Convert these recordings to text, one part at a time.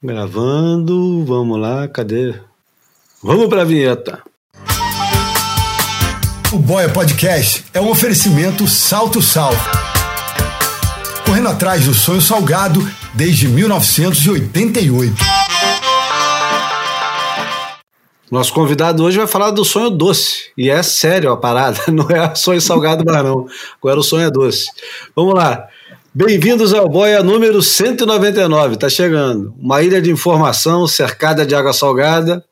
Gravando, vamos lá, cadê? Vamos pra vinheta. O Boia Podcast é um oferecimento Salto Sal. Correndo atrás do sonho salgado desde 1988. Nosso convidado hoje vai falar do sonho doce. E é sério a parada, não é sonho salgado mais não. Agora o sonho é doce. Vamos lá. Bem-vindos ao Boia número 199, tá chegando. Uma ilha de informação cercada de água salgada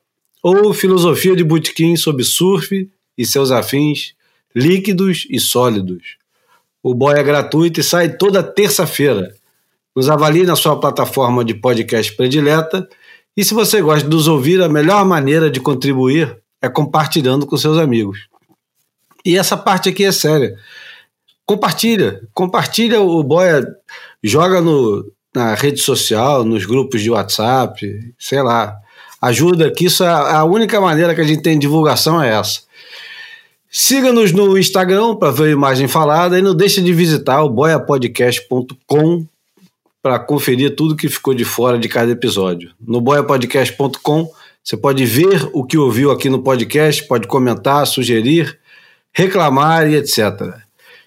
ou filosofia de botequim sobre surf e seus afins, líquidos e sólidos. O Boia é gratuito e sai toda terça-feira. Nos avalie na sua plataforma de podcast predileta e se você gosta de nos ouvir, a melhor maneira de contribuir é compartilhando com seus amigos. E essa parte aqui é séria compartilha, compartilha o Boia, joga no, na rede social, nos grupos de WhatsApp, sei lá. Ajuda, que isso é a única maneira que a gente tem de divulgação é essa. Siga-nos no Instagram para ver a imagem falada e não deixe de visitar o boiapodcast.com para conferir tudo que ficou de fora de cada episódio. No boiapodcast.com você pode ver o que ouviu aqui no podcast, pode comentar, sugerir, reclamar e etc.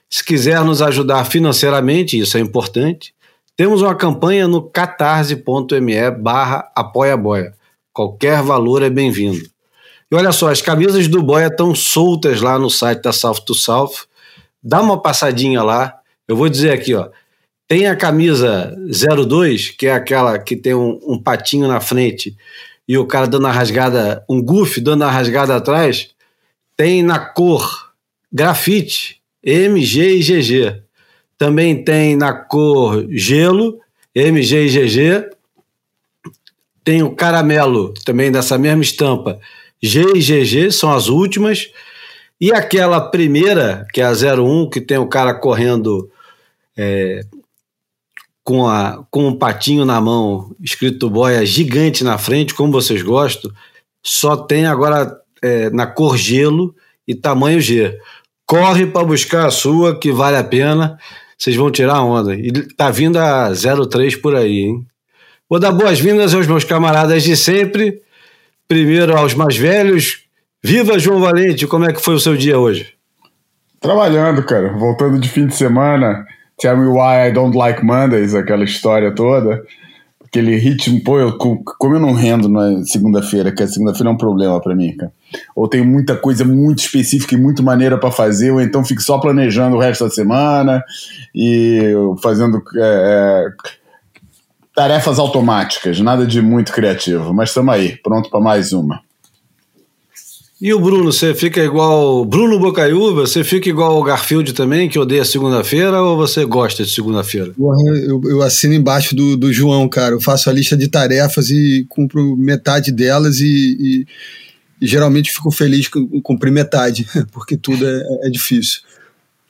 Se quiser nos ajudar financeiramente, isso é importante, temos uma campanha no catarse.me barra apoiaboia. Qualquer valor é bem-vindo. E olha só, as camisas do Boia estão soltas lá no site da South to South. Dá uma passadinha lá. Eu vou dizer aqui, ó. Tem a camisa 02, que é aquela que tem um, um patinho na frente e o cara dando a rasgada, um goof dando a rasgada atrás. Tem na cor grafite, MG e GG. Também tem na cor gelo, MG e GG. Tem o caramelo, também dessa mesma estampa, G e GG, são as últimas. E aquela primeira, que é a 01, que tem o cara correndo é, com, a, com um patinho na mão, escrito boia gigante na frente, como vocês gostam, só tem agora é, na cor gelo e tamanho G. Corre para buscar a sua, que vale a pena. Vocês vão tirar onda. E tá vindo a 03 por aí, hein? Vou dar boas-vindas aos meus camaradas de sempre. Primeiro aos mais velhos. Viva João Valente, como é que foi o seu dia hoje? Trabalhando, cara. Voltando de fim de semana. Tell me why I don't like Mondays, aquela história toda aquele ritmo, pô, eu, como eu não rendo na segunda-feira, que a segunda-feira é um problema para mim, cara. Ou tenho muita coisa muito específica e muito maneira para fazer, ou então fico só planejando o resto da semana e fazendo é, é, tarefas automáticas, nada de muito criativo. Mas estamos aí, pronto para mais uma. E o Bruno, você fica igual. Bruno Bocaiúva, você fica igual o Garfield também, que odeia segunda-feira, ou você gosta de segunda-feira? Eu, eu, assino embaixo do, do João, cara. Eu faço a lista de tarefas e cumpro metade delas e, e, e geralmente fico feliz com cumprir metade, porque tudo é, é, difícil.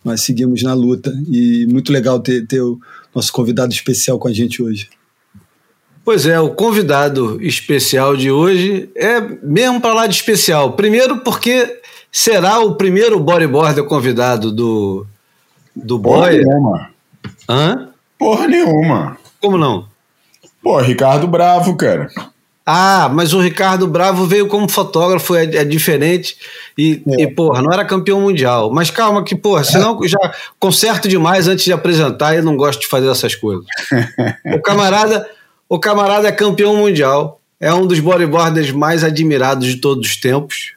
Mas seguimos na luta. E muito legal ter, ter o nosso convidado especial com a gente hoje. Pois é, o convidado especial de hoje é mesmo para lá de especial. Primeiro, porque será o primeiro bodyboarder convidado do, do Porra Boy. nenhuma. Hã? Porra nenhuma. Como não? Pô, Ricardo Bravo, cara. Ah, mas o Ricardo Bravo veio como fotógrafo, é, é diferente. E, é. e, porra, não era campeão mundial. Mas calma, que, porra, senão já conserto demais antes de apresentar e não gosto de fazer essas coisas. o camarada o camarada é campeão mundial, é um dos bodyboarders mais admirados de todos os tempos.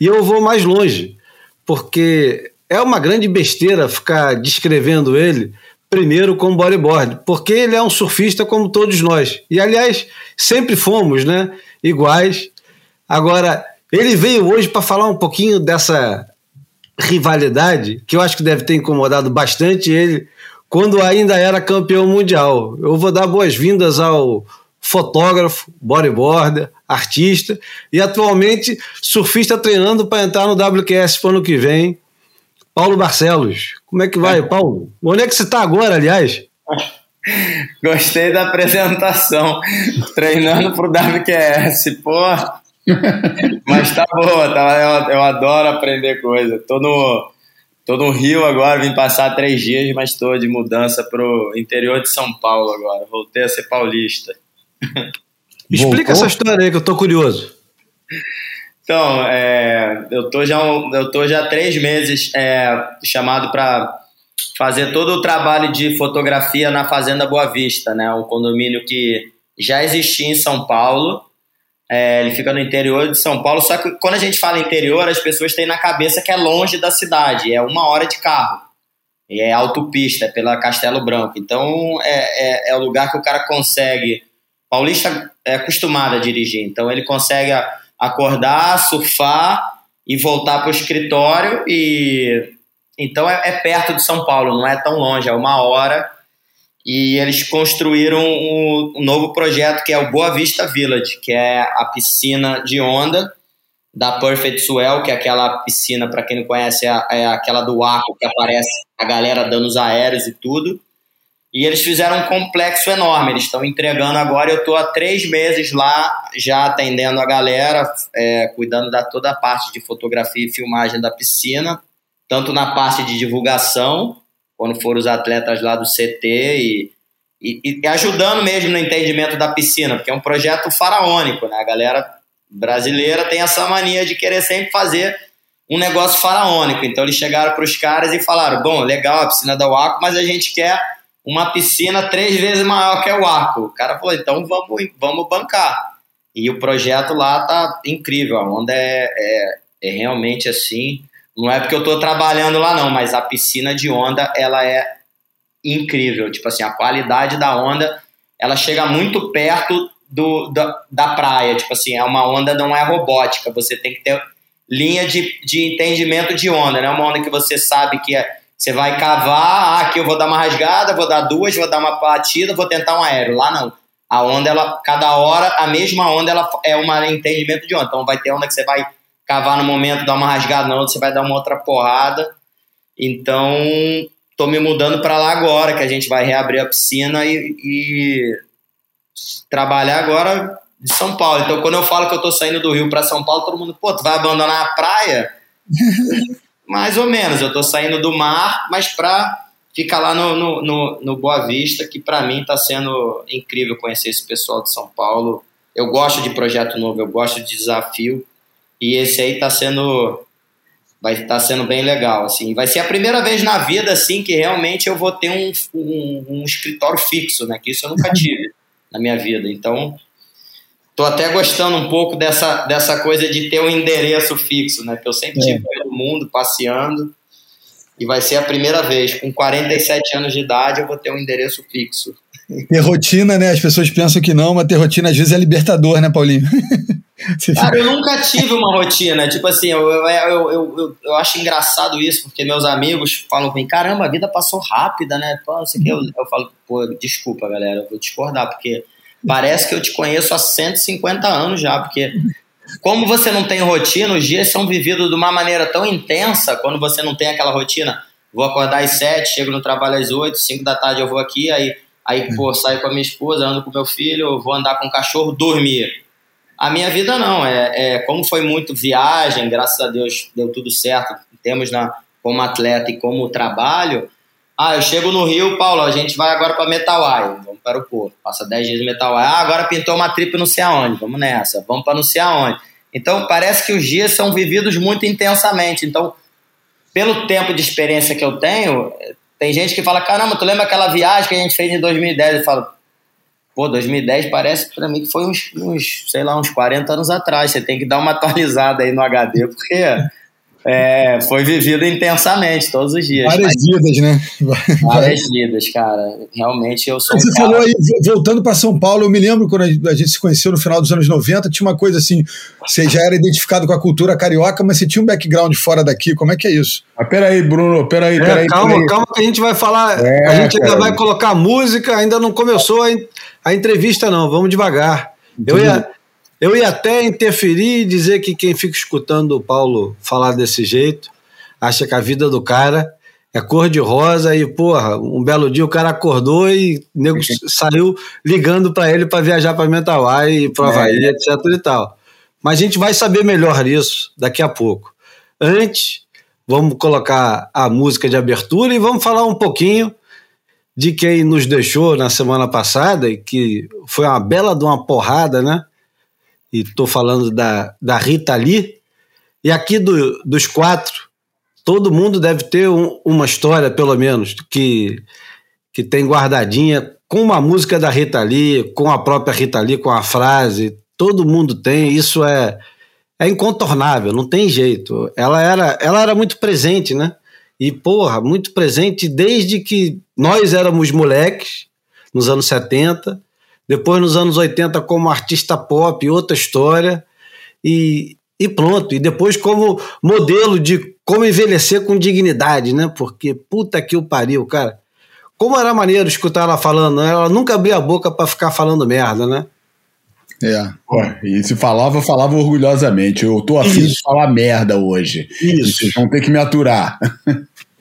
E eu vou mais longe, porque é uma grande besteira ficar descrevendo ele primeiro como bodyboard, porque ele é um surfista como todos nós. E aliás, sempre fomos, né, iguais. Agora, ele veio hoje para falar um pouquinho dessa rivalidade, que eu acho que deve ter incomodado bastante ele quando ainda era campeão mundial. Eu vou dar boas-vindas ao fotógrafo, bodyboarder, artista e atualmente surfista treinando para entrar no WQS para o ano que vem. Paulo Barcelos. Como é que vai, Paulo? Onde é que você está agora, aliás? Gostei da apresentação. Treinando para o WQS, pô. Mas tá boa, tá, eu, eu adoro aprender coisa. Tô no, Tô no Rio agora, vim passar três dias, mas estou de mudança pro interior de São Paulo agora. Voltei a ser paulista. Explica essa história aí que eu tô curioso. Então, é, eu, tô já, eu tô já há três meses é, chamado para fazer todo o trabalho de fotografia na Fazenda Boa Vista, né? Um condomínio que já existia em São Paulo. É, ele fica no interior de São Paulo, só que quando a gente fala interior, as pessoas têm na cabeça que é longe da cidade, é uma hora de carro. E é autopista, é pela Castelo Branco. Então é, é, é o lugar que o cara consegue. Paulista é acostumado a dirigir, então ele consegue acordar, surfar e voltar para o escritório e então é, é, perto de São Paulo, não é tão longe, é uma hora. E eles construíram um, novo projeto que é o Boa Vista Village, que é a piscina de onda da Perfect Swell, que é aquela piscina, para quem não conhece, é, é aquela do arco que aparece a galera dando os aéreos e tudo. E eles fizeram um complexo enorme, eles estão entregando agora. Eu estou há três meses lá, já atendendo a galera, é, cuidando da toda a parte de fotografia e filmagem da piscina, tanto na parte de divulgação, quando foram os atletas lá do CT, e, e, e ajudando mesmo no entendimento da piscina, porque é um projeto faraônico, né? A galera brasileira tem essa mania de querer sempre fazer um negócio faraônico. Então eles chegaram para os caras e falaram: bom, legal a piscina da Waco, mas a gente quer uma piscina três vezes maior que o Arco. O cara falou: então vamos, vamos bancar. E o projeto lá tá incrível. A onda é, é, é realmente assim. Não é porque eu estou trabalhando lá, não, mas a piscina de onda ela é incrível. Tipo assim, a qualidade da onda ela chega muito perto do, da, da praia. Tipo assim, é uma onda, não é robótica. Você tem que ter linha de, de entendimento de onda, não é uma onda que você sabe que é, você vai cavar, ah, aqui eu vou dar uma rasgada, vou dar duas, vou dar uma batida, vou tentar um aéreo. Lá não. A onda, ela, cada hora, a mesma onda, ela é um entendimento de onda. Então vai ter onda que você vai cavar no momento, dar uma rasgada, na onda você vai dar uma outra porrada. Então, tô me mudando para lá agora, que a gente vai reabrir a piscina e, e trabalhar agora de São Paulo. Então, quando eu falo que eu tô saindo do Rio para São Paulo, todo mundo, pô, tu vai abandonar a praia? Mais ou menos, eu tô saindo do mar, mas pra ficar lá no, no, no, no Boa Vista, que para mim tá sendo incrível conhecer esse pessoal de São Paulo. Eu gosto de projeto novo, eu gosto de desafio, e esse aí tá sendo vai estar tá sendo bem legal, assim. Vai ser a primeira vez na vida, assim, que realmente eu vou ter um, um, um escritório fixo, né? Que isso eu nunca tive na minha vida. Então, tô até gostando um pouco dessa, dessa coisa de ter um endereço fixo, né? Que eu sempre é. tive pelo mundo, passeando. E vai ser a primeira vez. Com 47 anos de idade, eu vou ter um endereço fixo. Ter rotina, né? As pessoas pensam que não, mas ter rotina às vezes é libertador, né, Paulinho? Cara, eu nunca tive uma rotina. Tipo assim, eu, eu, eu, eu, acho engraçado isso, porque meus amigos falam mim: caramba, a vida passou rápida, né? Pô, não sei eu, eu falo, pô, desculpa, galera, eu vou discordar, porque parece que eu te conheço há 150 anos já, porque como você não tem rotina, os dias são vividos de uma maneira tão intensa, quando você não tem aquela rotina, vou acordar às 7, chego no trabalho às 8, 5 da tarde eu vou aqui, aí, aí pô, saio com a minha esposa, ando com meu filho, vou andar com o cachorro, dormir a minha vida não, é, é como foi muito viagem, graças a Deus deu tudo certo, temos na como atleta e como trabalho. Ah, eu chego no Rio, Paulo, a gente vai agora para Metawai, vamos para o Porto, passa 10 dias no Metawai. Ah, agora pintou uma trip não sei aonde, vamos nessa, vamos para não sei aonde. Então parece que os dias são vividos muito intensamente. Então, pelo tempo de experiência que eu tenho, tem gente que fala: caramba, tu lembra aquela viagem que a gente fez em 2010? Eu falo: Pô, 2010 parece para mim que foi uns, uns, sei lá, uns 40 anos atrás. Você tem que dar uma atualizada aí no HD, porque é, foi vivido intensamente todos os dias. Várias mas, vidas, né? Várias vidas, cara. Realmente eu sou. Você um falou aí, voltando para São Paulo, eu me lembro quando a gente se conheceu no final dos anos 90, tinha uma coisa assim: você já era identificado com a cultura carioca, mas você tinha um background fora daqui. Como é que é isso? Ah, peraí, Bruno, peraí, peraí. É, calma, peraí. calma, que a gente vai falar. É, a gente ainda vai colocar música, ainda não começou a a entrevista não, vamos devagar. Eu ia, eu ia até interferir e dizer que quem fica escutando o Paulo falar desse jeito acha que a vida do cara é cor de rosa e, porra, um belo dia o cara acordou e o nego saiu ligando para ele para viajar para Mentawai e para Havaí, é. etc e tal. Mas a gente vai saber melhor isso daqui a pouco. Antes, vamos colocar a música de abertura e vamos falar um pouquinho de quem nos deixou na semana passada e que foi uma bela de uma porrada, né? E estou falando da, da Rita Lee. E aqui do, dos quatro, todo mundo deve ter um, uma história, pelo menos, que, que tem guardadinha com uma música da Rita Lee, com a própria Rita Lee, com a frase. Todo mundo tem, isso é, é incontornável, não tem jeito. Ela era, ela era muito presente, né? E, porra, muito presente desde que nós éramos moleques, nos anos 70, depois nos anos 80 como artista pop, outra história, e, e pronto. E depois como modelo de como envelhecer com dignidade, né? Porque puta que o pariu, cara. Como era maneiro escutar ela falando, né? ela nunca abria a boca para ficar falando merda, né? É. E se falava, falava orgulhosamente. Eu tô afim Isso. de falar merda hoje. Isso. Vocês vão ter que me aturar.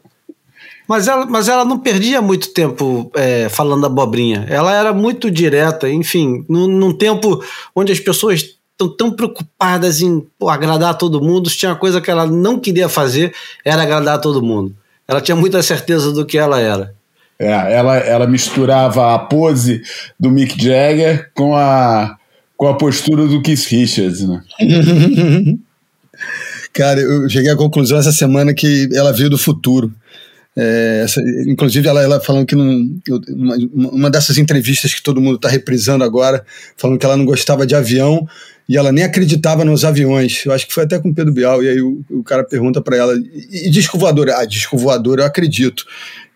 Mas ela, mas ela não perdia muito tempo é, falando abobrinha. Ela era muito direta, enfim, num, num tempo onde as pessoas estão tão preocupadas em pô, agradar todo mundo, se tinha coisa que ela não queria fazer, era agradar todo mundo. Ela tinha muita certeza do que ela era. É, ela, ela misturava a pose do Mick Jagger com a, com a postura do Keith Richards, né? Cara, eu cheguei à conclusão essa semana que ela veio do futuro. É, essa, inclusive, ela, ela falando que num, uma, uma dessas entrevistas que todo mundo está reprisando agora, falando que ela não gostava de avião e ela nem acreditava nos aviões. Eu acho que foi até com o Pedro Bial. E aí o, o cara pergunta para ela: e, e disco voador? Ah, disco voador eu acredito.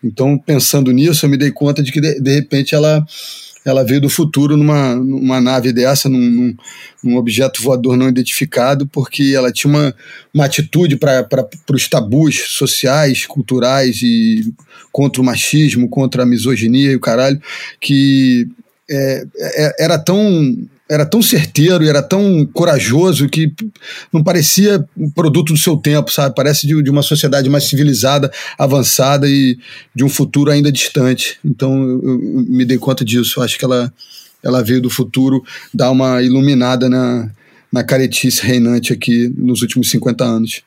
Então, pensando nisso, eu me dei conta de que de, de repente ela ela veio do futuro numa, numa nave dessa, num, num, num objeto voador não identificado, porque ela tinha uma, uma atitude para os tabus sociais, culturais e contra o machismo, contra a misoginia e o caralho, que é, é, era tão era tão certeiro e era tão corajoso que não parecia um produto do seu tempo, sabe? Parece de, de, uma sociedade mais civilizada, avançada e de um futuro ainda distante. Então eu, eu me dei conta disso. Eu acho que ela, ela veio do futuro dar uma iluminada na, na caretice reinante aqui nos últimos 50 anos.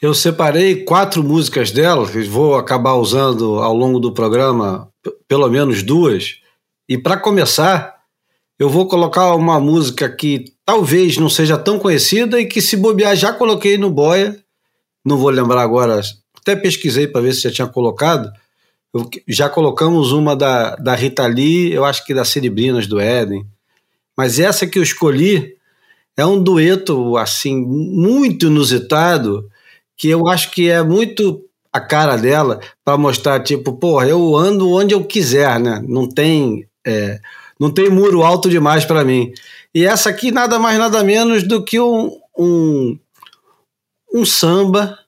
Eu separei quatro músicas dela, vou acabar usando ao longo do programa pelo menos duas. E para começar, eu vou colocar uma música que talvez não seja tão conhecida e que, se bobear, já coloquei no Boia. Não vou lembrar agora, até pesquisei para ver se já tinha colocado. Eu, já colocamos uma da, da Rita Lee, eu acho que da Cerebrinas do Éden. Mas essa que eu escolhi é um dueto assim muito inusitado, que eu acho que é muito a cara dela para mostrar tipo, porra, eu ando onde eu quiser, né? Não tem é, não tem muro alto demais para mim. E essa aqui nada mais nada menos do que um, um, um samba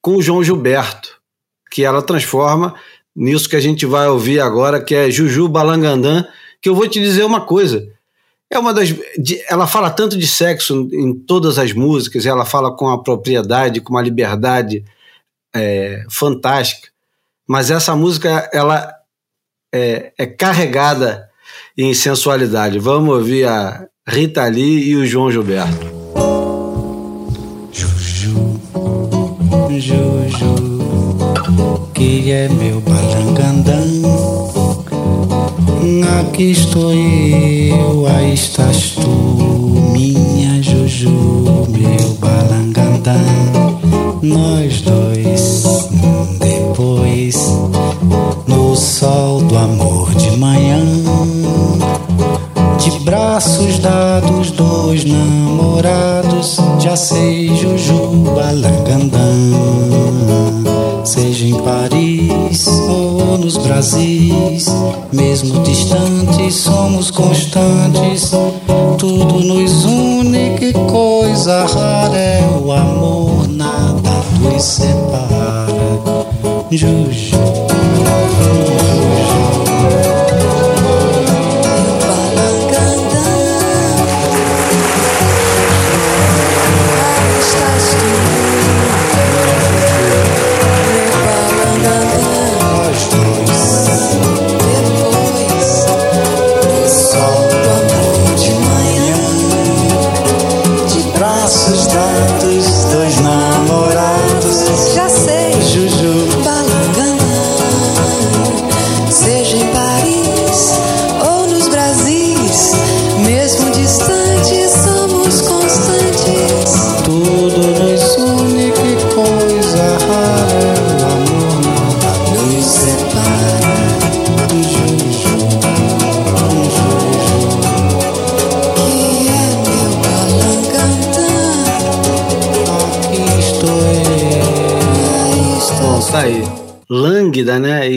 com o João Gilberto, que ela transforma nisso que a gente vai ouvir agora, que é Juju Balangandã, que eu vou te dizer uma coisa. É uma das. De, ela fala tanto de sexo em todas as músicas, ela fala com a propriedade, com uma liberdade é, fantástica. Mas essa música, ela é, é carregada em sensualidade. Vamos ouvir a Rita Lee e o João Gilberto. Juju, Juju, que é meu balangandã. Aqui estou eu, aí estás tu, minha Juju, meu balangandã. Nós dois, depois, no sol do amor de manhã de braços dados, dois namorados, já sei Juju Balangandã. Seja em Paris ou nos Brasis, mesmo distantes, somos constantes. Tudo nos une, que coisa rara é o amor, nada nos separa. Juju.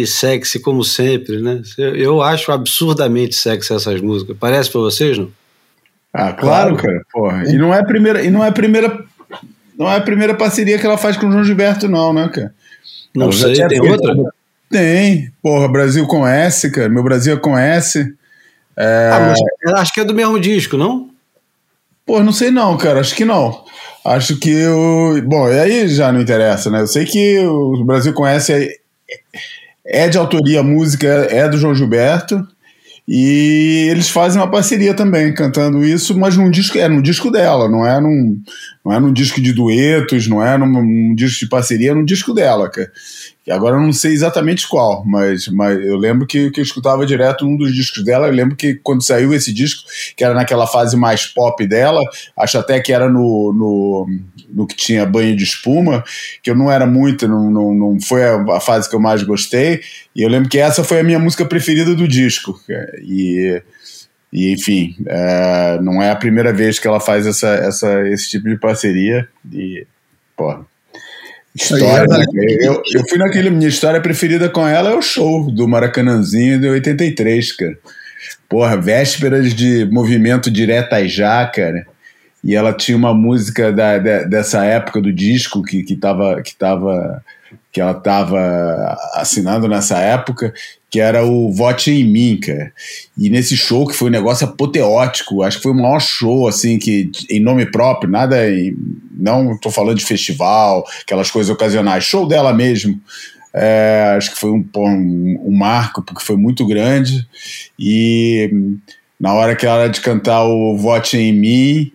E sexy, como sempre, né? Eu, eu acho absurdamente sexy essas músicas. Parece para vocês, não? Ah, claro, cara. Porra. E não é a primeira, e não é a primeira, não é a primeira parceria que ela faz com o João Gilberto, não, né, cara? Não Ela sei, tem feito- outra? Tem. Porra, Brasil com S, cara. Meu Brasil é com S. Ah, mas eu acho que é do mesmo disco, não? Pô, não sei não, cara. Acho que não. Acho que o. Bom, e aí já não interessa, né? Eu sei que o Brasil conhece. É, de autoria a música, é do João Gilberto. E eles fazem uma parceria também, cantando isso, mas num disco, é num disco dela, não é num, não é num disco de duetos, não é num, num disco de parceria, é num disco dela, cara. Agora eu não sei exatamente qual, mas, mas eu lembro que, que eu escutava direto um dos discos dela. Eu lembro que quando saiu esse disco, que era naquela fase mais pop dela, acho até que era no, no, no que tinha banho de espuma, que eu não era muito, não, não, não foi a, fase que eu mais gostei. E eu lembro que essa foi a minha música preferida do disco. E, e enfim, é, não é a primeira vez que ela faz essa, essa, esse tipo de parceria. E, pô, história. né? Eu, eu fui naquele. Minha história preferida com ela é o show do Maracanãzinho de 83, cara. Porra, vésperas de movimento direta já, cara. E ela tinha uma música da, da- dessa época do disco que, que, tava, que, tava, que ela tava assinando nessa época, que era o Vote em Mim, cara. E nesse show, que foi um negócio apoteótico, acho que foi o maior show, assim, que em nome próprio, nada em. Não tô falando de festival, aquelas coisas ocasionais, show dela mesmo. É, acho que foi um, um, um marco, porque foi muito grande. E na hora que ela era de cantar o Vote em Mim,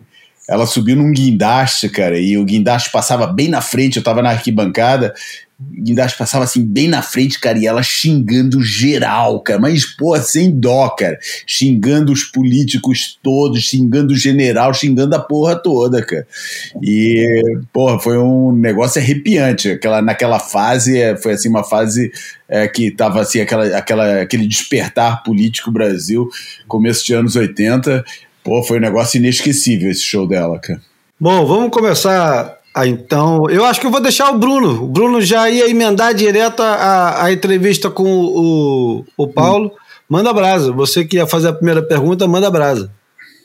ela subiu num guindaste, cara, e o guindaste passava bem na frente, eu tava na arquibancada, guindaste passava assim bem na frente, cara, e ela xingando geral, cara, mas, pô, sem dó, cara, xingando os políticos todos, xingando o general, xingando a porra toda, cara. E, porra, foi um negócio arrepiante, aquela, naquela fase, é, foi assim, uma fase é, que tava assim, aquela, aquela, aquele despertar político Brasil, começo de anos 80, Pô, foi um negócio inesquecível esse show dela, cara. Bom, vamos começar a, então. Eu acho que eu vou deixar o Bruno. O Bruno já ia emendar direto a, a entrevista com o, o Paulo. Manda brasa. Você que ia fazer a primeira pergunta, manda brasa.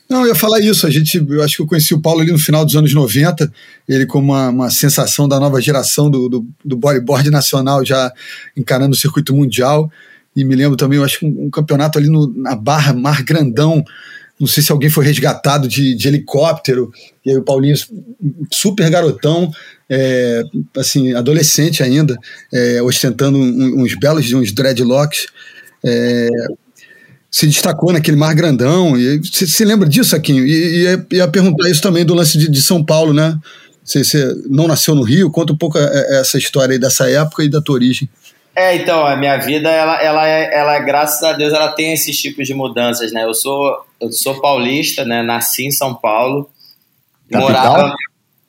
Não, eu ia falar isso. A gente, eu acho que eu conheci o Paulo ali no final dos anos 90, ele como uma, uma sensação da nova geração do, do, do bodyboard nacional, já encarando o circuito mundial. E me lembro também, eu acho que um, um campeonato ali no, na Barra, Mar Grandão. Não sei se alguém foi resgatado de, de helicóptero. E aí o Paulinho, super garotão, é, assim, adolescente ainda, é, ostentando um- uns belos, uns dreadlocks. É, se destacou naquele mar grandão. E você se lembra disso, Aquinho? E, e ia, perguntar isso também do lance de, de São Paulo, né? Você, você não nasceu no Rio? Conta um pouco é, essa história aí dessa época e da tua origem. É, então, a minha vida, ela, ela, é, ela, graças a Deus, ela tem esses tipos de mudanças, né? Eu sou, eu sou paulista, né? Nasci em São Paulo. Capital? Morava,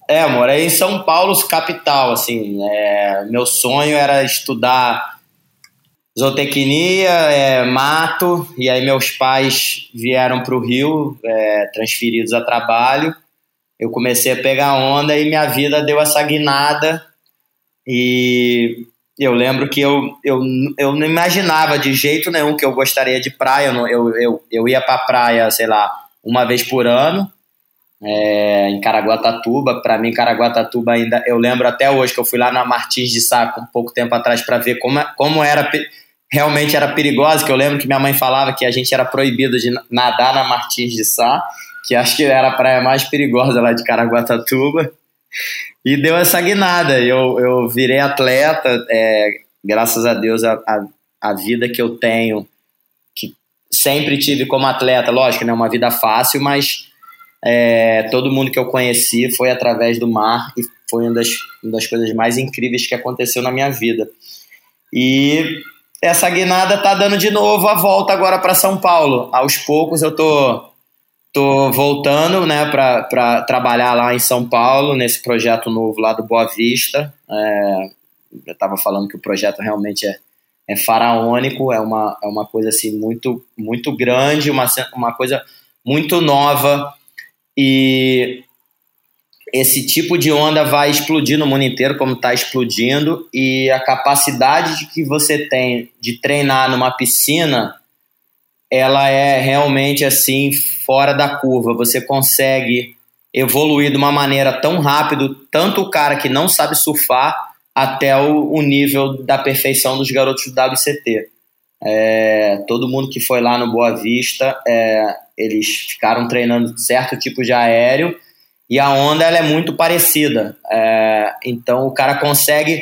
é, morei em São Paulo, capital, assim. é, meu sonho era estudar zootecnia, é, mato, e aí meus pais vieram para o Rio, é, transferidos a trabalho. Eu comecei a pegar onda e minha vida deu essa guinada. E eu lembro que eu, eu, eu não imaginava de jeito nenhum que eu gostaria de praia. Eu, eu, eu, ia pra praia, sei lá, uma vez por ano, é, em Caraguatatuba. Para mim, Caraguatatuba ainda. Eu lembro até hoje que eu fui lá na Martins de Sá um pouco tempo atrás para ver como, como era. Realmente era perigosa, que eu lembro que minha mãe falava que a gente era proibido de nadar na Martins de Sá, que acho que era a praia mais perigosa lá de Caraguatatuba. E deu essa guinada. Eu, eu virei atleta, é, graças a Deus, a, a, a vida que eu tenho, que sempre tive como atleta, lógico, não é uma vida fácil, mas é, todo mundo que eu conheci foi através do mar e foi uma das, uma das coisas mais incríveis que aconteceu na minha vida. E essa guinada tá dando de novo a volta agora para São Paulo. Aos poucos eu tô tô voltando né, para trabalhar lá em São Paulo, nesse projeto novo lá do Boa Vista. É, eu estava falando que o projeto realmente é, é faraônico, é uma, é uma coisa assim muito, muito grande, uma, uma coisa muito nova. E esse tipo de onda vai explodir no mundo inteiro, como está explodindo, e a capacidade que você tem de treinar numa piscina, ela é realmente assim fora da curva. Você consegue evoluir de uma maneira tão rápido, tanto o cara que não sabe surfar até o, o nível da perfeição dos garotos do WCT. É, todo mundo que foi lá no Boa Vista, é, eles ficaram treinando certo tipo de aéreo e a onda ela é muito parecida. É, então o cara consegue,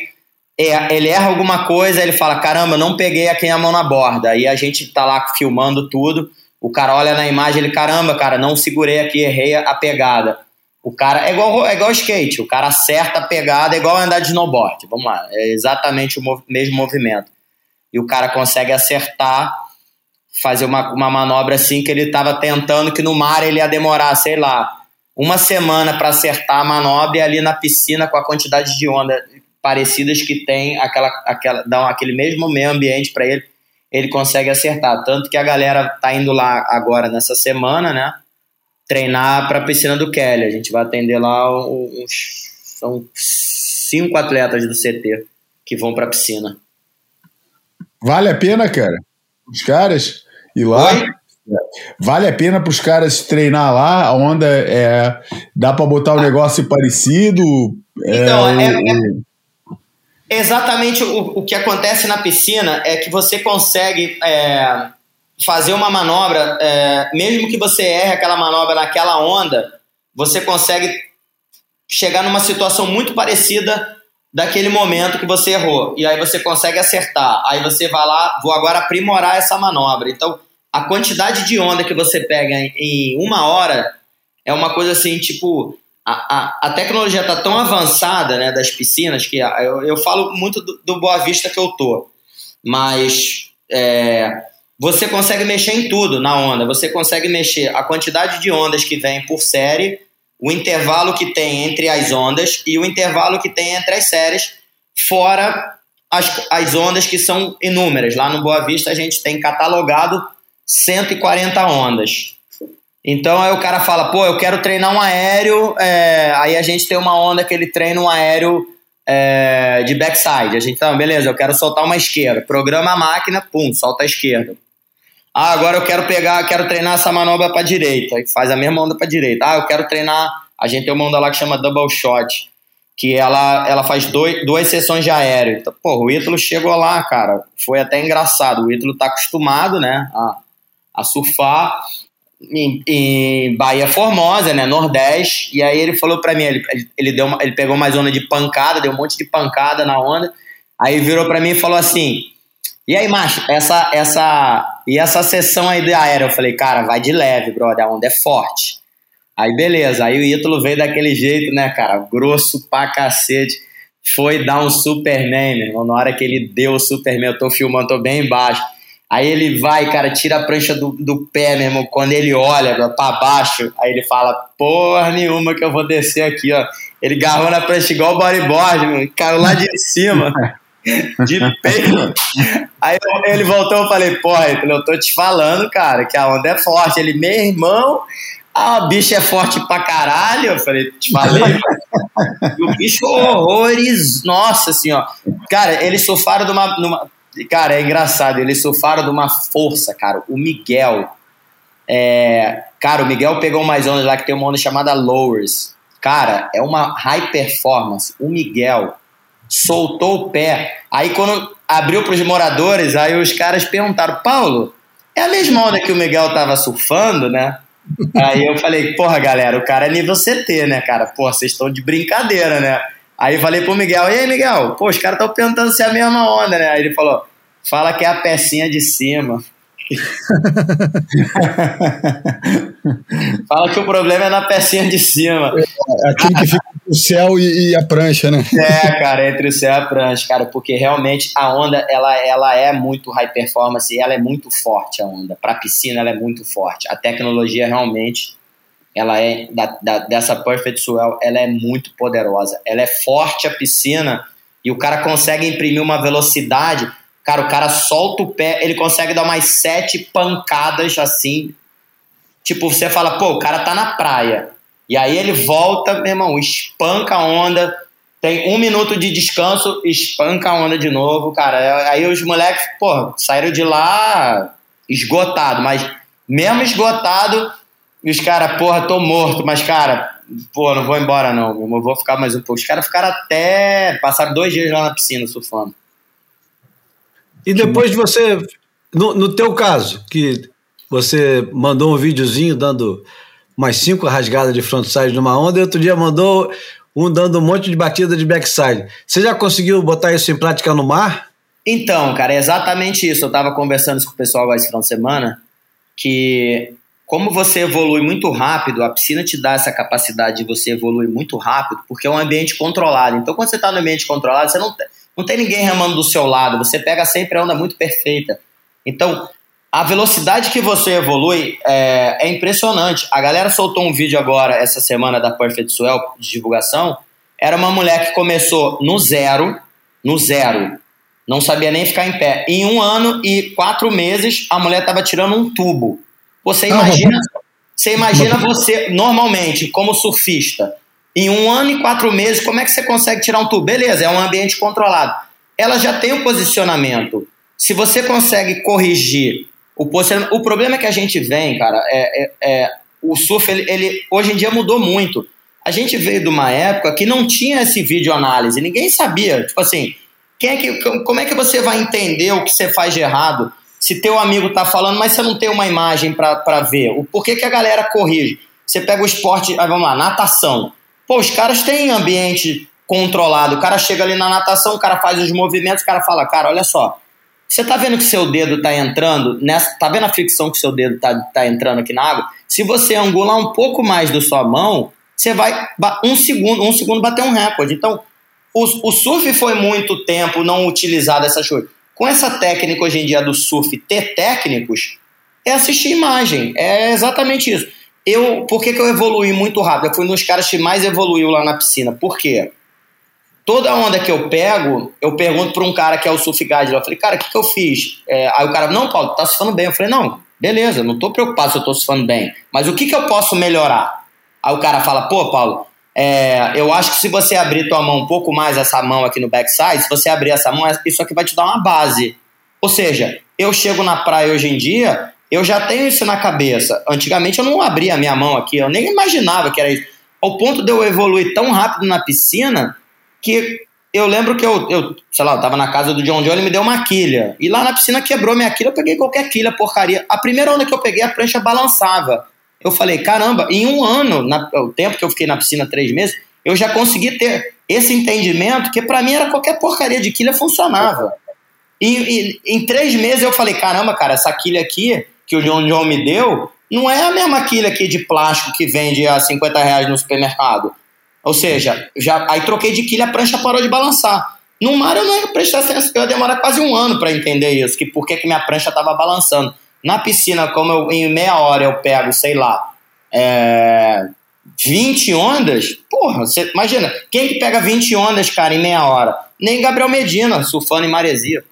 é, ele erra alguma coisa, ele fala: caramba, não peguei aqui a mão na borda. E a gente tá lá filmando tudo. O cara olha na imagem, ele, caramba, cara, não segurei aqui, errei a pegada. O cara é igual, é igual skate, o cara acerta a pegada, é igual andar de snowboard. Vamos lá, é exatamente o mov mesmo movimento. E o cara consegue acertar, fazer uma, uma manobra assim que ele estava tentando, que no mar ele ia demorar, sei lá, uma semana para acertar a manobra e ali na piscina com a quantidade de onda parecidas que tem, aquela, aquela, dão aquele mesmo meio ambiente para ele, ele consegue acertar. Tanto que a galera tá indo lá agora nessa semana, né? Treinar para a piscina do Kelly. A gente vai atender lá uns. São cinco atletas do CT que vão para a piscina. Vale a pena, cara? Os caras ir lá? Oi? Vale a pena para os caras treinar lá? A onda é. Dá para botar um negócio parecido? Então, é, é, é exatamente o, o que acontece na piscina é que você consegue é, fazer uma manobra, é, mesmo que você erre aquela manobra naquela onda, você consegue chegar numa situação muito parecida daquele momento que você errou. E aí você consegue acertar. Aí você vai lá, vou agora aprimorar essa manobra. Então a quantidade de onda que você pega em, uma hora é uma coisa assim, tipo, a, a, a tecnologia está tão avançada né, das piscinas que eu, eu falo muito do, do, Boa Vista que eu tô, mas é, você consegue mexer em tudo na onda. Você consegue mexer a quantidade de ondas que vem por série, o intervalo que tem entre as ondas e o intervalo que tem entre as séries, fora as, as ondas que são inúmeras. Lá no Boa Vista a gente tem catalogado 140 ondas. Então aí o cara fala, pô, eu quero treinar um aéreo, é... aí a gente tem uma onda que ele treina um aéreo é... de backside. A gente tá, beleza, eu quero soltar uma esquerda. Programa a máquina, pum, solta a esquerda. Ah, agora eu quero pegar, quero treinar essa manobra para direita, faz a mesma onda para direita. Ah, eu quero treinar, a gente tem uma onda lá que chama double shot, que ela, ela faz dois, duas sessões de aéreo. Então, pô, o Ítalo chegou lá, cara, foi até engraçado. O Ítalo tá acostumado, né, a a surfar em, em Bahia Formosa, né, Nordeste, e aí ele falou para mim, ele, ele, deu uma, ele pegou mais onda de pancada, deu um monte de pancada na onda, aí virou para mim e falou assim, e aí, macho, essa, essa, e essa sessão aí de aéreo? Eu falei, cara, vai de leve, brother, a onda é forte. Aí, beleza, aí o Ítalo veio daquele jeito, né, cara, grosso pra cacete, foi dar um Superman, meu irmão, na hora que ele deu o Superman, eu tô filmando, tô bem embaixo, Aí ele vai, cara, tira a prancha do, do pé mesmo. Quando ele olha para baixo, aí ele fala: Porra nenhuma que eu vou descer aqui, ó. Ele garrou na prancha igual o bodyboard, mano, caiu lá de cima, de peito. Aí ele voltou e falei: Porra, eu tô te falando, cara, que a onda é forte. Ele, meu irmão, a bicha é forte pra caralho. Eu falei: Te falei. o bicho horrores, nossa assim, ó. Cara, eles surfaram numa, numa Cara, é engraçado, eles surfaram de uma força, cara. O Miguel. É, cara, o Miguel pegou mais ondas lá que tem uma onda chamada Lowers. Cara, é uma high performance. O Miguel soltou o pé. Aí quando abriu para os moradores, aí os caras perguntaram: Paulo, é a mesma onda que o Miguel tava surfando, né? Aí eu falei: Porra, galera, o cara é nível CT, né, cara? Porra, vocês estão de brincadeira, né? Aí falei pro Miguel, e aí, Miguel, pô, os caras estão perguntando se é a mesma onda, né? Aí ele falou, fala que é a pecinha de cima. Fala que o problema é na pecinha de cima. É, aquele que fica entre o céu e, e, a prancha, né? É, cara, entre o céu e a prancha, cara, porque realmente a onda ela, ela é muito high performance, ela é muito forte a onda. Para piscina ela é muito forte. A tecnologia realmente ela é da, da, dessa Perfect Swell, ela é muito poderosa. Ela é forte a piscina e o cara consegue imprimir uma velocidade. Cara, o cara solta o pé, ele consegue dar umas sete pancadas assim. Tipo, você fala, pô, o cara tá na praia. E aí ele volta, meu irmão, espanca a onda, tem um minuto de descanso, espanca a onda de novo, cara. Aí os moleques, pô, saíram de lá esgotado, mas mesmo esgotado, os caras, porra, tô morto, mas, cara, pô, não vou embora não, eu vou ficar mais um pouco. Os caras ficaram até, passaram dois dias lá na piscina surfando. E depois de você, no, no teu caso, que você mandou um videozinho dando umas cinco rasgadas de frontside numa onda, e outro dia mandou um dando um monte de batida de backside. Você já conseguiu botar isso em prática no mar? Então, cara, é exatamente isso. Eu estava conversando com o pessoal agora esse final de semana, que como você evolui muito rápido, a piscina te dá essa capacidade de você evoluir muito rápido, porque é um ambiente controlado. Então, quando você está no ambiente controlado, você não, não tem ninguém remando do seu lado, você pega sempre a onda muito perfeita. Então, a velocidade que você evolui é, é, impressionante. A galera soltou um vídeo agora, essa semana, da Perfect Swell, de divulgação. Era uma mulher que começou no zero, no zero, não sabia nem ficar em pé. Em um ano e quatro meses, a mulher estava tirando um tubo. Você imagina, você imagina você, normalmente, como surfista, em um ano e quatro meses, como é que você consegue tirar um tubo? Beleza, é um ambiente controlado. Ela já tem um posicionamento. Se você consegue corrigir o, o problema é que a gente vem, cara, é, é, é o surf, ele, ele, hoje em dia mudou muito. A gente veio de uma época que não tinha esse vídeo análise, ninguém sabia. Tipo assim, quem é que, como é que você vai entender o que você faz de errado se teu amigo tá falando, mas você não tem uma imagem para ver? O porquê que a galera corrige? Você pega o esporte, vamos lá, natação. Pô, os caras têm ambiente controlado. O cara chega ali na natação, o cara faz os movimentos, o cara fala, cara, olha só, você tá vendo que seu dedo tá entrando, nessa, tá vendo a fricção que seu dedo tá, tá entrando aqui na água? Se você angular um pouco mais da sua mão, você vai um segundo, um segundo bater um recorde. Então, o, o surf foi muito tempo não utilizado essa coisas. Com essa técnica hoje em dia do surf ter técnicos, é assistir imagem. É exatamente isso. Eu, por que, que eu evolui muito rápido? Eu fui um dos caras que mais evoluiu lá na piscina. Por quê? Toda onda que eu pego, eu pergunto para um cara que é o surf guide. Eu falei, cara, o que, que eu fiz? É, aí o cara, não, Paulo, tá surfando bem. Eu falei, não, beleza, não tô preocupado se eu tô surfando bem. Mas o que, que eu posso melhorar? Aí o cara fala, pô, Paulo, é, eu acho que se você abrir tua mão um pouco mais, essa mão aqui no backside, se você abrir essa mão, isso aqui vai te dar uma base. Ou seja, eu chego na praia hoje em dia, eu já tenho isso na cabeça. Antigamente eu não abria a minha mão aqui, eu nem imaginava que era isso. Ao ponto de eu evoluir tão rápido na piscina que eu lembro que eu, eu sei lá, eu tava na casa do John John, ele me deu uma quilha. E lá na piscina quebrou minha quilha, eu peguei qualquer quilha, porcaria. A primeira onda que eu peguei, a prancha balançava. Eu falei, caramba, em um ano, na, o tempo que eu fiquei na piscina, três meses, eu já consegui ter esse entendimento que para mim era qualquer porcaria de quilha funcionava. E, e, em três meses eu falei, caramba, cara, essa quilha aqui que o John John me deu, não é a mesma quilha aqui de plástico que vende a 50 reais no supermercado. Ou seja, já, aí troquei de quilha, a prancha parou de balançar. No mar eu não ia prestar atenção, eu ia demorar quase um ano para entender isso, que por que, minha prancha estava balançando. Na piscina, como eu, em meia hora eu pego, sei lá, é, 20 ondas, porra, você, imagina, quem que pega 20 ondas, cara, em meia hora? Nem Gabriel Medina, surfando em maresia.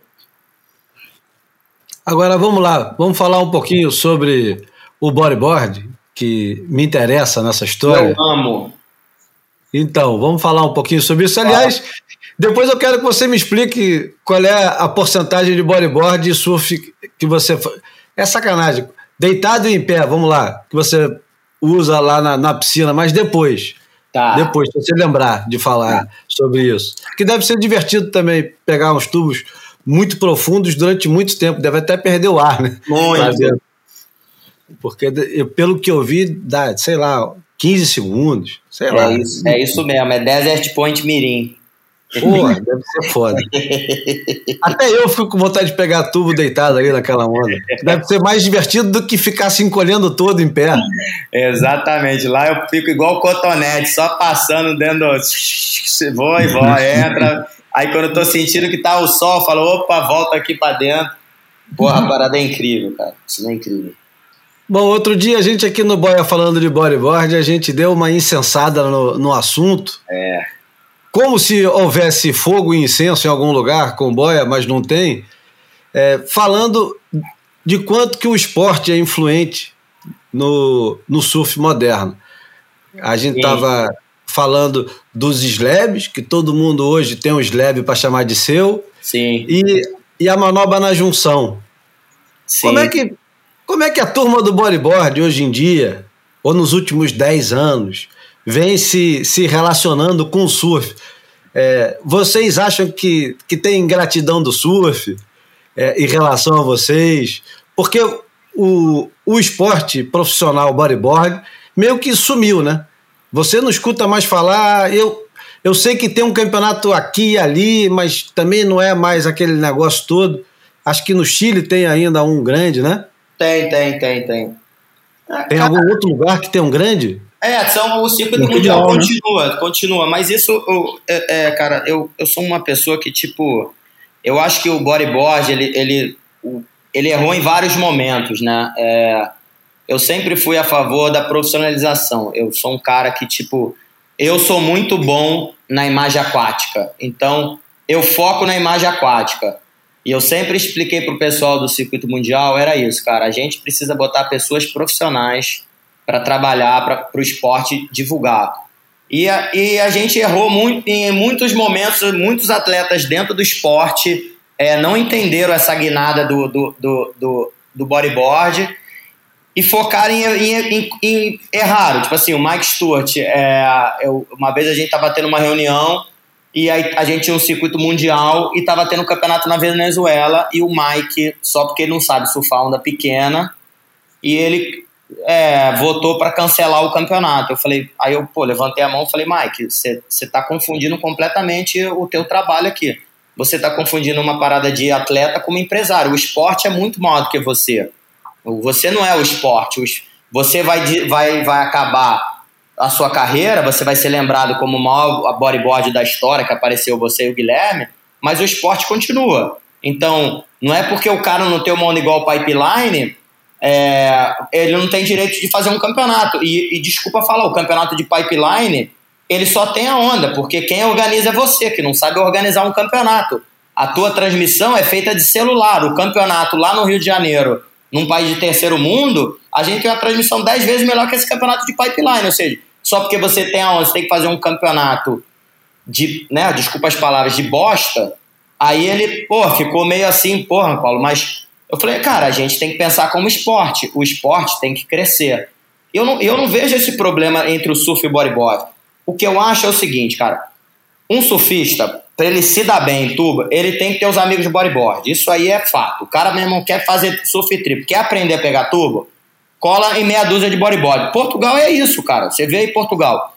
Agora vamos lá, vamos falar um pouquinho sobre o bodyboard, que me interessa nessa história. Eu amo. Então, vamos falar um pouquinho sobre isso. Aliás, depois eu quero que você me explique qual é a porcentagem de bodyboard e surf que você. É sacanagem. Deitado em pé, vamos lá, que você usa lá na, na piscina, mas depois. Tá. Depois, se você lembrar de falar tá. sobre isso. Que deve ser divertido também pegar uns tubos muito profundos durante muito tempo, deve até perder o ar, né? Muito. Porque, pelo que eu vi, dá, sei lá, 15 segundos, sei é lá. Isso, é isso mesmo, é Desert Point Mirim. Porra, deve ser foda. Até eu fico com vontade de pegar tubo deitado ali naquela onda. Deve ser mais divertido do que ficar se encolhendo todo em pé. Exatamente. Lá eu fico igual cotonete, só passando dentro do. Voa e voa, entra. Aí quando eu tô sentindo que tá o sol, eu falo, opa, volta aqui pra dentro. Porra, a parada é incrível, cara. Isso é incrível. Bom, outro dia a gente aqui no Boia falando de bodyboard, a gente deu uma insensada no, no assunto. É. Como se houvesse fogo e incenso em algum lugar com boia, mas não tem. É, falando de quanto que o esporte é influente no, no surf moderno. A gente estava falando dos slabs, que todo mundo hoje tem um slab para chamar de seu. Sim. E, e a manobra na junção. Sim. Como é, que, como é que a turma do bodyboard hoje em dia, ou nos últimos 10 anos, vem se, se relacionando com o surf? É, vocês acham que, que tem gratidão do surf é, em relação a vocês? Porque o, o esporte profissional bodyboard meio que sumiu, né? Você não escuta mais falar, eu, eu sei que tem um campeonato aqui e ali, mas também não é mais aquele negócio todo. Acho que no Chile tem ainda um grande, né? Tem, tem, tem, tem. Tem algum outro lugar que tem um grande? É, são, o circuito mundial continua, continua, mas isso, eu, é, é, cara, eu, eu sou uma pessoa que, tipo, eu acho que o bodyboard, ele, ele, ele errou em vários momentos, né? É, eu sempre fui a favor da profissionalização. Eu sou um cara que, tipo, eu sou muito bom na imagem aquática. Então, eu foco na imagem aquática. E eu sempre expliquei pro pessoal do circuito mundial, era isso, cara. A gente precisa botar pessoas profissionais para trabalhar, para o esporte divulgar. E a, e a gente errou muito em muitos momentos, muitos atletas dentro do esporte é, não entenderam essa guinada do, do, do, do, do bodyboard e focarem em, em, em, em. Tipo assim, o Mike Stewart, é, eu, uma vez a gente estava tendo uma reunião e aí a gente tinha um circuito mundial e estava tendo um campeonato na Venezuela e o Mike, só porque ele não sabe surfar onda pequena, e ele é, votou para cancelar o campeonato. Eu falei, aí eu pô, levantei a mão e falei, Mike, você está confundindo completamente o teu trabalho aqui. Você está confundindo uma parada de atleta como empresário. O esporte é muito maior do que você. Você não é o esporte. Você vai, vai, vai acabar a sua carreira, você vai ser lembrado como o maior bodyboard da história, que apareceu você e o Guilherme, mas o esporte continua. Então, não é porque o cara não tem uma onda igual Pipeline, é, ele não tem direito de fazer um campeonato. E, e, desculpa falar, o campeonato de Pipeline, ele só tem a onda, porque quem organiza é você, que não sabe organizar um campeonato. A tua transmissão é feita de celular. O campeonato lá no Rio de Janeiro num país de terceiro mundo, a gente tem uma transmissão 10 vezes melhor que esse campeonato de pipeline. Ou seja, só porque você tem aonde, você tem que fazer um campeonato de, né, desculpa as palavras, de bosta, aí ele, pô, ficou meio assim, porra, Paulo, mas eu falei, cara, a gente tem que pensar como esporte. O esporte tem que crescer. Eu não, eu não vejo esse problema entre o surf e o bodyboard. O que eu acho é o seguinte, cara. Um surfista, para ele se dar bem em tuba, ele tem que ter os amigos de bodyboard. Isso aí é fato. O cara mesmo quer fazer surf trip, quer aprender a pegar tubo, cola em meia dúzia de bodyboard. Portugal é isso, cara. Você vê aí Portugal.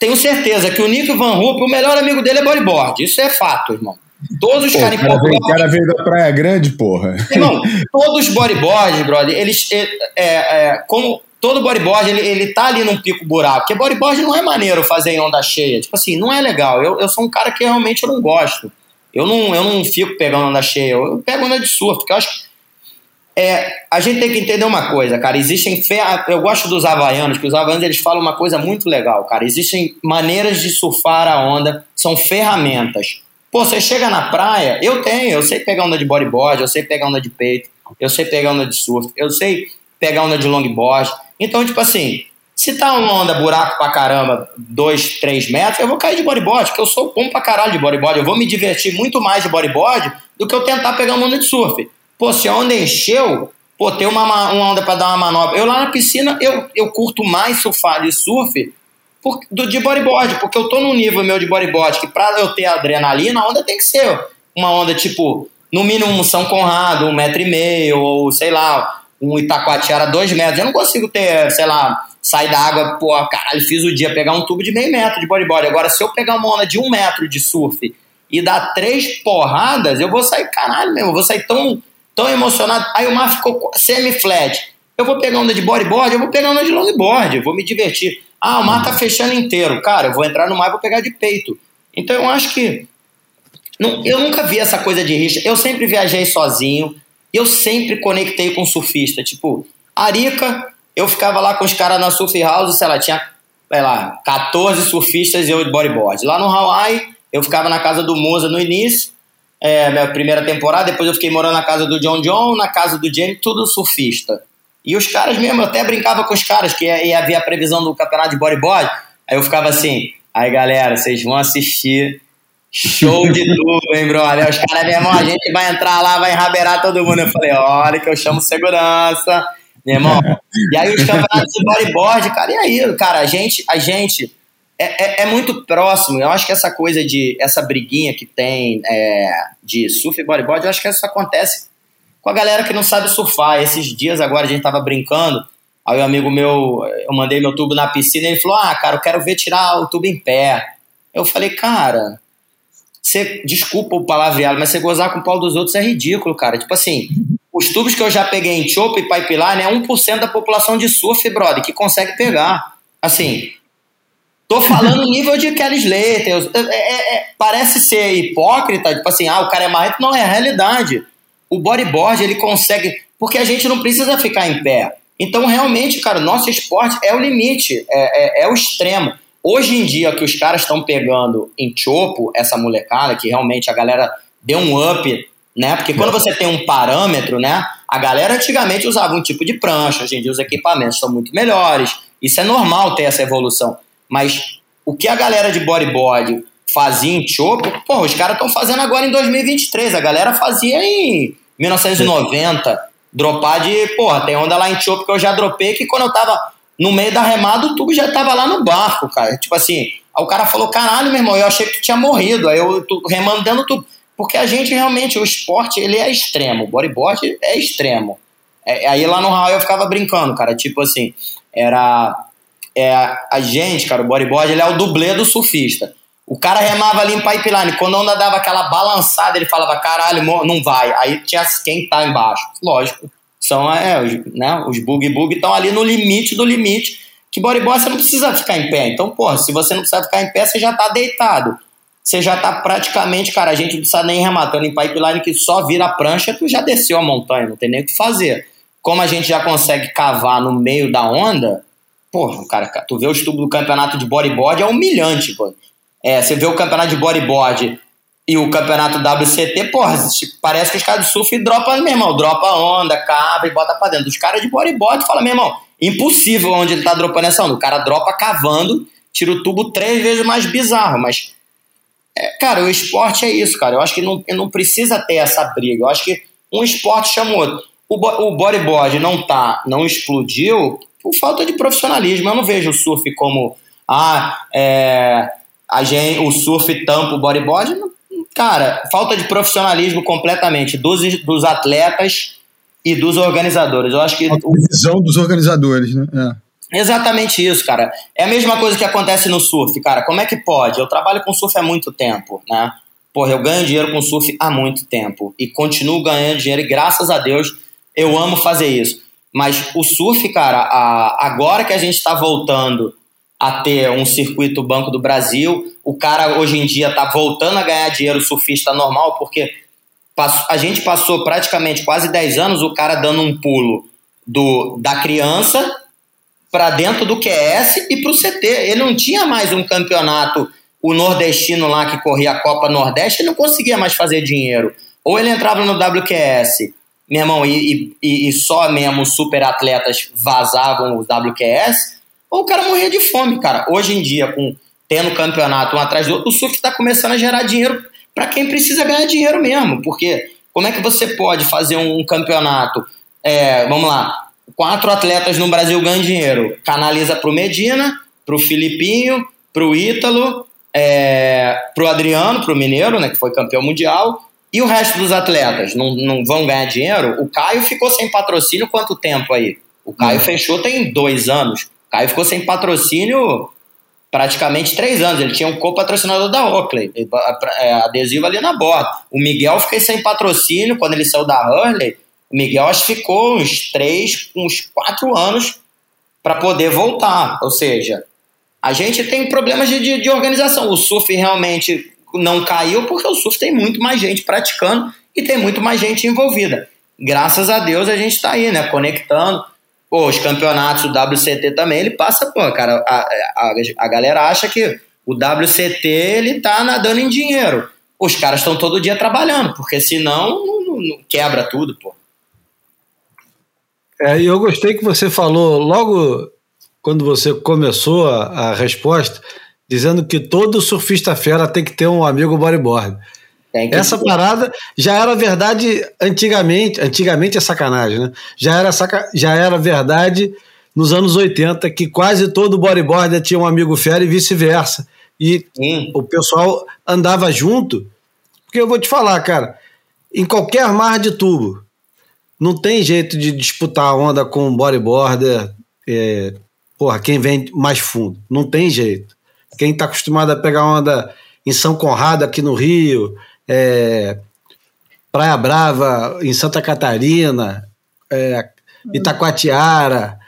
Tenho certeza que o Nick Van Rupp, o melhor amigo dele é bodyboard. Isso é fato, irmão. Todos os caras em Portugal. O cara veio da Praia Grande, porra. Irmão, todos os bodyboards, brother, eles. É, é, como todo bodyboard, ele, ele tá ali num pico buraco. Porque bodyboard não é maneiro fazer em onda cheia. Tipo assim, não é legal. Eu, eu sou um cara que realmente eu não gosto. Eu não, eu não fico pegando onda cheia. Eu pego onda de surf, porque eu acho que é, a gente tem que entender uma coisa, cara. Existem. Eu gosto dos havaianos, que os havaianos eles falam uma coisa muito legal, cara. Existem maneiras de surfar a onda, são ferramentas. Pô, você chega na praia, eu tenho, eu sei pegar onda de bodyboard, eu sei pegar onda de peito, eu sei pegar onda de surf, eu sei pegar onda de longboard. Então, tipo assim, se tá uma onda buraco pra caramba, dois, três metros, eu vou cair de bodyboard, porque eu sou bom pra caralho de bodyboard. Eu vou me divertir muito mais de bodyboard do que eu tentar pegar uma onda de surf. Pô, se a onda encheu, pô, tem uma, uma onda para dar uma manobra. Eu lá na piscina, eu, eu curto mais surfar de surf por, do, de bodyboard, porque eu tô num nível meu de bodyboard que pra eu ter adrenalina, a onda tem que ser uma onda tipo, no mínimo um São Conrado, um metro e meio, ou sei lá, um Itacoatiara dois metros. Eu não consigo ter, sei lá, sair da água, pô, caralho, fiz o dia, pegar um tubo de meio metro de bodyboard. Agora, se eu pegar uma onda de um metro de surf e dar três porradas, eu vou sair, caralho mesmo, eu vou sair tão, tão emocionado. Aí o mar ficou semi-flat. Eu vou pegar onda de bodyboard, eu vou pegar onda de longboard, eu vou me divertir. Ah, o mar tá fechando inteiro. Cara, eu vou entrar no mar e vou pegar de peito. Então eu acho que. Não, eu nunca vi essa coisa de rixa. Eu sempre viajei sozinho eu sempre conectei com surfista. Tipo, Arica, eu ficava lá com os caras na surf house, sei lá, tinha, sei lá, 14 surfistas e eu de bodyboard. Lá no Hawaii, eu ficava na casa do Moza no início, é, minha primeira temporada, depois eu fiquei morando na casa do John John, na casa do Jamie, tudo surfista. E os caras mesmo, eu até brincava com os caras, que ia, ia ver a previsão do campeonato de bodyboard. Aí eu ficava assim, aí galera, vocês vão assistir Show de tudo, hein, brother? Os caras, meu irmão, a gente vai entrar lá, vai enraberar todo mundo. Eu falei, olha que eu chamo segurança, meu irmão. E aí os campeonatos de bodyboard, cara, e aí, cara, a gente, a gente é, é, é, muito próximo. Eu acho que essa coisa de, essa briguinha que tem é, de surf e bodyboard, eu acho que isso acontece com a galera que não sabe surfar. Esses dias agora a gente tava brincando, aí um amigo meu, eu mandei meu tubo na piscina, ele falou, ah, cara, eu quero ver tirar o tubo em pé. Eu falei, cara você, desculpa o palavreado, mas você gozar com o pau dos outros é ridículo, cara. Tipo assim, os tubos que eu já peguei em chope e pipeline é 1% da população de surf, brother, que consegue pegar. Assim, tô falando nível de Kelly Slater. É, é, é, parece ser hipócrita, tipo assim, ah, o cara é marrento. Não, é a realidade. O bodyboard, ele consegue... Porque a gente não precisa ficar em pé. Então, realmente, cara, nosso esporte é o limite, é, é, é o extremo. Hoje em dia, que os caras estão pegando em chopo, essa molecada, que realmente a galera deu um up, né? Porque quando você tem um parâmetro, né? A galera antigamente usava um tipo de prancha, hoje em dia os equipamentos são muito melhores. Isso é normal ter essa evolução. Mas o que a galera de bodyboard fazia em chopo, pô, os caras estão fazendo agora em 2023. A galera fazia em 1990. Dropar de, porra, tem onda lá em chopo que eu já dropei que quando eu tava no meio da remada, o tubo já tava lá no barco, cara. Tipo assim, aí o cara falou: caralho, meu irmão, eu achei que tu tinha morrido. Aí eu tô do tubo. Porque a gente realmente, o esporte, ele é extremo. O bodyboard é extremo. É, aí lá no Raul eu ficava brincando, cara. Tipo assim, era. É, a gente, cara, o bodyboard, ele é o dublê do surfista. O cara remava ali em pipeline. Quando a onda dava aquela balançada, ele falava: caralho, não vai. Aí tinha quem tá embaixo. Lógico são é, os, né, os bug-bug estão ali no limite do limite, que bodyboard você não precisa ficar em pé. Então, porra, se você não precisa ficar em pé, você já está deitado. Você já está praticamente, cara, a gente não precisa nem rematando em pipeline que só vira a prancha, tu já desceu a montanha, não tem nem o que fazer. Como a gente já consegue cavar no meio da onda, porra, cara, tu vê o estudo do campeonato de bodyboard, é humilhante, pô. É, você vê o campeonato de bodyboard e o campeonato WCT, porra, parece que os caras do surf dropam, meu irmão, dropa onda, cava e bota pra dentro. Os caras de bodyboard falam, meu irmão, impossível onde ele tá dropando essa onda. O cara dropa cavando, tira o tubo três vezes mais bizarro, mas. É, cara, o esporte é isso, cara. Eu acho que não, não precisa ter essa briga. Eu acho que um esporte chama o outro. O, o bodyboard não tá, não explodiu por falta de profissionalismo. Eu não vejo o surf como. Ah, é, a gente, o surf tampa o bodyboard. Cara, falta de profissionalismo completamente dos, dos atletas e dos organizadores. Eu acho que. A visão dos organizadores, né? É. Exatamente isso, cara. É a mesma coisa que acontece no surf, cara. Como é que pode? Eu trabalho com surf há muito tempo, né? Porra, eu ganho dinheiro com surf há muito tempo. E continuo ganhando dinheiro, e graças a Deus eu amo fazer isso. Mas o surf, cara, a, agora que a gente está voltando a ter um circuito Banco do Brasil. O cara hoje em dia está voltando a ganhar dinheiro surfista normal, porque a gente passou praticamente quase 10 anos o cara dando um pulo do da criança para dentro do QS e para o CT. Ele não tinha mais um campeonato, o nordestino lá que corria a Copa Nordeste, ele não conseguia mais fazer dinheiro. Ou ele entrava no WQS, meu irmão, e, e, e só mesmo super atletas vazavam o WQS, ou o cara morria de fome, cara. Hoje em dia, com tendo campeonato um atrás do outro, o surf está começando a gerar dinheiro para quem precisa ganhar dinheiro mesmo. Porque como é que você pode fazer um campeonato? É, vamos lá, quatro atletas no Brasil ganham dinheiro. Canaliza para o Medina, para o Filipinho, para o Ítalo, é, para o Adriano, para o Mineiro, né, que foi campeão mundial. E o resto dos atletas não, não vão ganhar dinheiro? O Caio ficou sem patrocínio quanto tempo aí? O Caio uhum. fechou tem dois anos. Caio ficou sem patrocínio praticamente três anos. Ele tinha um co-patrocinador da Oakley, é, adesivo ali na borda. O Miguel ficou sem patrocínio quando ele saiu da Hurley. O Miguel acho que ficou uns três, uns quatro anos para poder voltar. Ou seja, a gente tem problemas de, de, de, organização. O surf realmente não caiu porque o surf tem muito mais gente praticando e tem muito mais gente envolvida. Graças a Deus a gente está aí, né? Conectando pô, os campeonatos, o WCT também, ele passa, pô, cara, a, a, a galera acha que o WCT ele tá nadando em dinheiro. Os caras estão todo dia trabalhando, porque senão não, não, não quebra tudo, pô. É, eu gostei que você falou logo quando você começou a, a resposta, dizendo que todo surfista fera tem que ter um amigo bodyboard. Essa parada já era verdade antigamente, antigamente é sacanagem, né? Já era, saca, já era verdade nos anos 80 que quase todo bodyboarder tinha um amigo fera e vice-versa. E Sim. o pessoal andava junto, porque eu vou te falar, cara, em qualquer mar de tubo, não tem jeito de disputar a onda com um bodyboarder, é, porra, quem vem mais fundo. Não tem jeito. Quem está acostumado a pegar onda em São Conrado, aqui no Rio, é, Praia Brava, em Santa Catarina, é, Itacoatiara,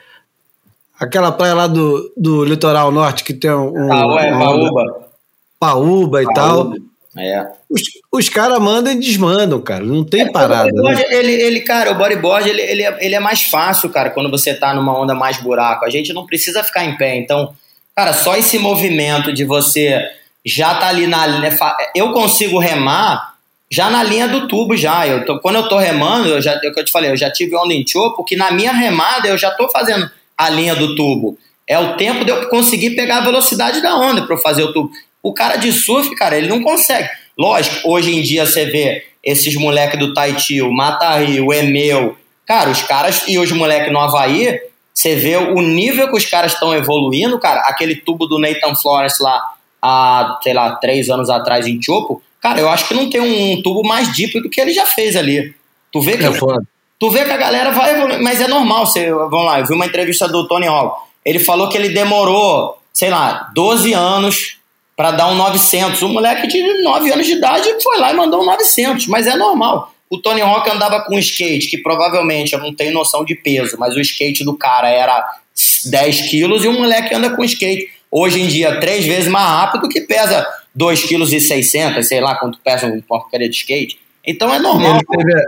aquela praia lá do, do litoral norte que tem um. Ah, é, Paúba. Paúba e Paúba. tal. É. Os, os caras mandam e desmandam, cara. Não tem é, parada. Né? Ele, ele, cara, o bodyboard ele, ele, é, ele é mais fácil, cara, quando você tá numa onda mais buraco. A gente não precisa ficar em pé. Então, cara, só esse movimento de você já tá ali na linha. Eu consigo remar já na linha do tubo já. Eu tô, quando eu tô remando, eu já, é o que eu te falei, eu já tive onda em chopo, que na minha remada eu já tô fazendo a linha do tubo. É o tempo de eu conseguir pegar a velocidade da onda para fazer o tubo. O cara de surf, cara, ele não consegue. Lógico, hoje em dia você vê esses moleques do Taiti, o Mata Rio, o Emeu. Cara, os caras e os moleques no Havaí, você vê o nível que os caras estão evoluindo, cara. Aquele tubo do Nathan Florence lá, há, sei lá, três anos atrás em Chopo, cara, eu acho que não tem um tubo mais deep do que ele já fez ali. Tu vê que, é tu vê que a galera vai evoluir, mas é normal. Você, vamos lá, eu vi uma entrevista do Tony Hawk. Ele falou que ele demorou, sei lá, 12 anos para dar um 900. Um moleque de 9 anos de idade foi lá e mandou um 900, mas é normal. O Tony Hawk andava com um skate que provavelmente eu não tenho noção de peso, mas o skate do cara era 10 quilos e o moleque anda com skate hoje em dia três vezes mais rápido que pesa 2,6 kg, sei lá quanto pesa um porcaria de skate. Então é normal. Ele teve,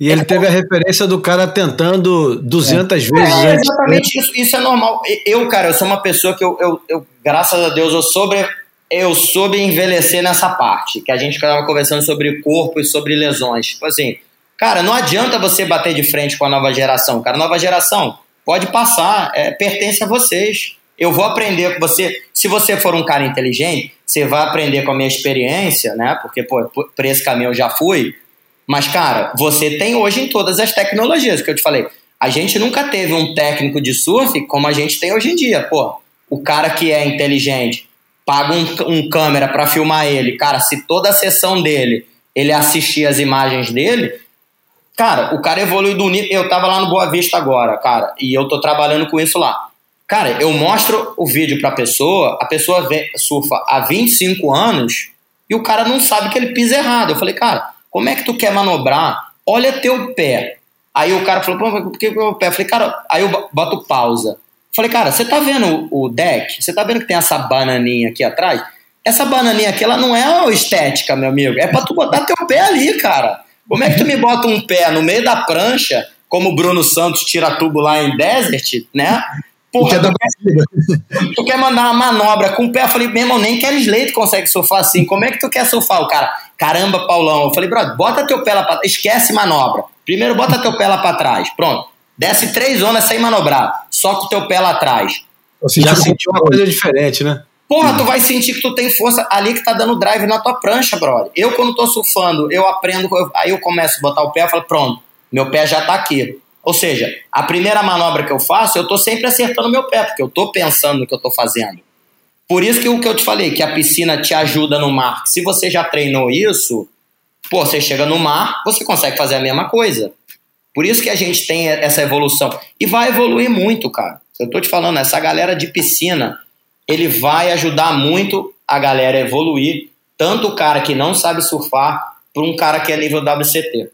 e ele teve a referência do cara tentando 200 é. vezes. É, exatamente isso, isso é normal. Eu, cara, eu sou uma pessoa que eu, eu, eu graças a Deus, eu sobre eu soube envelhecer nessa parte, que a gente estava conversando sobre corpo e sobre lesões. Tipo assim, cara, não adianta você bater de frente com a nova geração. Cara, a nova geração pode passar, é, pertence a vocês. Eu vou aprender com você. Se você for um cara inteligente, você vai aprender com a minha experiência, né? Porque, pô, por esse caminho eu já fui. Mas, cara, você tem hoje em todas as tecnologias que eu te falei. A gente nunca teve um técnico de surf como a gente tem hoje em dia. Pô, o cara que é inteligente paga um, um câmera para filmar ele, cara, se toda a sessão dele ele assistir as imagens dele, cara, o cara evolui do nível. Eu tava lá no Boa Vista agora, cara, e eu tô trabalhando com isso lá. Cara, eu mostro o vídeo pra pessoa, a pessoa vê, surfa há 25 anos e o cara não sabe que ele pisa errado. Eu falei, cara, como é que tu quer manobrar? Olha teu pé. Aí o cara falou, por que o pé? Eu falei, cara, aí eu boto pausa. Falei, cara, você tá vendo o deck? Você tá vendo que tem essa bananinha aqui atrás? Essa bananinha aqui, ela não é estética, meu amigo. É pra tu botar teu pé ali, cara. Como é que tu me bota um pé no meio da prancha, como o Bruno Santos tira tubo lá em Desert, né? Porra, tu, quer, tu quer mandar uma manobra com o pé? Eu falei, meu irmão, nem Kelly Slate consegue surfar assim. Como é que tu quer surfar? O cara, caramba, Paulão. Eu falei, brother, bota teu pé lá pra trás. Esquece manobra. Primeiro bota teu pé lá pra trás. Pronto. Desce três ondas sem manobrar, só com o teu pé lá atrás. Você já sentiu uma coisa diferente, né? Porra, tu vai sentir que tu tem força ali que tá dando drive na tua prancha, brother. Eu, quando tô surfando, eu aprendo, eu, aí eu começo a botar o pé e falo, pronto, meu pé já tá aqui. Ou seja, a primeira manobra que eu faço, eu tô sempre acertando meu pé, porque eu tô pensando no que eu tô fazendo. Por isso que o que eu te falei, que a piscina te ajuda no mar. Se você já treinou isso, pô, você chega no mar, você consegue fazer a mesma coisa. Por isso que a gente tem essa evolução. E vai evoluir muito, cara. Eu tô te falando, essa galera de piscina, ele vai ajudar muito a galera a evoluir, tanto o cara que não sabe surfar, para um cara que é nível WCT.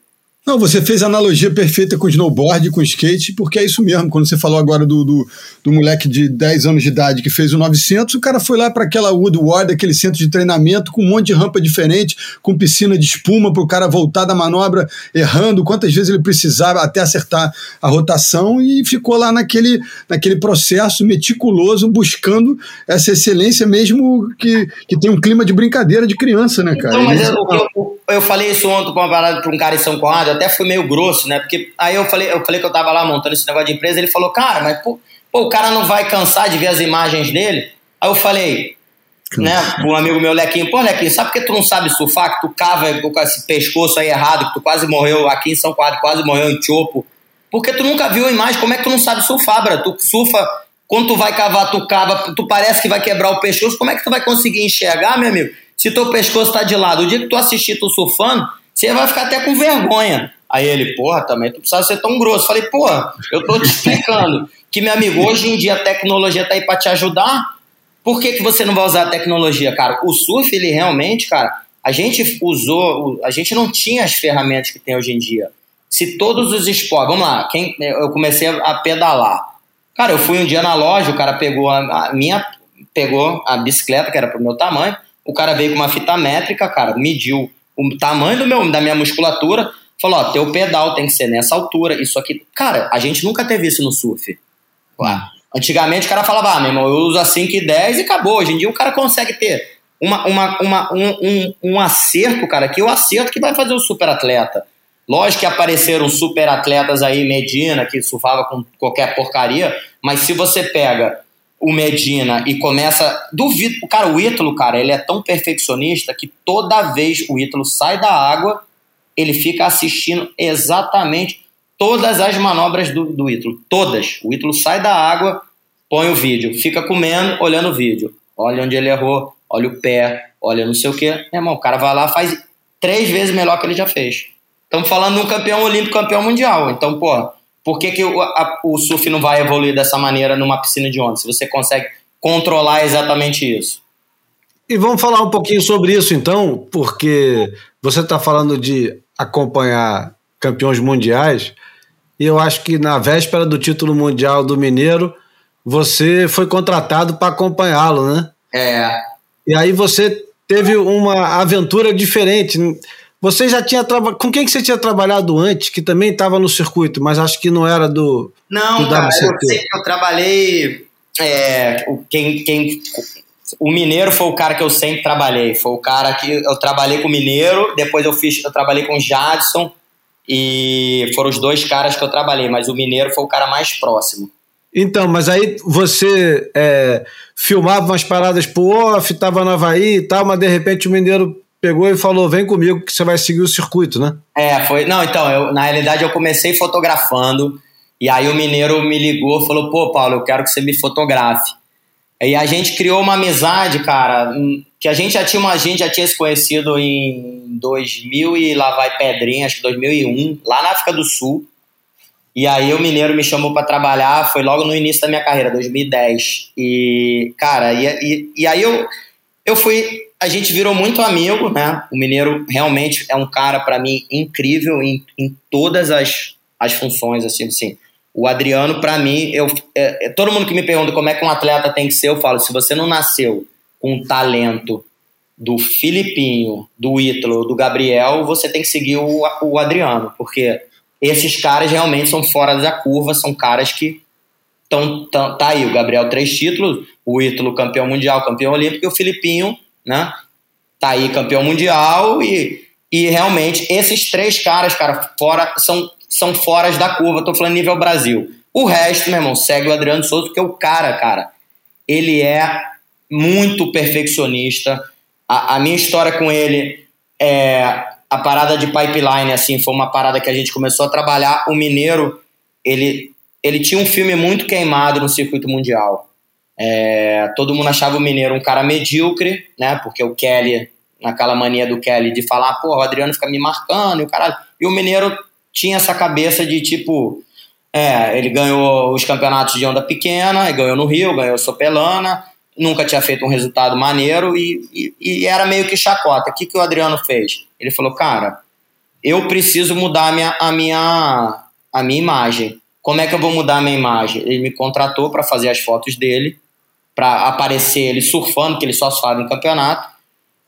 Não, você fez a analogia perfeita com o snowboard, com o skate, porque é isso mesmo. Quando você falou agora do, do, do moleque de 10 anos de idade que fez o 900, o cara foi lá para aquela Woodward, aquele centro de treinamento, com um monte de rampa diferente, com piscina de espuma para o cara voltar da manobra errando, quantas vezes ele precisava até acertar a rotação e ficou lá naquele, naquele processo meticuloso, buscando essa excelência mesmo que, que tem um clima de brincadeira de criança, né, cara? Então, mas é, o, que eu, eu falei isso ontem pra, uma parada, pra um cara em São Conrado, eu até fui meio grosso, né? Porque aí eu falei, eu falei que eu tava lá montando esse negócio de empresa, ele falou, cara, mas pô, pô o cara não vai cansar de ver as imagens dele? Aí eu falei, né, um amigo meu, Lequinho, pô, Lequinho, sabe por que tu não sabe surfar? Que tu cava com esse pescoço aí errado, que tu quase morreu aqui em São Quadro, quase morreu em Chopo. Porque tu nunca viu a imagem, como é que tu não sabe surfar, bra? Tu surfa, quando tu vai cavar, tu cava, tu parece que vai quebrar o pescoço, como é que tu vai conseguir enxergar, meu amigo? Se teu pescoço tá de lado, o dia que tu assistir tu surfando, você vai ficar até com vergonha. Aí ele, porra, também tu precisa ser tão grosso. Falei, porra, eu tô te explicando que, meu amigo, hoje em dia a tecnologia tá aí pra te ajudar, por que, que você não vai usar a tecnologia, cara? O surf, ele realmente, cara, a gente usou, a gente não tinha as ferramentas que tem hoje em dia. Se todos os esportes, vamos lá, quem, eu comecei a pedalar. Cara, eu fui um dia na loja, o cara pegou a, a minha, pegou a bicicleta, que era pro meu tamanho, o cara veio com uma fita métrica, cara, mediu o tamanho do meu, da minha musculatura, falou, ó, teu pedal tem que ser nessa altura, isso aqui. Cara, a gente nunca teve isso no surf. Ué. Antigamente o cara falava, ah, meu irmão, eu uso a 5 e 10 e acabou. Hoje em dia o cara consegue ter uma, uma, uma, um, um, um acerto, cara, que é o acerto que vai fazer o super atleta. Lógico que apareceram super atletas aí, Medina, que surfava com qualquer porcaria, mas se você pega o Medina e começa. Duvido. Cara, o Ítalo, cara, ele é tão perfeccionista que toda vez o Ítalo sai da água, ele fica assistindo exatamente todas as manobras do, do Ítalo. Todas. O Ítalo sai da água, põe o vídeo, fica comendo, olhando o vídeo. Olha onde ele errou, olha o pé, olha não sei o quê. Meu irmão, o cara vai lá faz três vezes melhor que ele já fez. Estamos falando de um campeão olímpico, campeão mundial. Então, pô, por que, que o, a, o surf não vai evoluir dessa maneira numa piscina de onda? Se você consegue controlar exatamente isso. E vamos falar um pouquinho sobre isso então, porque você está falando de acompanhar campeões mundiais, e eu acho que na véspera do título mundial do Mineiro, você foi contratado para acompanhá-lo, né? É. E aí você teve uma aventura diferente. Você já tinha trabalhado. Com quem que você tinha trabalhado antes, que também estava no circuito, mas acho que não era do. Não, do cara, eu eu trabalhei. É, quem, quem, o Mineiro foi o cara que eu sempre trabalhei. Foi o cara que eu trabalhei com o Mineiro, depois eu fiz, eu trabalhei com o Jadson, e foram os dois caras que eu trabalhei, mas o Mineiro foi o cara mais próximo. Então, mas aí você é, filmava umas paradas pro off, tava no Havaí e tal, mas de repente o Mineiro pegou e falou: vem comigo que você vai seguir o circuito, né? É, foi. Não, então, eu, na realidade eu comecei fotografando, e aí o Mineiro me ligou falou: pô, Paulo, eu quero que você me fotografe. E a gente criou uma amizade, cara, hum, que a gente já tinha uma, a gente já tinha se conhecido em 2000 e lá vai Pedrinha, acho que 2001, lá na África do Sul. E aí o Mineiro me chamou para trabalhar, foi logo no início da minha carreira, 2010. E, cara, e, e, e aí eu, eu fui, a gente virou muito amigo, né? O Mineiro realmente é um cara, para mim, incrível em, em todas as, as funções, assim, assim o Adriano, para mim, eu, é, é, todo mundo que me pergunta como é que um atleta tem que ser, eu falo: se você não nasceu com o talento do Filipinho, do Ítalo, do Gabriel, você tem que seguir o, o Adriano, porque esses caras realmente são fora da curva, são caras que estão. Tá aí, o Gabriel, três títulos, o Ítalo, campeão mundial, campeão olímpico, e o Filipinho, né? Tá aí, campeão mundial, e, e realmente esses três caras, cara, fora, são são fora da curva, tô falando nível Brasil. O resto, meu irmão, segue o Adriano Souza, porque o cara, cara, ele é muito perfeccionista. A, a minha história com ele é a parada de pipeline, assim, foi uma parada que a gente começou a trabalhar. O Mineiro, ele, ele tinha um filme muito queimado no circuito mundial. É, todo mundo achava o Mineiro um cara medíocre, né? Porque o Kelly, naquela mania do Kelly de falar, pô, o Adriano fica me marcando e o cara. E o Mineiro tinha essa cabeça de tipo. É, ele ganhou os campeonatos de onda pequena, ganhou no Rio, ganhou Sopelana, nunca tinha feito um resultado maneiro e, e, e era meio que chacota. O que, que o Adriano fez? Ele falou, cara, eu preciso mudar a minha, a minha, a minha imagem. Como é que eu vou mudar a minha imagem? Ele me contratou para fazer as fotos dele, para aparecer ele surfando, que ele só faz em campeonato.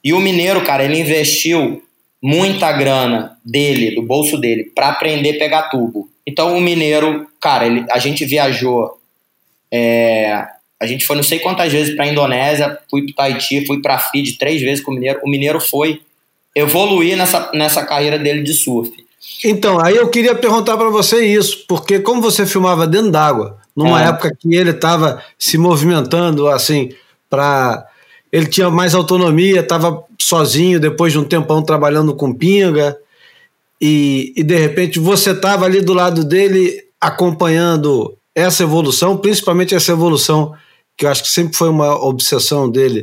E o Mineiro, cara, ele investiu muita grana dele, do bolso dele, para aprender a pegar tubo. Então o mineiro, cara, ele, a gente viajou, é, a gente foi não sei quantas vezes para Indonésia, fui para Tahiti, fui para Fiji três vezes com o mineiro. O mineiro foi evoluir nessa, nessa carreira dele de surf. Então, aí eu queria perguntar para você isso, porque como você filmava dentro d'água, numa É. época que ele estava se movimentando assim para ele tinha mais autonomia, estava sozinho depois de um tempão trabalhando com pinga e, e de repente você estava ali do lado dele acompanhando essa evolução, principalmente essa evolução que eu acho que sempre foi uma obsessão dele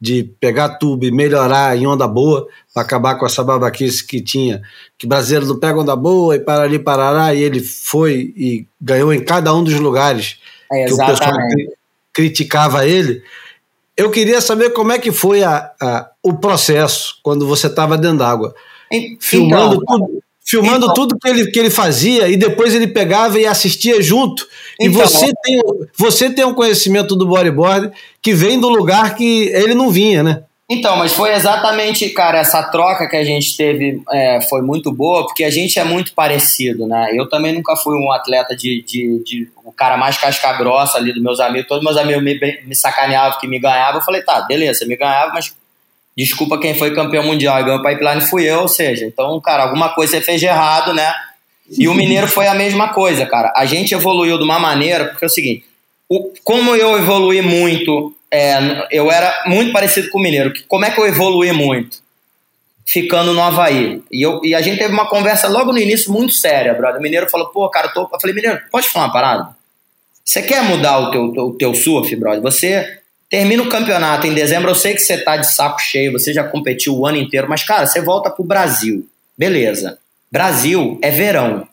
de pegar tubo e melhorar em onda boa para acabar com essa babaquice que tinha, que brasileiro não pega onda boa e para ali parará e ele foi e ganhou em cada um dos lugares É, que o pessoal criticava ele. Eu queria saber como é que foi a, a- o processo quando você estava dentro d'água, filmando então, tudo, filmando então- tudo que ele, que ele fazia e depois ele pegava e assistia junto. E Então, você tem, você tem um conhecimento do bodyboard que vem do lugar que ele não vinha, né? Então, mas foi exatamente, cara, essa troca que a gente teve é, foi muito boa, porque a gente é muito parecido, né? Eu também nunca fui um atleta de, de, de o cara mais casca grossa ali dos meus amigos. Todos meus amigos me, me sacaneavam que me ganhavam. Eu falei, tá, beleza, me ganhava, mas desculpa quem foi campeão mundial e ganhou o pipeline fui eu, ou seja, então, cara, alguma coisa você fez de errado, né? E o Mineiro foi a mesma coisa, cara. A gente evoluiu de uma maneira, porque é o seguinte, o, como eu evoluí muito, é, eu era muito parecido com o Mineiro. Como é que eu evoluí muito? Ficando no Havaí. E, eu, e a gente teve uma conversa logo no início muito séria, brother. O Mineiro falou, pô, cara, eu, tô... eu falei, Mineiro, pode falar uma parada? Você quer mudar o teu, o teu surf, brother? Você termina o campeonato em dezembro, eu sei que você tá de saco cheio, você já competiu o ano inteiro, mas, cara, você volta pro Brasil. Beleza. Brasil é verão.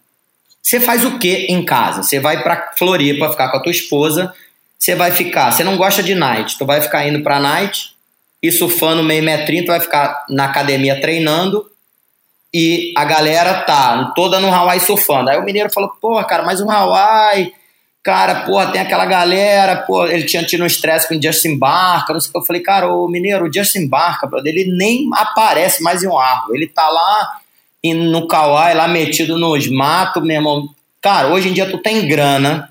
Você faz o que em casa? Você vai pra Floripa ficar com a tua esposa, você vai ficar, você não gosta de night, tu vai ficar indo pra night e surfando meio metrinho, tu vai ficar na academia treinando e a galera tá toda no Hawaii surfando. Aí o mineiro falou, pô, cara, mas o Hawaii, cara, porra, tem aquela galera, pô, ele tinha tido um estresse com o Justin Barca, não sei o que. Eu falei, cara, o mineiro, o Justin Barca, brother, ele nem aparece mais em um arco. Ele tá lá no Kauai, lá metido nos matos, meu irmão. Cara, hoje em dia tu tem grana.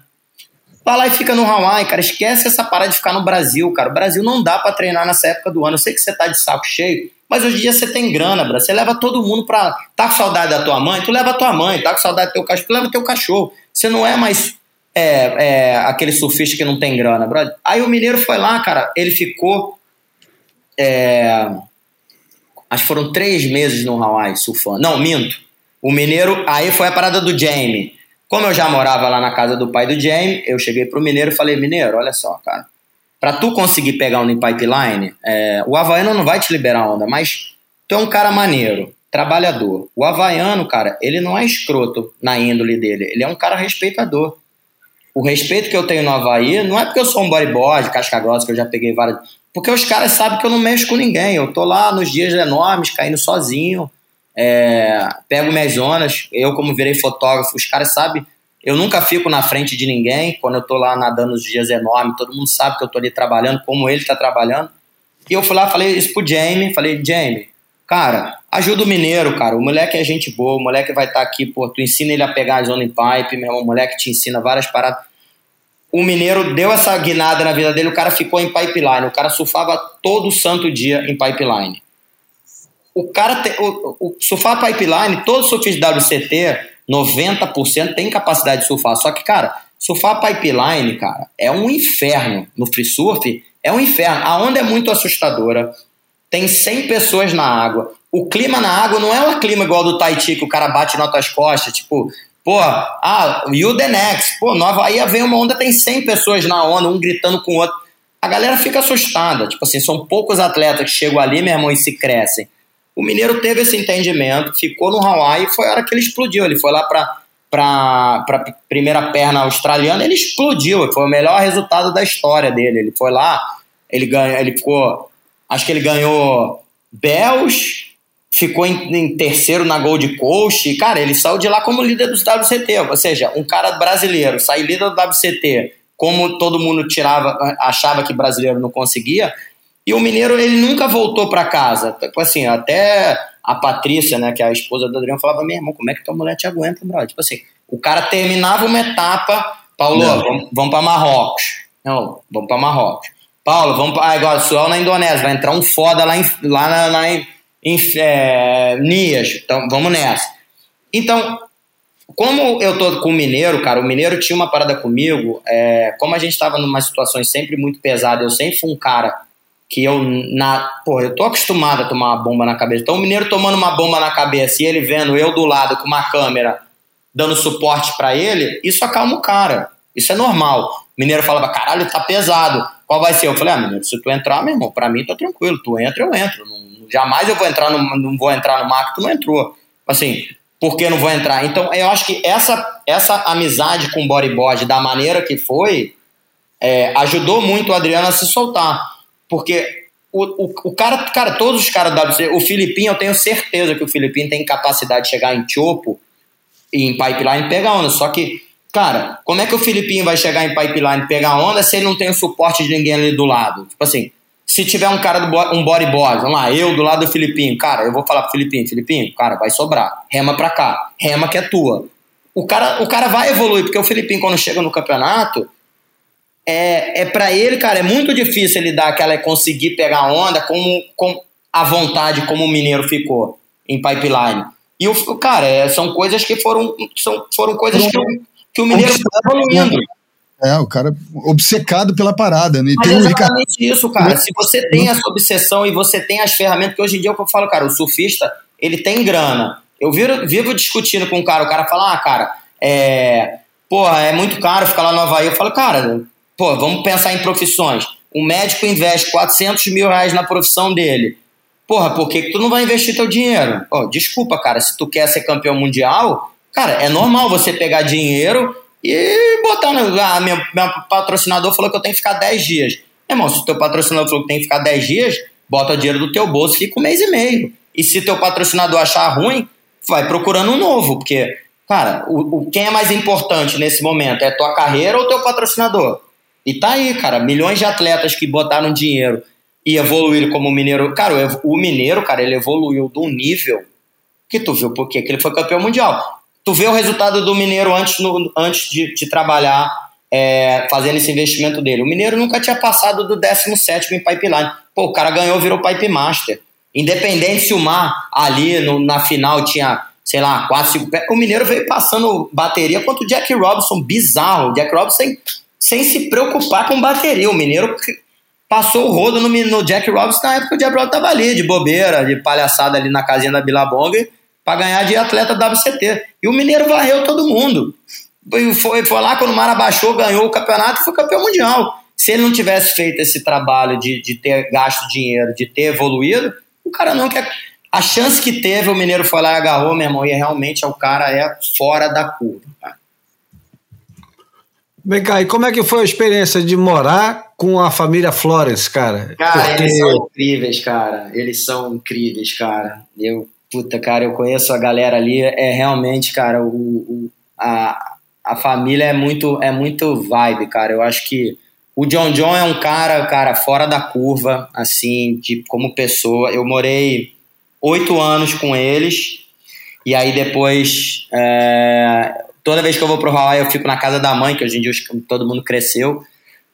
Vai lá e fica no Hawaii, cara. Esquece essa parada de ficar no Brasil, cara. O Brasil não dá pra treinar nessa época do ano. Eu sei que você tá de saco cheio, mas hoje em dia você tem grana, bro. Você leva todo mundo pra. Tá com saudade da tua mãe? Tu leva a tua mãe. Tá com saudade do teu cachorro? Tu leva teu cachorro. Você não é mais é, é, aquele surfista que não tem grana, brother. Aí o Mineiro foi lá, cara. Ele ficou. é, acho que foram três meses no Hawaii surfando. Não, minto. O Mineiro. Aí foi a parada do Jamie. Como eu já morava lá na casa do pai do Jamie, eu cheguei pro Mineiro e falei: Mineiro, olha só, cara. Pra tu conseguir pegar onda em pipeline, é, o Havaiano não vai te liberar onda, mas tu é um cara maneiro, trabalhador. O Havaiano, cara, ele não é escroto na índole dele, ele é um cara respeitador. O respeito que eu tenho no Havaí não é porque eu sou um bodyboard, casca grossa, que eu já peguei várias. Porque os caras sabem que eu não mexo com ninguém. Eu tô lá nos dias enormes, caindo sozinho, é, pego minhas zonas. Eu, como virei fotógrafo, os caras sabem. Eu nunca fico na frente de ninguém. Quando eu tô lá nadando nos dias enormes, todo mundo sabe que eu tô ali trabalhando, como ele tá trabalhando. E eu fui lá, falei isso pro Jamie, falei, Jamie, cara, ajuda o mineiro, cara. O moleque é gente boa, o moleque vai estar aqui, pô, tu ensina ele a pegar a zona em pipe, meu irmão, o moleque te ensina várias paradas. O mineiro deu essa guinada na vida dele, o cara ficou em pipeline, o cara surfava todo santo dia em pipeline. O cara, te, o, o, surfar pipeline, todo surfista de WCT, 90% tem capacidade de surfar. Só que, cara, surfar pipeline, cara, é um inferno. No free surf, é um inferno. A onda é muito assustadora. Tem 100 pessoas na água. O clima na água não é um clima igual do Tahiti, que o cara bate nas tuas costas, tipo, pô, ah, you the next. Pô, no Havaí vem uma onda, tem 100 pessoas na onda, um gritando com o outro. A galera fica assustada. Tipo assim, são poucos atletas que chegam ali, meu irmão, e se crescem. O Mineiro teve esse entendimento, ficou no Hawaii e foi a hora que ele explodiu. Ele foi lá para para primeira perna australiana, ele explodiu. Foi o melhor resultado da história dele. Ele foi lá, ele ganhou, ele ficou, acho que ele ganhou Bells, ficou em, em, terceiro na Gold Coast. E, cara, ele saiu de lá como líder dos WCT. Ou seja, um cara brasileiro sair líder do WCT, como todo mundo tirava, achava que brasileiro não conseguia. E o Mineiro, ele nunca voltou para casa. Tipo assim, até a Patrícia, né, que é a esposa do Adriano, falava: meu irmão, como é que tua mulher te aguenta, brother? Tipo assim, o cara terminava uma etapa, Paulo, vamos, vamos para Marrocos. Não, vamos para Marrocos. Paulo, vamos para. Ah, Suel na Indonésia, vai entrar um foda lá em, lá na, na, em é, Nias, então vamos nessa. Então, como eu tô com o Mineiro, cara, o Mineiro tinha uma parada comigo, é, como a gente estava numa situações sempre muito pesada, eu sempre fui um cara que eu, na, pô, eu tô acostumado a tomar uma bomba na cabeça. Então o Mineiro tomando uma bomba na cabeça e ele vendo eu do lado com uma câmera dando suporte para ele, isso acalma o cara. Isso é normal. O Mineiro falava, caralho, tá pesado. Qual vai ser? Eu falei, ah, Mineiro, se tu entrar, meu irmão, pra mim tá tranquilo. Tu entra, eu entro. Não, jamais eu vou entrar no, não vou entrar no mar que tu não entrou. Assim, por que não vou entrar? Então, eu acho que essa, essa amizade com o bodyboard, da maneira que foi, é, ajudou muito o Adriano a se soltar. Porque o, o, o, cara, cara, todos os caras da WC, o Filipinho, eu tenho certeza que o Filipinho tem capacidade de chegar em Chopo e em pipeline e pegar onda. Só que, cara, como é que o Filipinho vai chegar em pipeline e pegar onda se ele não tem o suporte de ninguém ali do lado? Tipo assim, se tiver um cara, do, um bodyboard, vamos lá, eu do lado do Filipinho, cara, eu vou falar pro Filipinho, Filipinho, cara, vai sobrar, rema pra cá, rema que é tua. O cara, o cara vai evoluir, porque o Filipinho, quando chega no campeonato, é, é para ele, cara, é muito difícil ele dar aquela, conseguir pegar onda com, com a vontade como o Mineiro ficou em pipeline. E o cara, é, são coisas que foram, são, foram coisas que, que o Mineiro está evoluindo. É, o cara obcecado pela parada. Né? Mas tem é exatamente um... isso, cara. Se você tem essa obsessão e você tem as ferramentas, que hoje em dia é o que eu falo, cara, o surfista, ele tem grana. Eu vivo, vivo discutindo com o cara, o cara fala, ah, cara, é, porra, é muito caro ficar lá no Havaí. Eu falo, cara, pô, vamos pensar em profissões. O médico investe 400 mil reais na profissão dele. Porra, por que, que tu não vai investir teu dinheiro? Oh, desculpa, cara, se tu quer ser campeão mundial, cara, é normal você pegar dinheiro e botar no. Ah, meu, meu patrocinador falou que eu tenho que ficar 10 dias. Irmão, se o teu patrocinador falou que tem que ficar 10 dias, bota o dinheiro do teu bolso fica um mês e meio. E se teu patrocinador achar ruim, vai procurando um novo, porque, cara, o, o, quem é mais importante nesse momento? É tua carreira ou teu patrocinador? E tá aí, cara, milhões de atletas que botaram dinheiro e evoluíram como mineiro. Cara, o mineiro, cara, ele evoluiu de um nível que tu viu porque que ele foi campeão mundial tu vê o resultado do Mineiro antes, no, antes de, de trabalhar é, fazendo esse investimento dele. O Mineiro nunca tinha passado do 17 em pipeline. Pô, o cara ganhou, virou pipe master. Independente se o Mar ali no, na final tinha, sei lá, 4, 5 pés. O Mineiro veio passando bateria contra o Jack Robinson, bizarro. O Jack Robinson sem, sem se preocupar com bateria. O Mineiro passou o rodo no, no Jack Robinson na época que o Jack Robinson tava ali, de bobeira, de palhaçada ali na casinha da Bilabong para ganhar de atleta WCT. E o Mineiro varreu todo mundo. Foi, foi lá quando o Mar abaixou, ganhou o campeonato e foi campeão mundial. Se ele não tivesse feito esse trabalho de, de ter gasto dinheiro, de ter evoluído, o cara não quer. A chance que teve, o Mineiro foi lá e agarrou, meu irmão, e realmente o cara é fora da curva. Cara. Vem cá, e como é que foi a experiência de morar com a família Florence, cara? Cara, Porque... eles são incríveis, cara. Eles são incríveis, cara. Eu puta, cara, eu conheço a galera ali, é realmente, cara, o, o, a, a família é muito, é muito vibe, cara. Eu acho que o John John é um cara, cara, fora da curva, assim, de, como pessoa. Eu morei oito anos com eles, e aí depois, é, toda vez que eu vou pro Hawaii, eu fico na casa da mãe, que hoje em dia todo mundo cresceu.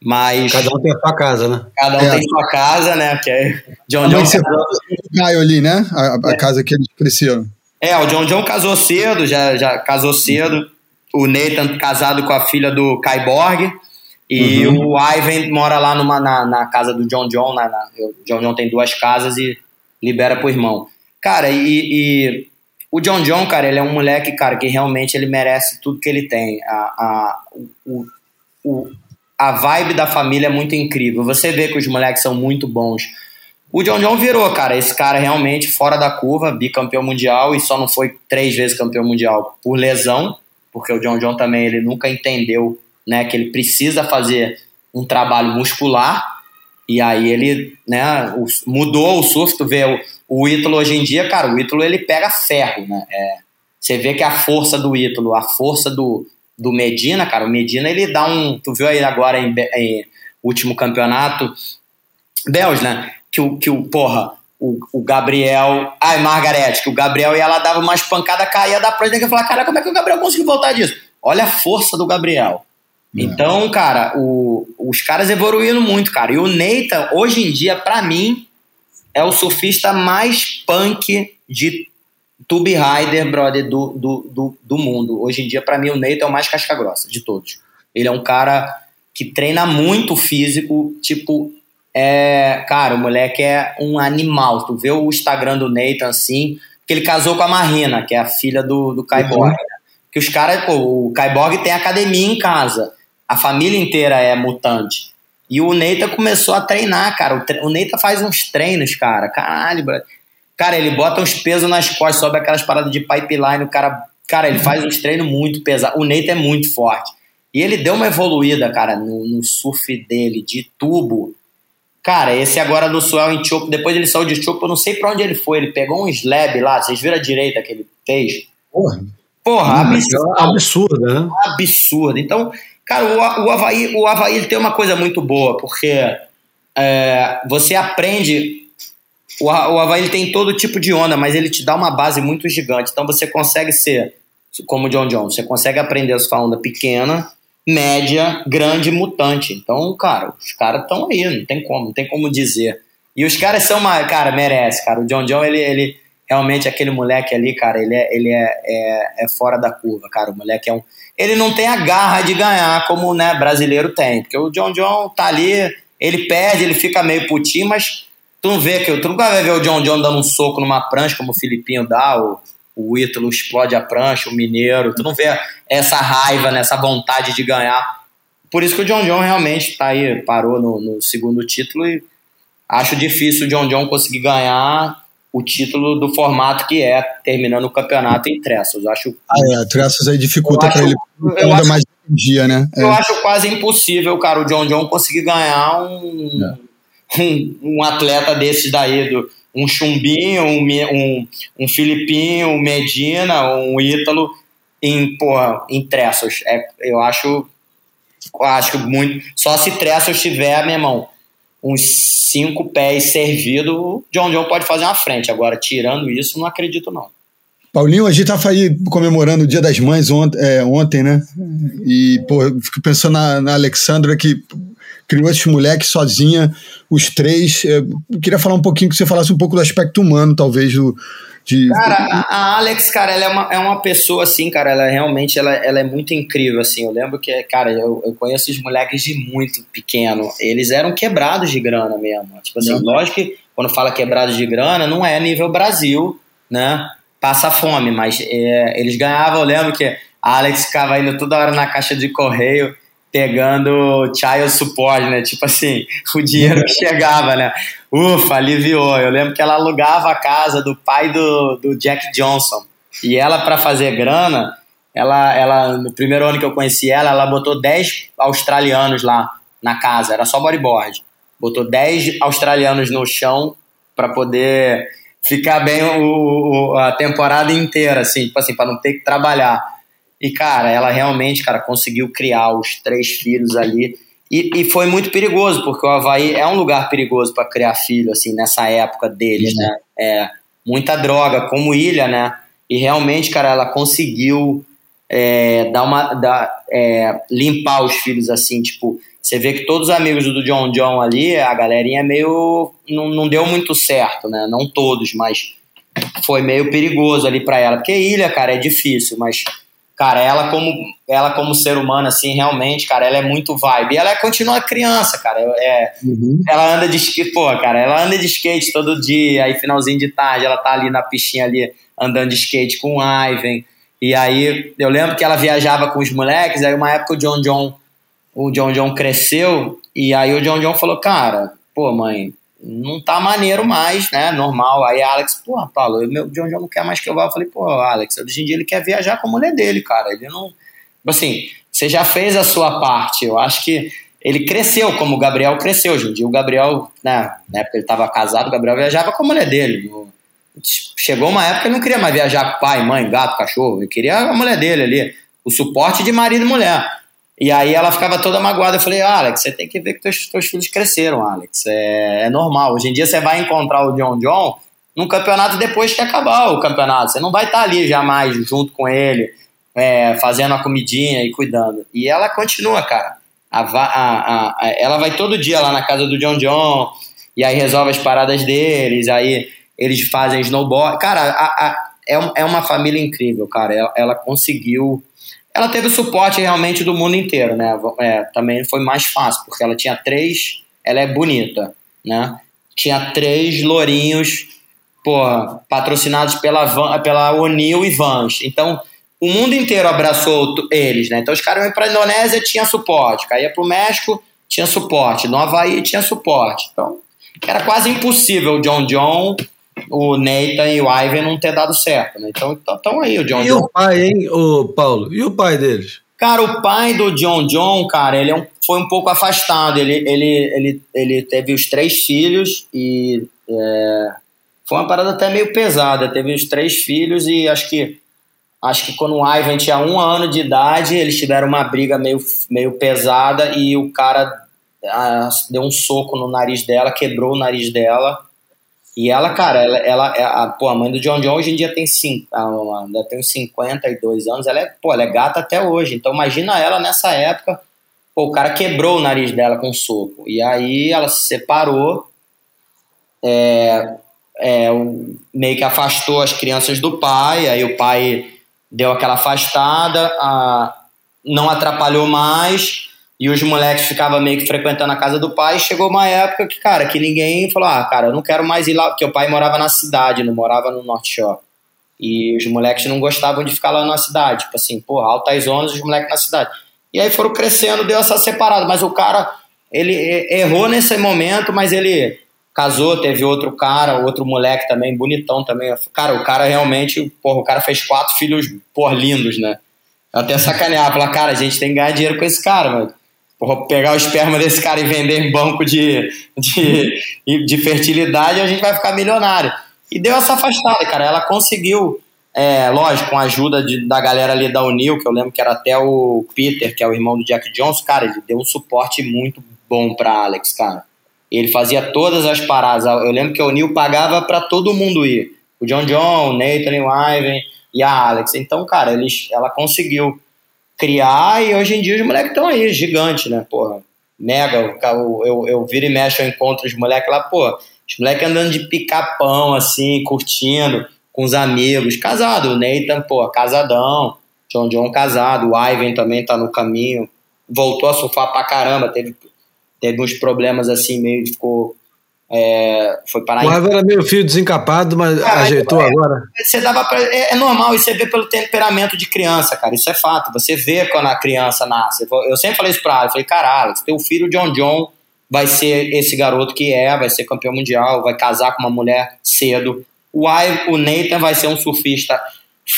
Mas. Cada um tem a sua casa, né? Cada um é. tem sua casa, né? Que é John John. Você Caio ali, né? A, a é. casa que eles cresceram. É, o John John casou cedo, já, já casou cedo. O Nathan casado com a filha do Kyborg. E uhum. o Ivan mora lá numa, na, na casa do John John. Na, na, o John John tem duas casas e libera pro irmão. Cara, e, e, o John John, cara, ele é um moleque, cara, que realmente ele merece tudo que ele tem. A, a, o, o, a vibe da família é muito incrível. Você vê que os moleques são muito bons. O John John virou, cara, esse cara realmente fora da curva, bicampeão mundial e só não foi três vezes campeão mundial por lesão, porque o John John também ele nunca entendeu, né, que ele precisa fazer um trabalho muscular e aí ele, né, mudou o surf, tu vê o, o Ítalo hoje em dia, cara, o Ítalo ele pega ferro, né, é, você vê que a força do Ítalo, a força do, do Medina, cara, o Medina ele dá um. Tu viu aí agora em, em último campeonato, Bells, né? Que o, que o porra, o, o Gabriel. Ai, Margarete, que o Gabriel ia lá, dava umas pancadas, caía da prancha, e falar, cara, como é que o Gabriel conseguiu voltar disso? Olha a força do Gabriel. É. Então, cara, o, os caras evoluíram muito, cara. E o Neita, hoje em dia, para mim, é o surfista mais punk de tube rider, brother, do, do, do, do mundo. Hoje em dia, para mim, o Neito é o mais casca-grossa de todos. Ele é um cara que treina muito físico, tipo, é, cara, o moleque é um animal. Tu vê o Instagram do Nathan assim, que ele casou com a Marina, que é a filha do, do Kyborg. Uhum. Que os caras, o Kyborg tem academia em casa. A família inteira é mutante. E o Neita começou a treinar, cara. O, o Neita faz uns treinos, cara. Caralho, bro. Cara, ele bota uns pesos nas costas, sobe aquelas paradas de pipeline. O cara, cara, ele faz uns treinos muito pesados. O Neita é muito forte. E ele deu uma evoluída, cara, no, no surf dele, de tubo. Cara, esse agora do Suel em Chopo, depois ele saiu de Chopo, eu não sei pra onde ele foi. Ele pegou um slab lá, vocês viram a direita que ele fez? Porra. Porra, absurdo. é absurdo, né? Absurdo. Então, cara, o, o Havaí, o Havaí ele tem uma coisa muito boa, porque é, você aprende. O, o Havaí ele tem todo tipo de onda, mas ele te dá uma base muito gigante. Então você consegue ser, como o John Jones, você consegue aprender a sua onda pequena, média, grande, mutante. Então, cara, os caras estão aí, não tem como, não tem como dizer. E os caras são uma. Cara, merece, cara. O John John, ele, ele realmente, aquele moleque ali, cara, ele é, ele é, é, é fora da curva, cara. O moleque é um. Ele não tem a garra de ganhar como né, brasileiro tem. Porque o John John tá ali, ele perde, ele fica meio putinho, mas tu não vê que tu nunca vai ver o John John dando um soco numa prancha como o Filipinho dá, o, o Ítalo explode a prancha, o Mineiro. Tu não vê essa raiva, né, essa vontade de ganhar. Por isso que o John John realmente tá aí, parou no, no segundo título e acho difícil o John John conseguir ganhar o título do formato que é, terminando o campeonato em Trestles. Acho, Ah, é, traços aí dificulta acho- ele ainda acho- mais dia, né? É. eu acho quase impossível, cara, o John John conseguir ganhar um, um, um atleta desses daí, do, um Chumbinho, um, um, um Filipinho, um Medina, um Ítalo em, porra, em Trestles. É, eu acho, eu acho muito. Só se Trestles tiver, meu irmão, uns cinco pés servido, John John pode fazer uma frente. Agora, tirando isso, não acredito, não. Paulinho, a gente tava aí comemorando o Dia das Mães ont é, ontem, né? E, pô, eu fico pensando na, na Alexandra que criou esses moleques sozinha, os três. É, eu queria falar um pouquinho, que você falasse um pouco do aspecto humano, talvez, do. De, Cara, a, Alex, cara, ela é uma, é uma pessoa assim, cara, ela realmente ela, ela é muito incrível, assim. Eu lembro que, cara, eu, eu conheço os moleques de muito pequeno. Eles eram quebrados de grana mesmo. Tipo assim, Uhum. lógico que quando fala quebrados de grana, não é nível Brasil, né? Passa fome, mas é, eles ganhavam. Eu lembro que a Alex ficava indo toda hora na caixa de correio pegando child support, né? Tipo assim, o dinheiro que chegava, né? Ufa, aliviou. Eu lembro que ela alugava a casa do pai do, do Jack Johnson. E ela, para fazer grana, ela, ela, no primeiro ano que eu conheci ela, ela botou 10 australianos lá na casa, era só bodyboard. Botou 10 australianos no chão para poder ficar bem o, o- a temporada inteira, assim, tipo assim, para não ter que trabalhar. E, cara, ela realmente, cara, conseguiu criar os três filhos ali. E, e foi muito perigoso, porque o Havaí é um lugar perigoso para criar filho, assim, nessa época deles, né? É, muita droga, como ilha, né? E realmente, cara, ela conseguiu é, dar uma, dar, é, limpar os filhos, assim, tipo, você vê que todos os amigos do John John ali, a galerinha é meio. Não, não deu muito certo, né? Não todos, mas foi meio perigoso ali para ela. Porque ilha, cara, é difícil, mas, cara, ela como, ela como ser humano, assim, realmente, cara, ela é muito vibe. E ela continua criança, cara. É, Uhum. ela anda de skate, pô, cara, ela anda de skate todo dia, aí finalzinho de tarde ela tá ali na piscina ali, andando de skate com o Ivan. E aí eu lembro que ela viajava com os moleques, aí uma época o John John, o John John cresceu, e aí o John John falou, cara, pô, mãe, não tá maneiro mais, né? Normal. Aí Alex, pô, Paulo, meu John John não quer mais que eu vá. Eu falei, pô, Alex, hoje em dia ele quer viajar com a mulher dele, cara. Ele não. Tipo assim, você já fez a sua parte. Eu acho que ele cresceu, como o Gabriel cresceu. Hoje em dia o Gabriel, né, na época ele estava casado, o Gabriel viajava com a mulher dele. Chegou uma época que ele não queria mais viajar com pai, mãe, gato, cachorro. Ele queria a mulher dele ali. O suporte de marido e mulher. E aí ela ficava toda magoada. Eu falei, Alex, você tem que ver que teus, teus filhos cresceram, Alex. É, é normal. Hoje em dia você vai encontrar o John John num campeonato depois que acabar o campeonato. Você não vai estar ali jamais junto com ele, é, fazendo a comidinha e cuidando. E ela continua, cara. A a- a- ela vai todo dia lá na casa do John John. e aí resolve as paradas deles, aí eles fazem snowboard. Cara, é, é uma família incrível, cara. Ela, ela, conseguiu. Ela teve o suporte realmente do mundo inteiro, né? É, também foi mais fácil, porque ela tinha três. Ela é bonita, né? Tinha três lourinhos, porra, patrocinados pela, pela O'Neill e Vans. Então, o mundo inteiro abraçou eles, né? Então os caras iam para a Indonésia, tinha suporte. Caía para o México, tinha suporte. No Havaí, tinha suporte. Então, era quase impossível o John John, o Nathan e o Ivan não ter dado certo, né? Então, estão aí o John e John. O pai, hein, o Paulo? E o pai deles? Cara, o pai do John John, cara, ele é um, foi um pouco afastado. Ele, ele, ele, ele teve os três filhos e é, foi uma parada até meio pesada. Teve os três filhos e acho que Acho que quando o Ivan tinha um ano de idade, eles tiveram uma briga meio, meio pesada e o cara ah, deu um soco no nariz dela, quebrou o nariz dela. E ela, cara, ela, ela é a, pô, a mãe do John John hoje em dia tem, cinco, ainda tem 52 anos, ela é, pô, ela é gata até hoje. Então imagina ela nessa época, pô, o cara quebrou o nariz dela com um soco. E aí ela se separou, é, é, meio que afastou as crianças do pai, aí o pai deu aquela afastada, a, não atrapalhou mais, e os moleques ficavam meio que frequentando a casa do pai. chegou uma época que, cara, que ninguém falou: ah, cara, eu não quero mais ir lá, porque o pai morava na cidade, não morava no North Shore. E os moleques não gostavam de ficar lá na cidade. Tipo assim, porra, altas zonas, os moleques na cidade. E aí foram crescendo, deu essa separada. Mas o cara, ele errou nesse momento, mas ele casou, teve outro cara, outro moleque também, bonitão também. Cara, o cara realmente, porra, o cara fez quatro filhos, por lindos, né? Até sacanear, falar, cara, a gente tem que ganhar dinheiro com esse cara, mano. Pegar o esperma desse cara e vender em banco de, de, de fertilidade, a gente vai ficar milionário. E deu essa afastada, cara. Ela conseguiu, é, lógico, com a ajuda de, da galera ali da Unil, que eu lembro que era até o Peter, que é o irmão do Jack Johnson, cara, ele deu um suporte muito bom pra Alex, cara. Ele fazia todas as paradas. Eu lembro que o Neil pagava para todo mundo ir. O John John, o Nathan, o Ivan e a Alex. Então, cara, eles, ela conseguiu criar e hoje em dia os moleques estão aí, gigante, né? Porra, mega. Eu, eu, eu viro e mexo, eu encontro os moleques lá, pô, os moleques andando de pica-pão, assim, curtindo, com os amigos. Casado, o Nathan, pô, casadão. John John casado, o Ivan também tá no caminho. Voltou a surfar pra caramba, teve teve uns problemas assim, meio ficou. É, foi parar o Eva era meio fio desencapado, mas cara, ajeitou é, agora. Você dava pra, é, é, normal, e você vê pelo temperamento de criança, cara. Isso é fato. Você vê quando a criança nasce. Eu sempre falei isso pra ela. Eu falei, caralho, teu filho John John vai ser esse garoto que é, vai ser campeão mundial, vai casar com uma mulher cedo. O, I, o Nathan vai ser um surfista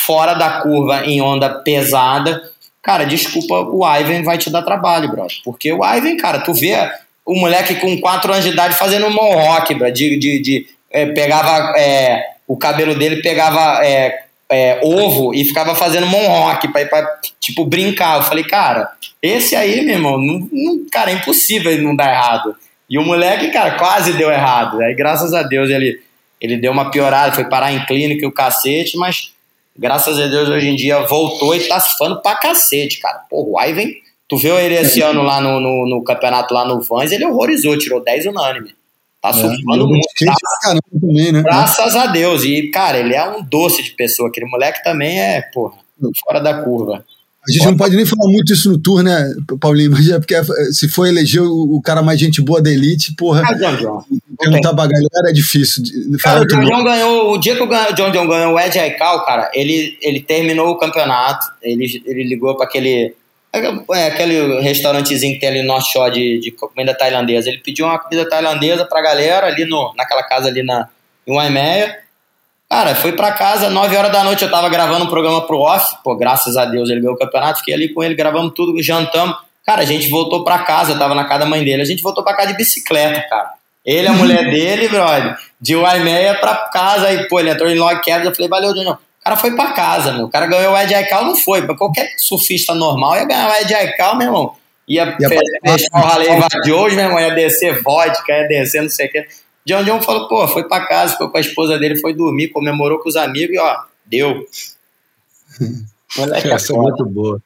fora da curva em onda pesada Cara, desculpa, o Ivan vai te dar trabalho, brother. Porque o Ivan, cara, tu vê o moleque com 4 anos de idade fazendo um mohawk, bro, de, de, de é, pegava é, o cabelo dele, pegava é, é ovo e ficava fazendo pra, pra, tipo, brincar. Eu falei, cara, esse aí, meu irmão, não, não, cara, é impossível ele não dar errado. E o moleque, cara, quase deu errado. Aí, graças a Deus, ele, ele deu uma piorada, foi parar em clínica e o cacete, mas graças a Deus, hoje em dia voltou e tá surfando pra cacete, cara. Porra, o Ivan, tu viu ele esse ano lá no, no, no, campeonato lá no Vans, ele horrorizou, tirou 10 unânime. Tá é, surfando muito. Tá, também, né? Graças a Deus. E, cara, ele é um doce de pessoa. Aquele moleque também é, porra, fora da curva. A gente não pode nem falar muito isso no tour, né, Paulinho? É porque se for eleger o, cara mais gente boa da elite, porra. Ah, John John. Perguntar pra galera é difícil. Cara, o John John ganhou. O dia que o John John ganhou o Ed Aikau, cara, ele, ele terminou o campeonato. Ele, ele ligou pra aquele. É, aquele restaurantezinho que tem ali no North Shore de, de comida tailandesa. Ele pediu uma comida tailandesa pra galera ali no, naquela casa ali na, em Waimeia. Cara, fui pra casa, 9 horas da noite eu tava gravando um programa pro off. Pô, graças a Deus ele ganhou o campeonato. Fiquei ali com ele, gravamos tudo, jantamos. Cara, a gente voltou pra casa, eu tava na casa da mãe dele. A gente voltou pra casa de bicicleta, cara. Ele, a mulher dele, brother, de Waimeia pra casa. Aí, pô, ele entrou em log cabin. Eu falei, valeu, Daniel. O cara foi pra casa, meu. O cara ganhou o Ed Aikau, não foi. Pra qualquer surfista normal ia ganhar o Ed Aikau, meu irmão. Ia, ia fechar o ralei de hoje, meu irmão. Ia descer vodka, ia descer não sei o que. John John falou, pô, foi para casa, ficou com a esposa dele, foi dormir, comemorou com os amigos e ó, deu. Moleque, Essa é muito boa.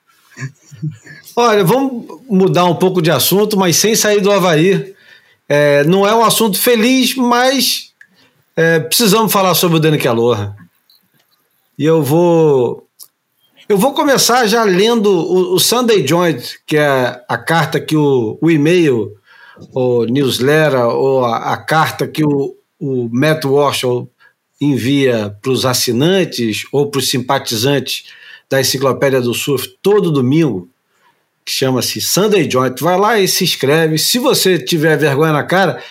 Olha, vamos mudar um pouco de assunto, mas sem sair do Havaí. É, não é um assunto feliz, mas é, precisamos falar sobre o Dani Calorra. E eu vou. Eu vou começar já lendo o, o Sunday Joint, que é a carta que o, o e-mail, o newsletter, ou a, a carta que o, o Matt Walsh envia para os assinantes ou para os simpatizantes da Enciclopédia do Surf todo domingo, que chama-se Sunday Joint. Vai lá e se inscreve. Se você tiver vergonha na cara,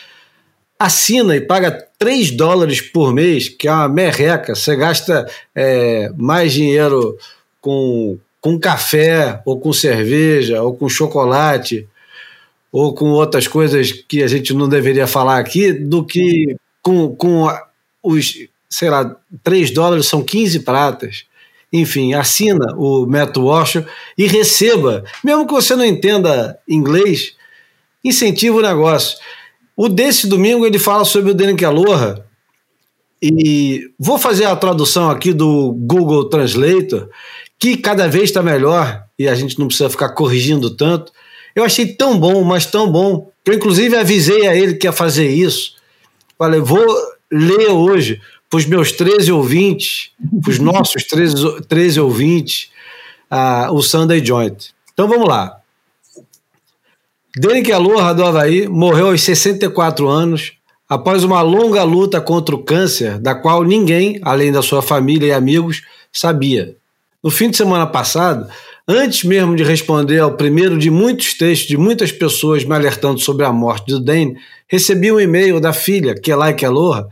assina e paga 3 dólares por mês, que é uma merreca. Você gasta é, mais dinheiro com, com café, ou com cerveja, ou com chocolate, ou com outras coisas que a gente não deveria falar aqui, do que com, com os, sei lá, 3 dólares são 15 pratas. Enfim, assina o Matt Walsh e receba, mesmo que você não entenda inglês, incentiva o negócio. O desse domingo ele fala sobre o Daniel Aloha e vou fazer a tradução aqui do Google Translator, que cada vez está melhor e a gente não precisa ficar corrigindo tanto. Eu achei tão bom, mas tão bom, que eu inclusive avisei a ele que ia fazer isso. Falei, vou ler hoje para os meus 13 ouvintes, para os nossos 13, 13 ouvintes, uh, o Sunday Joint. Então vamos lá. Derek Aloha do Havaí morreu aos 64 anos após uma longa luta contra o câncer, da qual ninguém, além da sua família e amigos, sabia. No fim de semana passado, antes mesmo de responder ao primeiro de muitos textos de muitas pessoas me alertando sobre a morte do Dane, recebi um e-mail da filha, Kelai Aloha,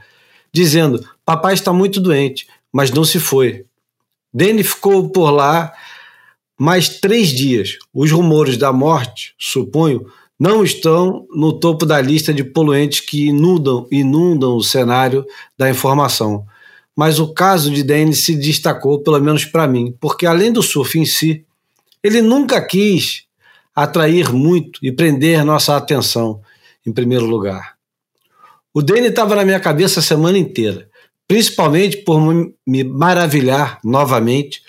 dizendo: Papai está muito doente, mas não se foi. Dane ficou por lá mais três dias. Os rumores da morte, suponho, não estão no topo da lista de poluentes que inundam, inundam o cenário da informação. Mas o caso de Dane se destacou, pelo menos para mim, porque além do surf em si, ele nunca quis atrair muito e prender nossa atenção em primeiro lugar. O Dane estava na minha cabeça a semana inteira, principalmente por me maravilhar novamente,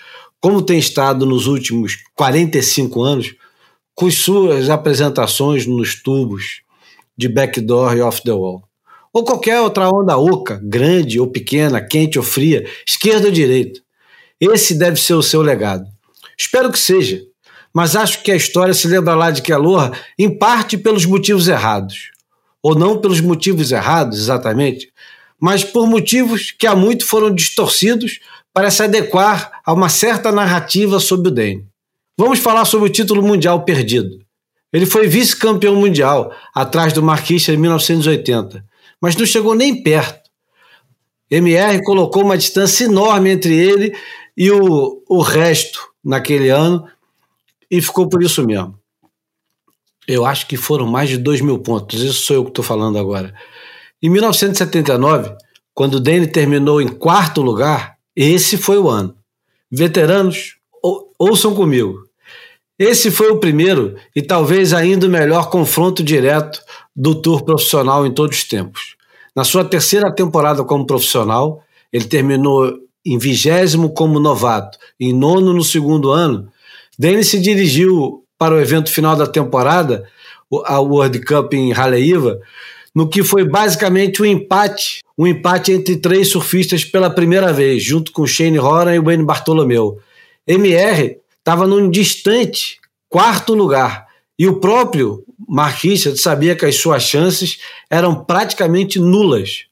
como tem estado nos últimos 45 anos, com suas apresentações nos tubos de backdoor e off the wall. Ou qualquer outra onda oca, grande ou pequena, quente ou fria, esquerda ou direita. Esse deve ser o seu legado. Espero que seja, mas acho que a história se lembra lá de Keloha em parte pelos motivos errados ou não pelos motivos errados exatamente, mas por motivos que há muito foram distorcidos para se adequar a uma certa narrativa sobre o Dane. Vamos falar sobre o título mundial perdido. Ele foi vice-campeão mundial, atrás do Marquista em 1980, mas não chegou nem perto. MR colocou uma distância enorme entre ele e o, o resto naquele ano e ficou por isso mesmo. Eu acho que foram mais de 2 mil pontos, isso sou eu que estou falando agora. Em 1979, quando o Danny terminou em quarto lugar, esse foi o ano. Veteranos, ou, ouçam comigo. Esse foi o primeiro e talvez ainda o melhor confronto direto do tour profissional em todos os tempos. Na sua terceira temporada como profissional, ele terminou em vigésimo como novato e nono no segundo ano. Danny se dirigiu para o evento final da temporada, a World Cup em Haleiwa, no que foi basicamente um empate, um empate entre três surfistas pela primeira vez, junto com Shane Horan e Wayne Bartolomeu. MR estava num distante quarto lugar e o próprio Mark Richard sabia que as suas chances eram praticamente nulas.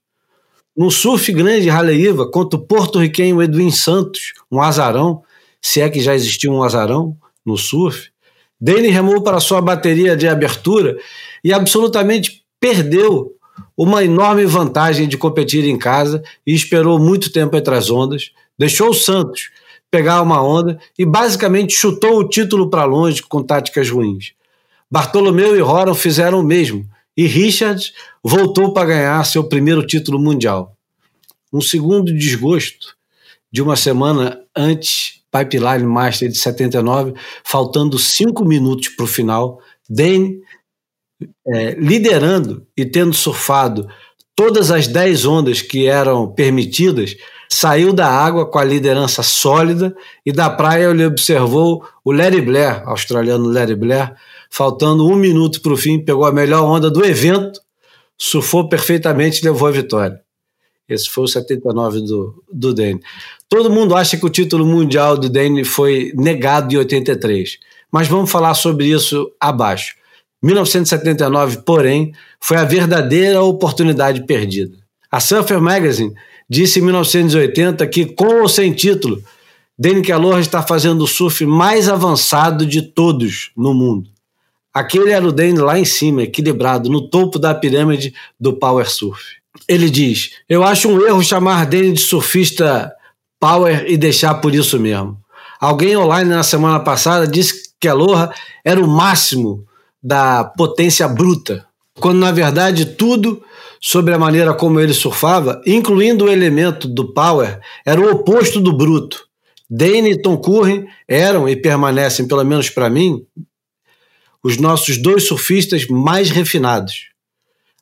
No surf grande Haleiwa, contra o porto-riquenho Edwin Santos, um azarão, se é que já existiu um azarão no surf, Danny remou para sua bateria de abertura e absolutamente perdeu uma enorme vantagem de competir em casa e esperou muito tempo entre as ondas, deixou o Santos pegar uma onda e basicamente chutou o título para longe com táticas ruins. Bartolomeu e Horan fizeram o mesmo e Richards voltou para ganhar seu primeiro título mundial. Um segundo desgosto de uma semana antes Pipeline Master de 79, faltando cinco minutos para o final, Dane é, liderando e tendo surfado todas as dez ondas que eram permitidas, saiu da água com a liderança sólida e da praia ele observou o Larry Blair, australiano Larry Blair, faltando um minuto para o fim, pegou a melhor onda do evento, surfou perfeitamente e levou a vitória. Esse foi o 79 do, do Dane. Todo mundo acha que o título mundial do Dane foi negado em 83, mas vamos falar sobre isso abaixo. 1979, porém, foi a verdadeira oportunidade perdida. A Surfer Magazine disse em 1980 que, com ou sem título, Dane Kellogg está fazendo o surf mais avançado de todos no mundo. Aquele era o Dane lá em cima, equilibrado, no topo da pirâmide do Power Surf. Ele diz: Eu acho um erro chamar Dane de surfista Power e deixar por isso mesmo. Alguém online na semana passada disse que Aloha era o máximo da potência bruta, quando na verdade tudo sobre a maneira como ele surfava, incluindo o elemento do power, era o oposto do bruto. Dane e Tom Curren eram e permanecem, pelo menos para mim, os nossos dois surfistas mais refinados.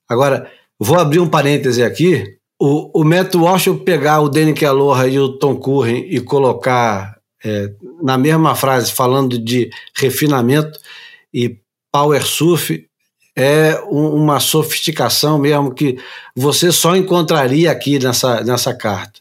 Agora, vou abrir um parêntese aqui. O, o Matt Walsh pegar o Danny Kelloha e o Tom Curren e colocar é, na mesma frase, falando de refinamento e power surf, é um, uma sofisticação mesmo que você só encontraria aqui nessa, nessa carta.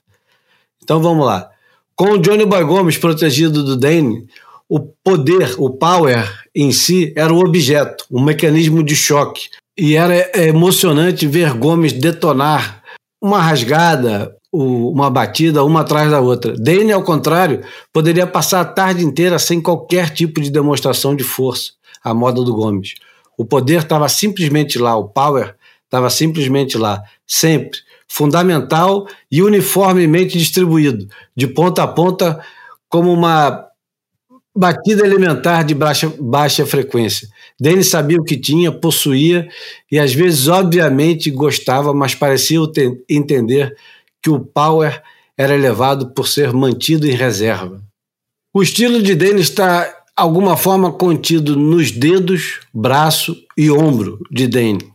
Então vamos lá. Com o Johnny Boy Gomes protegido do Dane, o poder, o power em si era o objeto, um mecanismo de choque. E era é, emocionante ver Gomes detonar uma rasgada, uma batida, uma atrás da outra. Dane, ao contrário, poderia passar a tarde inteira sem qualquer tipo de demonstração de força, à moda do Gomes. O poder estava simplesmente lá, o power estava simplesmente lá, sempre, fundamental e uniformemente distribuído, de ponta a ponta, como uma batida elementar de baixa, baixa frequência. Denis sabia o que tinha, possuía e às vezes, obviamente, gostava, mas parecia entender que o power era elevado por ser mantido em reserva. O estilo de Denis está alguma forma contido nos dedos, braço e ombro de Dane.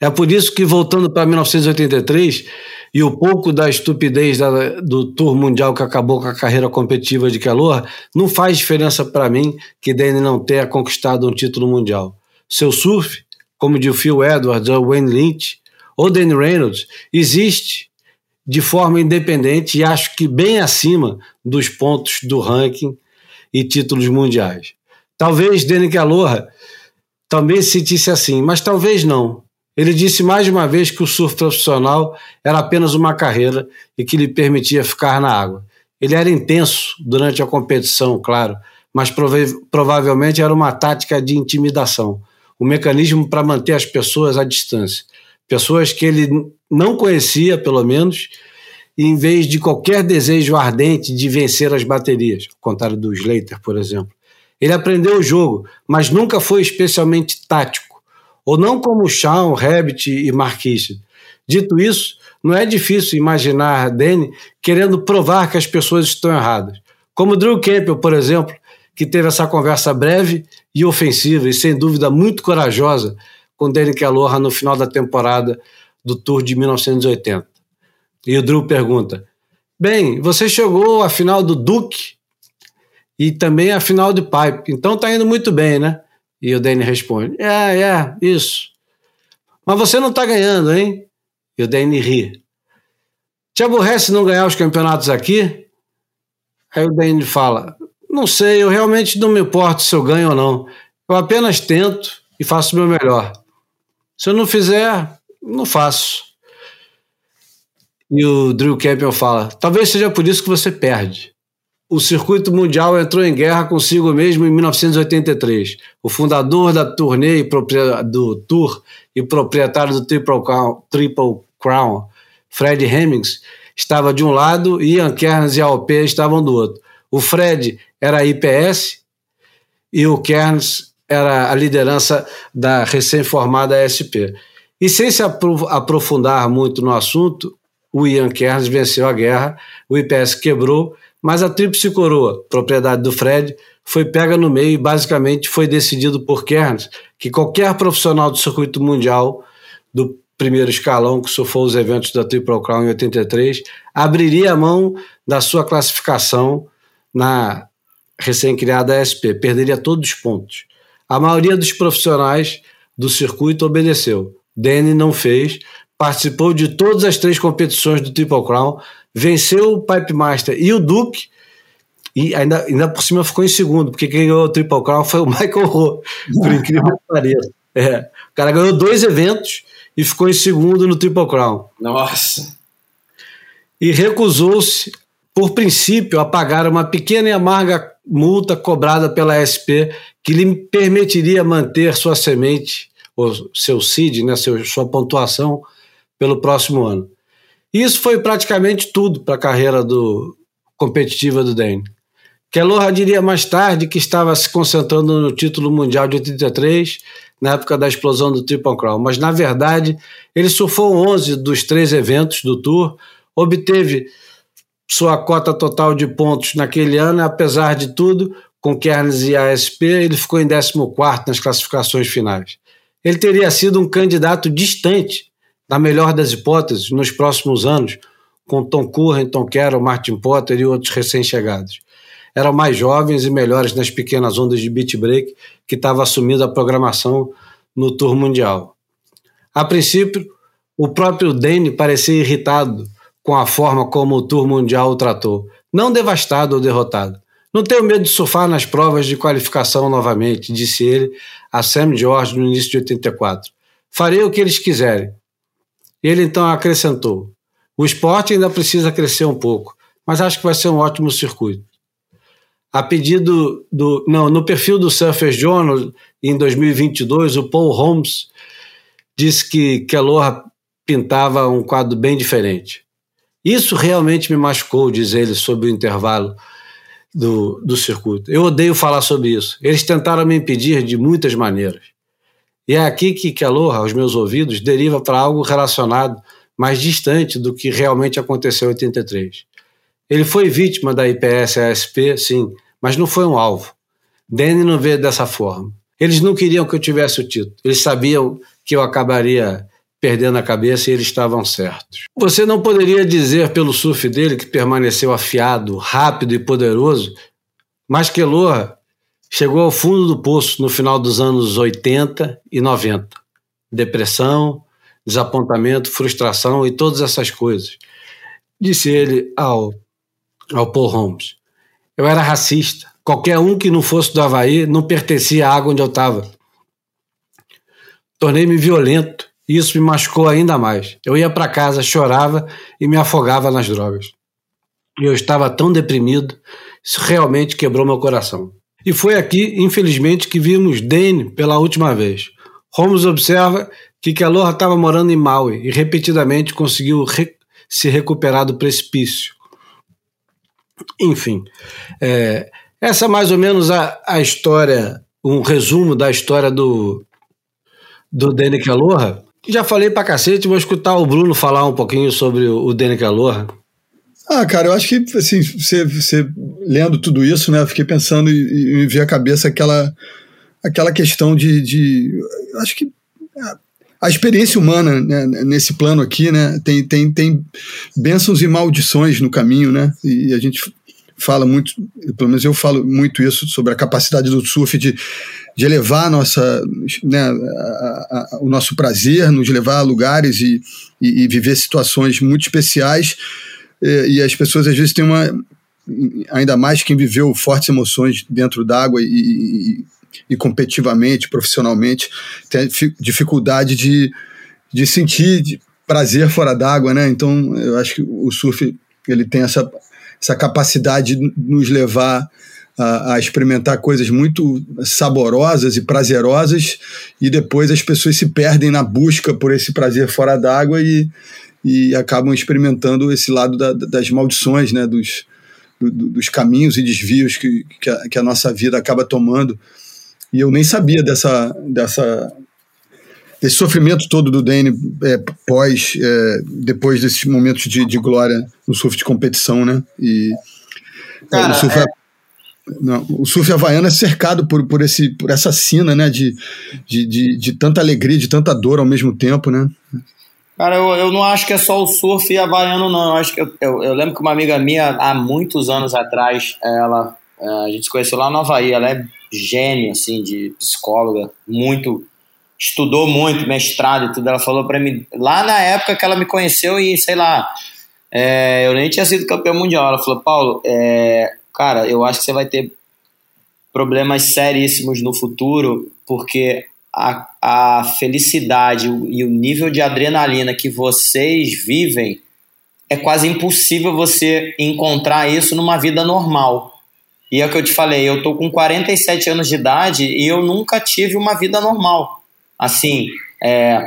É por isso que, voltando para 1983, e o pouco da estupidez da, do Tour Mundial que acabou com a carreira competitiva de Calor, não faz diferença para mim que Danny não tenha conquistado um título mundial. Seu surf, como de Phil Edwards ou Wayne Lynch, ou Danny Reynolds, existe de forma independente e acho que bem acima dos pontos do ranking e títulos mundiais. Talvez Danny Calorra também se sentisse assim, mas talvez não. Ele disse mais uma vez que o surf profissional era apenas uma carreira e que lhe permitia ficar na água. Ele era intenso durante a competição, claro, mas prova provavelmente era uma tática de intimidação, um mecanismo para manter as pessoas à distância. Pessoas que ele não conhecia, pelo menos, em vez de qualquer desejo ardente de vencer as baterias, ao contrário do Slater, por exemplo. Ele aprendeu o jogo, mas nunca foi especialmente tático ou não como Shawn, Rabbit e Marquise. Dito isso, não é difícil imaginar Danny querendo provar que as pessoas estão erradas. Como Drew Campbell, por exemplo, que teve essa conversa breve e ofensiva e sem dúvida muito corajosa com Danny Kelloha no final da temporada do Tour de 1980. E o Drew pergunta: Bem, você chegou à final do Duke e também à final do Pipe, então tá indo muito bem, né? E o Danny responde: É, é, isso. Mas você não está ganhando, hein? E o Danny ri. Te aborrece não ganhar os campeonatos aqui? Aí o Danny fala: Não sei, eu realmente não me importo se eu ganho ou não. Eu apenas tento e faço o meu melhor. Se eu não fizer, não faço. E o Drew Campbell fala: Talvez seja por isso que você perde o circuito mundial entrou em guerra consigo mesmo em 1983. O fundador da turnê do Tour e proprietário do Triple Crown, Triple Crown, Fred Hemmings, estava de um lado e Ian Kearns e a OP estavam do outro. O Fred era a IPS e o Kearns era a liderança da recém-formada SP. E sem se aprofundar muito no assunto, o Ian Kearns venceu a guerra, o IPS quebrou mas a Tríplice Coroa, propriedade do Fred, foi pega no meio e basicamente foi decidido por Kearns que qualquer profissional do circuito mundial do primeiro escalão que surfou os eventos da Triple Crown em 83 abriria a mão da sua classificação na recém-criada SP, perderia todos os pontos. A maioria dos profissionais do circuito obedeceu. Danny não fez, participou de todas as três competições do Triple Crown, venceu o Pipe Master e o Duke, e ainda, ainda por cima ficou em segundo, porque quem ganhou o Triple Crown foi o Michael Rowe, por incrível que pareça. É, o cara ganhou dois eventos e ficou em segundo no Triple Crown. Nossa. E recusou-se, por princípio, a pagar uma pequena e amarga multa cobrada pela SP que lhe permitiria manter sua semente, ou seu seed, né, seu, sua pontuação, pelo próximo ano. Isso foi praticamente tudo para a carreira do, competitiva do Dane. Kelloha diria mais tarde que estava se concentrando no título mundial de 83, na época da explosão do Triple Crown, mas na verdade ele surfou 11 dos três eventos do Tour, obteve sua cota total de pontos naquele ano, apesar de tudo, com Kernes e ASP, ele ficou em 14 nas classificações finais. Ele teria sido um candidato distante, na melhor das hipóteses, nos próximos anos, com Tom Curran, Tom Carroll, Martin Potter e outros recém-chegados. Eram mais jovens e melhores nas pequenas ondas de beat break que estava assumindo a programação no Tour Mundial. A princípio, o próprio Dane parecia irritado com a forma como o Tour Mundial o tratou. Não devastado ou derrotado. Não tenho medo de surfar nas provas de qualificação novamente, disse ele a Sam George no início de 84. Farei o que eles quiserem. Ele então acrescentou: O esporte ainda precisa crescer um pouco, mas acho que vai ser um ótimo circuito. A pedido do. Não, no perfil do Surfers Journal, em 2022, o Paul Holmes disse que Kellogg pintava um quadro bem diferente. Isso realmente me machucou, diz ele, sobre o intervalo do, do circuito. Eu odeio falar sobre isso. Eles tentaram me impedir de muitas maneiras. E é aqui que Kelloha, aos meus ouvidos, deriva para algo relacionado mais distante do que realmente aconteceu em 83. Ele foi vítima da IPS-ASP, sim, mas não foi um alvo. Danny não vê dessa forma. Eles não queriam que eu tivesse o título. Eles sabiam que eu acabaria perdendo a cabeça e eles estavam certos. Você não poderia dizer pelo surf dele que permaneceu afiado, rápido e poderoso, mas Loa chegou ao fundo do poço no final dos anos 80 e 90. Depressão, desapontamento, frustração e todas essas coisas. Disse ele ao, ao Paul Holmes. Eu era racista. Qualquer um que não fosse do Havaí não pertencia à água onde eu estava. Tornei-me violento e isso me machucou ainda mais. Eu ia para casa, chorava e me afogava nas drogas. Eu estava tão deprimido, isso realmente quebrou meu coração. E foi aqui, infelizmente, que vimos Dane pela última vez. Holmes observa que Kelloha estava morando em Maui e repetidamente conseguiu re se recuperar do precipício. Enfim, é, essa é mais ou menos a, a história, um resumo da história do, do Danny Kelloha. Já falei pra cacete, vou escutar o Bruno falar um pouquinho sobre o Danny Calor. Ah, cara, eu acho que, assim, você, você lendo tudo isso, né, eu fiquei pensando e, me veio à cabeça aquela, aquela questão de, de acho que a, a experiência humana né, nesse plano aqui, né, tem, tem, tem bênçãos e maldições no caminho, né, e a gente fala muito, pelo menos eu falo muito isso sobre a capacidade do surf de, de elevar nossa, né, a, a, o nosso prazer, nos levar a lugares e, e, e viver situações muito especiais. E, e, as pessoas às vezes têm uma. Ainda mais quem viveu fortes emoções dentro d'água e, e, competitivamente, profissionalmente, tem dificuldade de, de sentir prazer fora d'água, né? Então eu acho que o surf ele tem essa essa capacidade de nos levar a, a, experimentar coisas muito saborosas e prazerosas, e depois as pessoas se perdem na busca por esse prazer fora d'água e, e acabam experimentando esse lado da, das maldições, né, dos, do, dos caminhos e desvios que, que a, que, a, nossa vida acaba tomando. E eu nem sabia dessa, dessa, esse sofrimento todo do Dane é, pós, é, depois desses momentos de, de, glória no surf de competição, né? E Cara, o, surf, é... não, o surf havaiano é cercado por, por, esse, por essa cena, né? De, de, de, de tanta alegria, de tanta dor ao mesmo tempo, né? Cara, eu, eu não acho que é só o surf havaiano, não. Eu, acho que eu, eu, eu lembro que uma amiga minha, há muitos anos atrás, ela, a gente se conheceu lá no Havaí, ela é gênia, assim, de psicóloga, muito estudou muito, mestrado e tudo. Ela falou para mim, lá na época que ela me conheceu e sei lá, é, eu nem tinha sido campeão mundial. Ela falou, Paulo, é, cara, eu acho que você vai ter problemas seríssimos no futuro, porque a, a felicidade e o nível de adrenalina que vocês vivem é quase impossível você encontrar isso numa vida normal. E é o que eu te falei, eu tô com 47 anos de idade e eu nunca tive uma vida normal. Assim, é,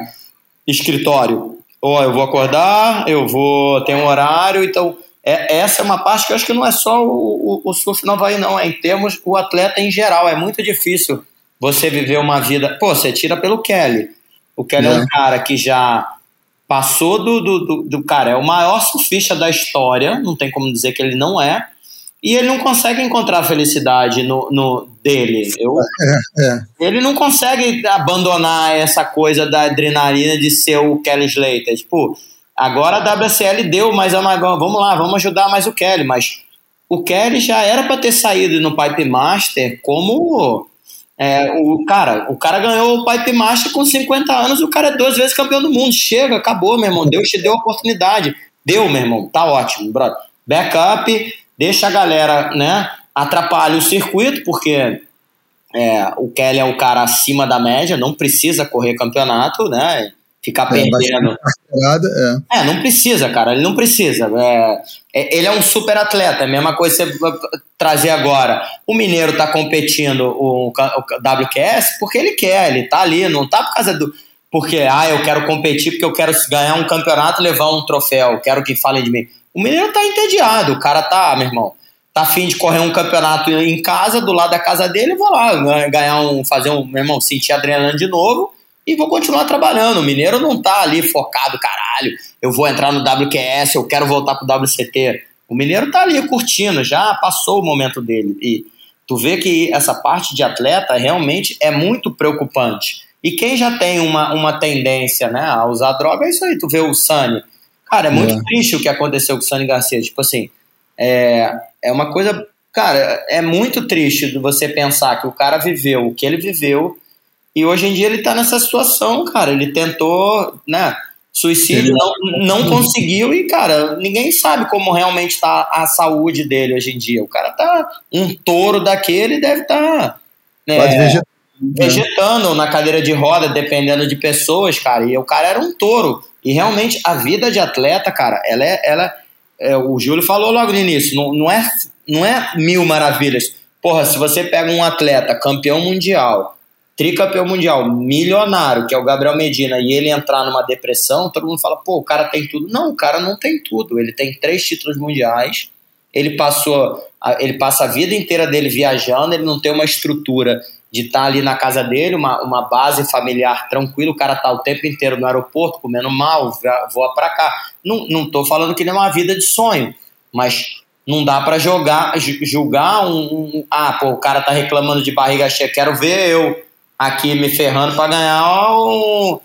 escritório. Ou eu vou acordar, eu vou ter um horário, então é, essa é uma parte que eu acho que não é só o, o, o surf no Havaí, não, é em termos o atleta em geral. É muito difícil você viver uma vida. Pô, você tira pelo Kelly. O Kelly é, é um cara que já passou do, do, do, do, cara, é o maior surfista da história, não tem como dizer que ele não é, e ele não consegue encontrar felicidade no, no dele. Eu, é, é. Ele não consegue abandonar essa coisa da adrenalina de ser o Kelly Slater. Tipo, agora a WSL deu, mas é vamos lá, vamos ajudar mais o Kelly, mas o Kelly já era para ter saído no Pipe Master como é, o cara, o cara ganhou o Pipe Master com 50 anos, o cara é duas vezes campeão do mundo. Chega, acabou, meu irmão. Deus te deu a oportunidade. Deu, meu irmão. Tá ótimo, brother. Backup, deixa a galera, né? Atrapalha o circuito, porque é, o Kelly é o cara acima da média, não precisa correr campeonato, né? Ficar é, perdendo. É. é. não precisa, cara. Ele não precisa. É, é, ele é um super atleta. É a mesma coisa que você trazer agora. O Mineiro tá competindo o, o WQS porque ele quer, ele tá ali, não tá por causa do. Porque, ah, eu quero competir porque eu quero ganhar um campeonato e levar um troféu, quero que falem de mim. O Mineiro tá entediado, o cara tá, meu irmão, tá afim de correr um campeonato em casa, do lado da casa dele, vou lá ganhar um, fazer um, meu irmão, sentir adrenalina de novo e vou continuar trabalhando. O Mineiro não tá ali focado, caralho, eu vou entrar no WQS, eu quero voltar pro WCT. O Mineiro tá ali curtindo, já passou o momento dele. E tu vê que essa parte de atleta realmente é muito preocupante. E quem já tem uma, uma tendência né, a usar droga, é isso aí. Tu vê o Sani. Cara, é muito é. triste o que aconteceu com o Sani Garcia. Tipo assim, é, é uma coisa. Cara, é muito triste você pensar que o cara viveu o que ele viveu e hoje em dia ele tá nessa situação, cara. Ele tentou, né? Suicídio, não, não conseguiu e, cara, ninguém sabe como realmente tá a saúde dele hoje em dia. O cara tá um touro daquele deve estar. Tá, né, vegetando, vegetando na cadeira de roda, dependendo de pessoas, cara. E o cara era um touro. E realmente a vida de atleta, cara, ela é. Ela, é, o Júlio falou logo no início, não, não, é, não é mil maravilhas. Porra, se você pega um atleta campeão mundial, tricampeão mundial, milionário, que é o Gabriel Medina, e ele entrar numa depressão, todo mundo fala, pô, o cara tem tudo. Não, o cara não tem tudo. Ele tem três títulos mundiais, ele passou, ele passa a vida inteira dele viajando, ele não tem uma estrutura de estar tá ali na casa dele, uma, uma base familiar tranquila, o cara tá o tempo inteiro no aeroporto, comendo mal, voa para cá. Não, não tô falando que ele é uma vida de sonho, mas não dá para jogar, julgar um, um, Ah, pô, o cara tá reclamando de barriga cheia, quero ver eu aqui me ferrando para ganhar o.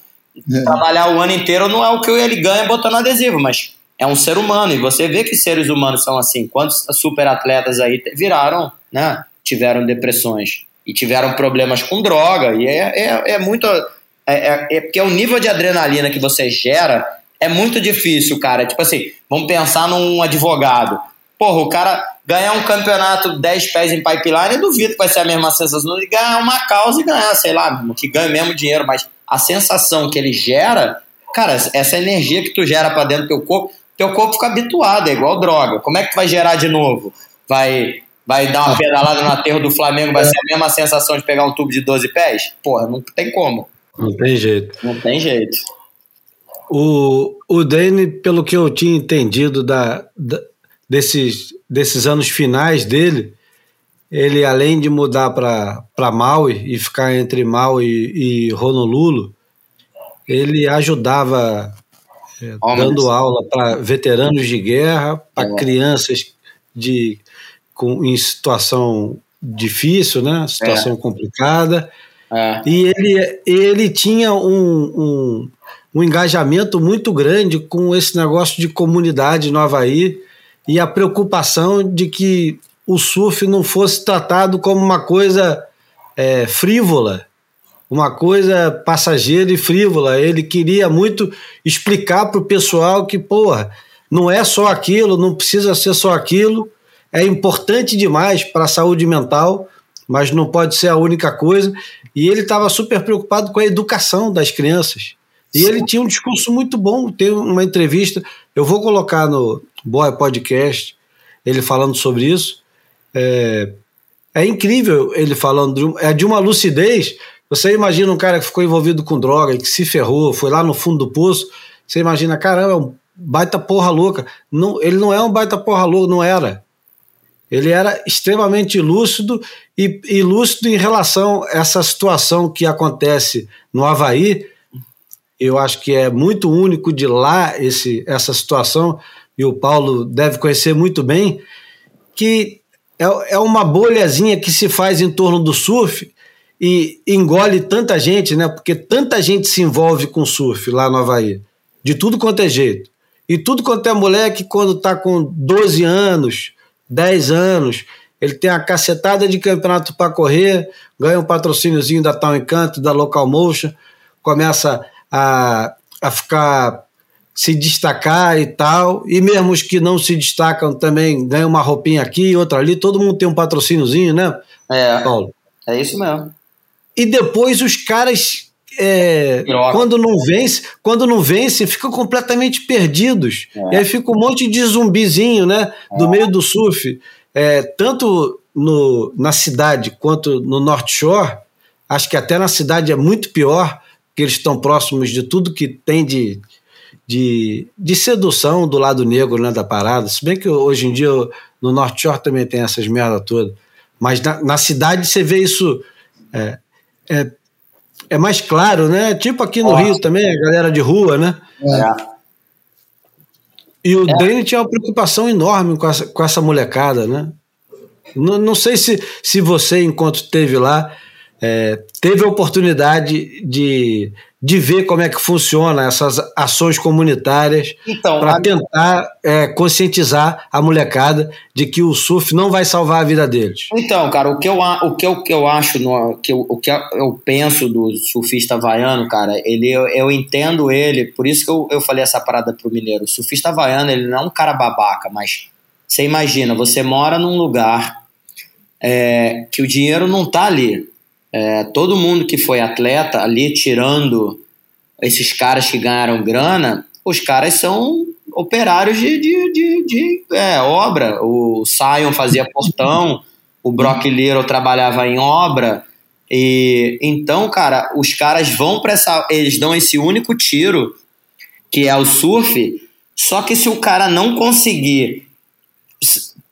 É. Trabalhar o ano inteiro não é o que ele ganha botando adesivo, mas é um ser humano. E você vê que seres humanos são assim. Quantos super atletas aí viraram, né? Tiveram depressões e tiveram problemas com droga. E é, é, é muito. É, é, é porque o nível de adrenalina que você gera é muito difícil, cara. Tipo assim, vamos pensar num advogado. Porra, o cara ganhar um campeonato 10 pés em pipeline, eu duvido que vai ser a mesma sensação de ganhar uma causa e ganhar, sei lá, que ganha mesmo dinheiro, mas a sensação que ele gera, cara, essa energia que tu gera para dentro do teu corpo, teu corpo fica habituado, é igual droga. Como é que tu vai gerar de novo? Vai vai dar uma pedalada no aterro do Flamengo, vai ser a mesma sensação de pegar um tubo de 12 pés? Porra, não tem como. Não tem jeito. Não tem jeito. O, o Dane, pelo que eu tinha entendido da, da desses, desses anos finais dele, ele além de mudar para Maui e ficar entre Maui e, Honolulu, ele ajudava é, dando aula para veteranos de guerra, para é. crianças de, com, em situação difícil, né? situação é. complicada. É. E ele, ele tinha um, um, um engajamento muito grande com esse negócio de comunidade no Havaí e a preocupação de que o surf não fosse tratado como uma coisa é, frívola, uma coisa passageira e frívola. Ele queria muito explicar para o pessoal que, porra, não é só aquilo, não precisa ser só aquilo, é importante demais para a saúde mental, mas não pode ser a única coisa. E ele estava super preocupado com a educação das crianças. E Sim. ele tinha um discurso muito bom. Tem uma entrevista, eu vou colocar no Boa Podcast, ele falando sobre isso. É, é incrível ele falando, de, é de uma lucidez você imagina um cara que ficou envolvido com droga que se ferrou, foi lá no fundo do poço. Você imagina, caramba, é um baita porra louca. Não, ele não é um baita porra louca, não era. Ele era extremamente lúcido e, e lúcido em relação a essa situação que acontece no Havaí. Eu acho que é muito único de lá esse, essa situação, e o Paulo deve conhecer muito bem, que é, é uma bolhazinha que se faz em torno do surf e engole tanta gente, né? Porque tanta gente se envolve com surf lá no Havaí, de tudo quanto é jeito. E tudo quanto é moleque, quando tá com 12 anos, 10 anos, ele tem a cacetada de campeonato para correr, ganha um patrocíniozinho da Tal Encanto, da Local Motion, começa a, a ficar se destacar e tal, e mesmo os que não se destacam também ganham uma roupinha aqui, outra ali, todo mundo tem um patrocíniozinho, né, é, Paulo? É isso mesmo e depois os caras é, quando não vence, quando não vence, ficam completamente perdidos. É. E aí fica um monte de zumbizinho, né? Do é. meio do surf. É, tanto no, na cidade quanto no North Shore, acho que até na cidade é muito pior, porque eles estão próximos de tudo que tem de, de, de sedução do lado negro né, da parada. Se bem que hoje em dia no North Shore também tem essas merda toda. Mas na, na cidade você vê isso. É, é, é mais claro, né? Tipo aqui no Rio também, a galera de rua, né? É. E o é. Dane tinha uma preocupação enorme com essa, com essa molecada, né? Não, não sei se, se você, enquanto esteve lá, é, teve a oportunidade de de ver como é que funciona essas ações comunitárias então, para tentar é, conscientizar a molecada de que o surf não vai salvar a vida deles. Então, cara, o que eu, o que eu, o que eu acho, no, que eu, o que eu penso do surfista havaiano, cara, ele, eu, eu entendo ele, por isso que eu, eu falei essa parada pro mineiro. O surfista havaiano, ele não é um cara babaca, mas você imagina, você mora num lugar é, que o dinheiro não tá ali. É, todo mundo que foi atleta ali, tirando esses caras que ganharam grana, os caras são operários de, de, de, de é, obra. O Sion fazia portão, o Brock Little trabalhava em obra. E então, cara, os caras vão para essa. Eles dão esse único tiro, que é o surf. Só que se o cara não conseguir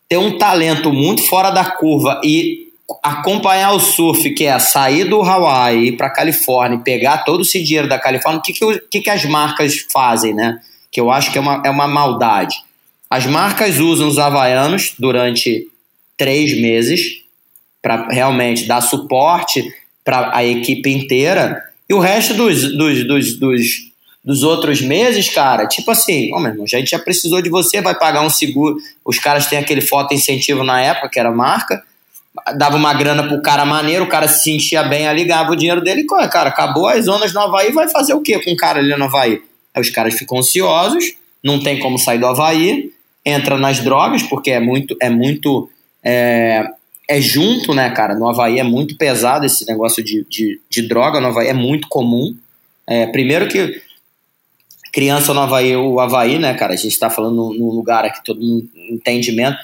ter um talento muito fora da curva e acompanhar o surf, que é sair do Hawaii, para Califórnia, pegar todo esse dinheiro da Califórnia, o que, que, que, que as marcas fazem, né? Que eu acho que é uma, é uma maldade. As marcas usam os havaianos durante três meses para realmente dar suporte para a equipe inteira e o resto dos, dos, dos, dos, dos outros meses, cara, tipo assim, oh, meu irmão, a gente já precisou de você, vai pagar um seguro. Os caras têm aquele foto incentivo na época, que era marca, dava uma grana pro cara maneiro, o cara se sentia bem ali, ganhava o dinheiro dele e, cara, acabou as zonas no Havaí, vai fazer o quê com o cara ali no Havaí? Aí os caras ficam ansiosos, não tem como sair do Havaí, entra nas drogas, porque é muito, é muito, é, é junto, né, cara, no Havaí é muito pesado esse negócio de, de, de droga, no Havaí é muito comum, é, primeiro que criança no Havaí, o Havaí, né, cara, a gente tá falando num lugar aqui, todo mundo entendimento,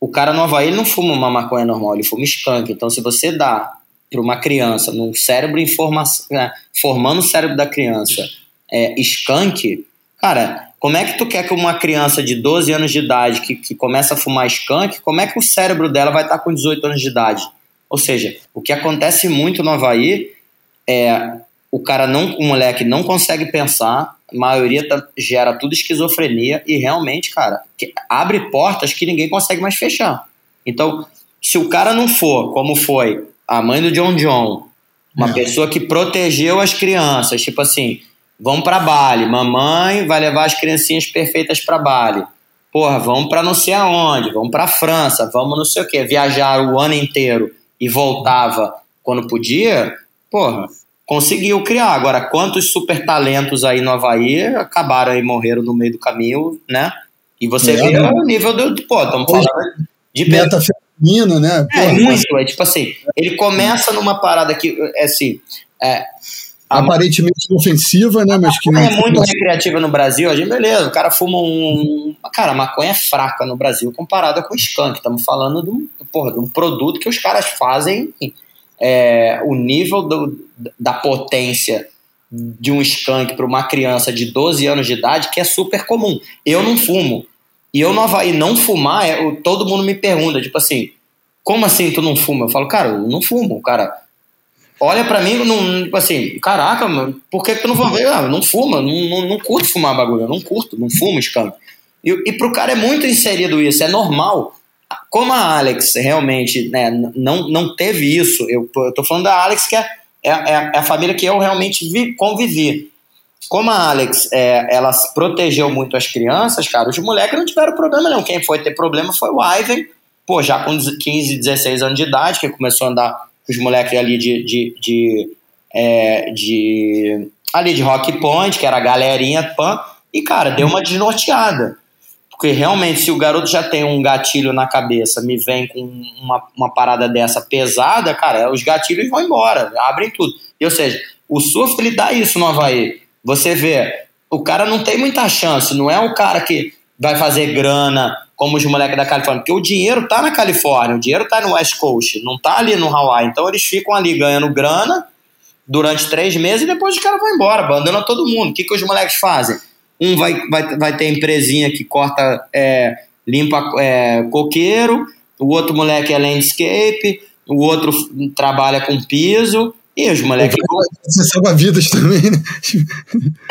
o cara no Havaí ele não fuma uma maconha normal, ele fuma skunk. Então, se você dá para uma criança, no cérebro informação, né, formando o cérebro da criança, é, skunk, cara, como é que tu quer que uma criança de 12 anos de idade que, que começa a fumar skunk, como é que o cérebro dela vai estar com 18 anos de idade? Ou seja, o que acontece muito no Havaí é o cara não, o moleque não consegue pensar, a maioria tá, gera tudo esquizofrenia e realmente, cara, abre portas que ninguém consegue mais fechar. Então, se o cara não for, como foi a mãe do John John, uma é. pessoa que protegeu as crianças, tipo assim, vão para Bali, mamãe vai levar as criancinhas perfeitas para Bali. Porra, vamos para não sei aonde, vamos para França, vamos não sei o que, viajar o ano inteiro e voltava quando podia. Porra, conseguiu criar. Agora, quantos super talentos aí no Havaí acabaram e morreram no meio do caminho, né? E você é, vê né? o nível do. Pô, estamos falando de. Meta feminina, né? É, muito. É tipo assim, ele começa numa parada que, é assim. É, Aparentemente ofensiva, né? Mas que não é muito recreativa no Brasil. A gente, beleza, o cara fuma um. Cara, a maconha é fraca no Brasil comparada com o skunk. Estamos falando de um, porra, de um produto que os caras fazem. É, o nível do, da potência de um skunk para uma criança de 12 anos de idade que é super comum. Eu não fumo. E eu no Havaí não fumar, é, todo mundo me pergunta, tipo assim, como assim tu não fuma? Eu falo, cara, eu não fumo, cara. Olha para mim, não, tipo assim, caraca, mano, por que, que tu não fuma? Ah, não fuma, não, não, não curto fumar bagulho, eu não curto, não fumo skunk. E, e pro cara é muito inserido isso, é normal. Como a Alex realmente né, não, não teve isso, eu, tô falando da Alex que é, é, é a família que eu realmente vi, convivi. Como a Alex, é, ela protegeu muito as crianças, cara, os moleques não tiveram problema não. Quem foi ter problema foi o Ivan, pô, já com 15, 16 anos de idade, que começou a andar com os moleques ali de, de, de, é, de, ali de Rock Point, que era a galerinha pan, e, cara, deu uma desnorteada. Porque realmente, se o garoto já tem um gatilho na cabeça, me vem com uma, uma parada dessa pesada, cara, os gatilhos vão embora, abrem tudo. E, ou seja, o surf ele dá isso no Havaí. Você vê, o cara não tem muita chance, não é o cara que vai fazer grana como os moleques da Califórnia, porque o dinheiro tá na Califórnia, o dinheiro tá no West Coast, não tá ali no Hawaii. Então eles ficam ali ganhando grana durante três meses e depois os caras vão embora, abandonam todo mundo. O que, que os moleques fazem? Um vai, vai, vai ter empresinha que corta, é, limpa é, coqueiro, o outro moleque é landscape, o outro trabalha com piso, e os moleques. Vai ser salva-vidas também, né?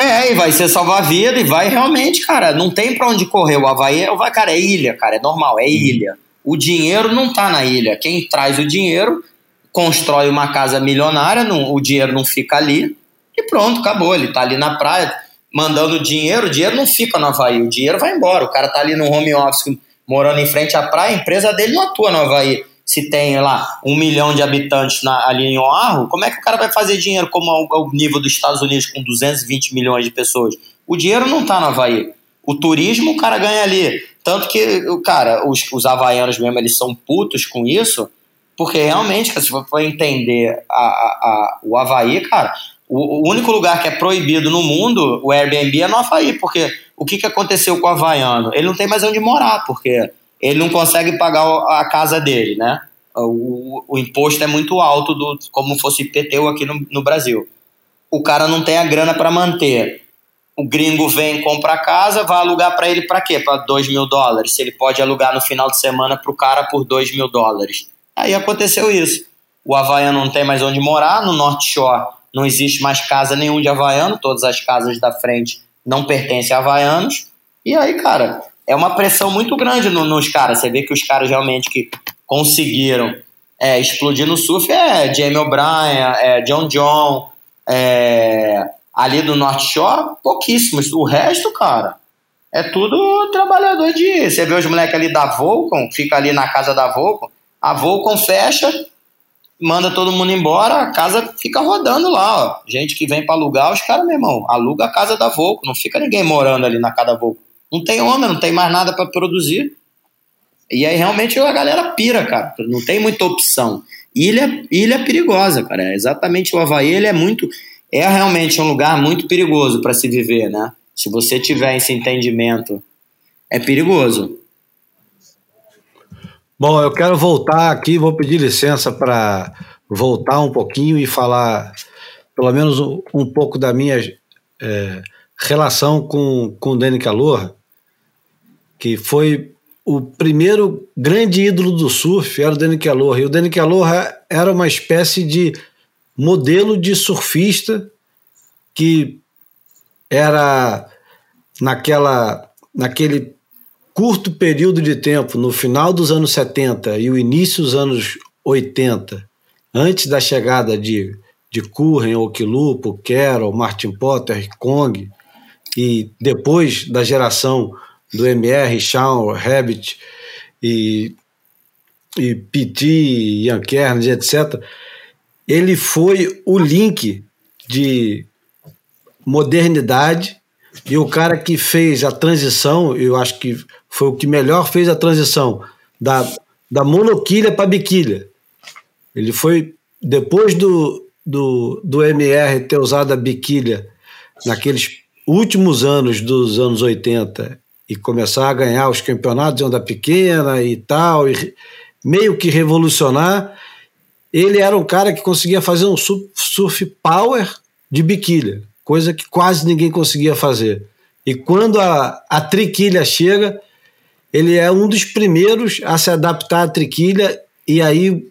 É, e vai ser salva-vida e vai realmente, cara, não tem pra onde correr. O Havaí, é, cara, é ilha, cara, é normal, é ilha. O dinheiro não tá na ilha. Quem traz o dinheiro constrói uma casa milionária, não, o dinheiro não fica ali e pronto, acabou. Ele tá ali na praia mandando dinheiro, o dinheiro não fica no Havaí, o dinheiro vai embora. O cara tá ali no home office morando em frente à praia, a empresa dele não atua no Havaí se tem lá um milhão de habitantes na, ali em Oahu, como é que o cara vai fazer dinheiro como ao, ao nível dos Estados Unidos com 220 milhões de pessoas? O dinheiro não está no Havaí. O turismo o cara ganha ali. Tanto que, cara, os, os havaianos mesmo, eles são putos com isso, porque realmente, se você for entender a, a, a, o Havaí, cara, o, o, único lugar que é proibido no mundo, o Airbnb, é no Havaí, porque o que, que aconteceu com o havaiano? Ele não tem mais onde morar, porque ele não consegue pagar a casa dele, né? O, o imposto é muito alto, do, como fosse IPTU aqui no, no Brasil. O cara não tem a grana para manter. O gringo vem, compra a casa, vai alugar para ele para quê? Para 2 mil dólares. Se ele pode alugar no final de semana para o cara por 2 mil dólares. Aí aconteceu isso. O havaiano não tem mais onde morar, no North Shore não existe mais casa nenhum de havaiano, todas as casas da frente não pertencem a havaianos. E aí, cara, é uma pressão muito grande no, nos caras. Você vê que os caras realmente que conseguiram é, explodir no surf é Jamie O'Brien, é John John, é, ali do North Shore, pouquíssimos. O resto, cara, é tudo trabalhador de. Você vê os moleques ali da Volcom, fica ali na casa da Volcom, a Volcom fecha, manda todo mundo embora, a casa fica rodando lá, ó. Gente que vem para alugar, os caras, meu irmão, aluga a casa da Volcom, não fica ninguém morando ali na casa da Volcom. Não tem homem, não tem mais nada para produzir. E aí realmente a galera pira, cara. Não tem muita opção. Ilha, ilha é perigosa, cara. É exatamente o Havaí, ele é muito. É realmente um lugar muito perigoso para se viver, né? Se você tiver esse entendimento, é perigoso. Bom, eu quero voltar aqui, vou pedir licença para voltar um pouquinho e falar, pelo menos um, um pouco da minha é, relação com, com o Danny Calor que foi o primeiro grande ídolo do surf, era o Danny Kellogg. E o Danny Kellogg era uma espécie de modelo de surfista que era naquela naquele curto período de tempo, no final dos anos 70 e o início dos anos 80, antes da chegada de, de Curren, Okilupo, Carroll, Martin Potter, Kong, e depois da geração do MR, Shawn, Rabbit e, e PT, Ian Kernes, etc., ele foi o link de modernidade e o cara que fez a transição, eu acho que foi o que melhor fez a transição da, da monoquilha para biquilha. Ele foi, depois do, do, do MR ter usado a biquilha naqueles últimos anos dos anos 80 e começar a ganhar os campeonatos de onda pequena e tal, e meio que revolucionar, ele era um cara que conseguia fazer um surf power de biquília, coisa que quase ninguém conseguia fazer. E quando a, a triquilha chega, ele é um dos primeiros a se adaptar à triquilha e aí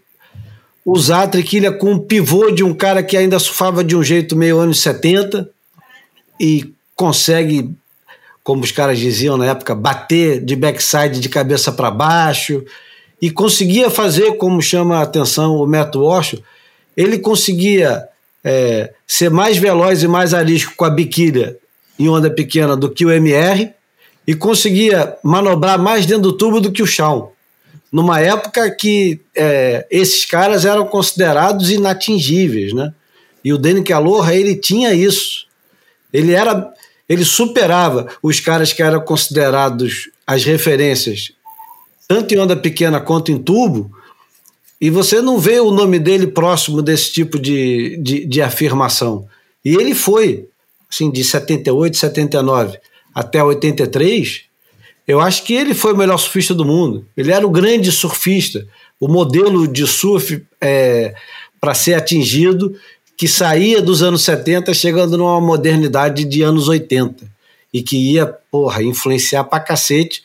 usar a triquilha com o pivô de um cara que ainda surfava de um jeito meio anos 70 e consegue, como os caras diziam na época, bater de backside de cabeça para baixo e conseguia fazer, como chama a atenção o Matt Walsh, ele conseguia é, ser mais veloz e mais arisco com a biquília em onda pequena do que o MR e conseguia manobrar mais dentro do tubo do que o chão. Numa época que é, esses caras eram considerados inatingíveis, né? E o Danny Aloha, ele tinha isso. Ele era, ele superava os caras que eram considerados as referências tanto em onda pequena quanto em tubo, e você não vê o nome dele próximo desse tipo de, de, de afirmação. E ele foi, assim, de 78, 79 até 83, eu acho que ele foi o melhor surfista do mundo. Ele era o grande surfista, o modelo de surf é, para ser atingido que saía dos anos 70 chegando numa modernidade de anos 80 e que ia, porra, influenciar pra cacete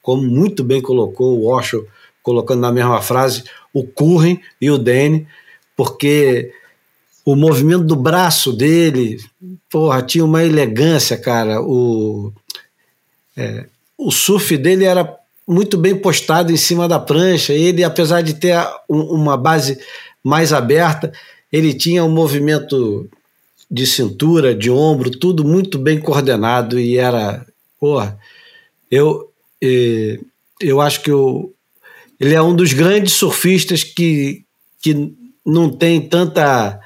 como muito bem colocou o Osho, colocando na mesma frase o Curren e o Danny, porque o movimento do braço dele, porra, tinha uma elegância, cara. O, é, o surf dele era muito bem postado em cima da prancha. Ele, apesar de ter uma base mais aberta, ele tinha um movimento de cintura, de ombro, tudo muito bem coordenado e era, porra, eu eu acho que o, ele é um dos grandes surfistas que, que não tem tanta,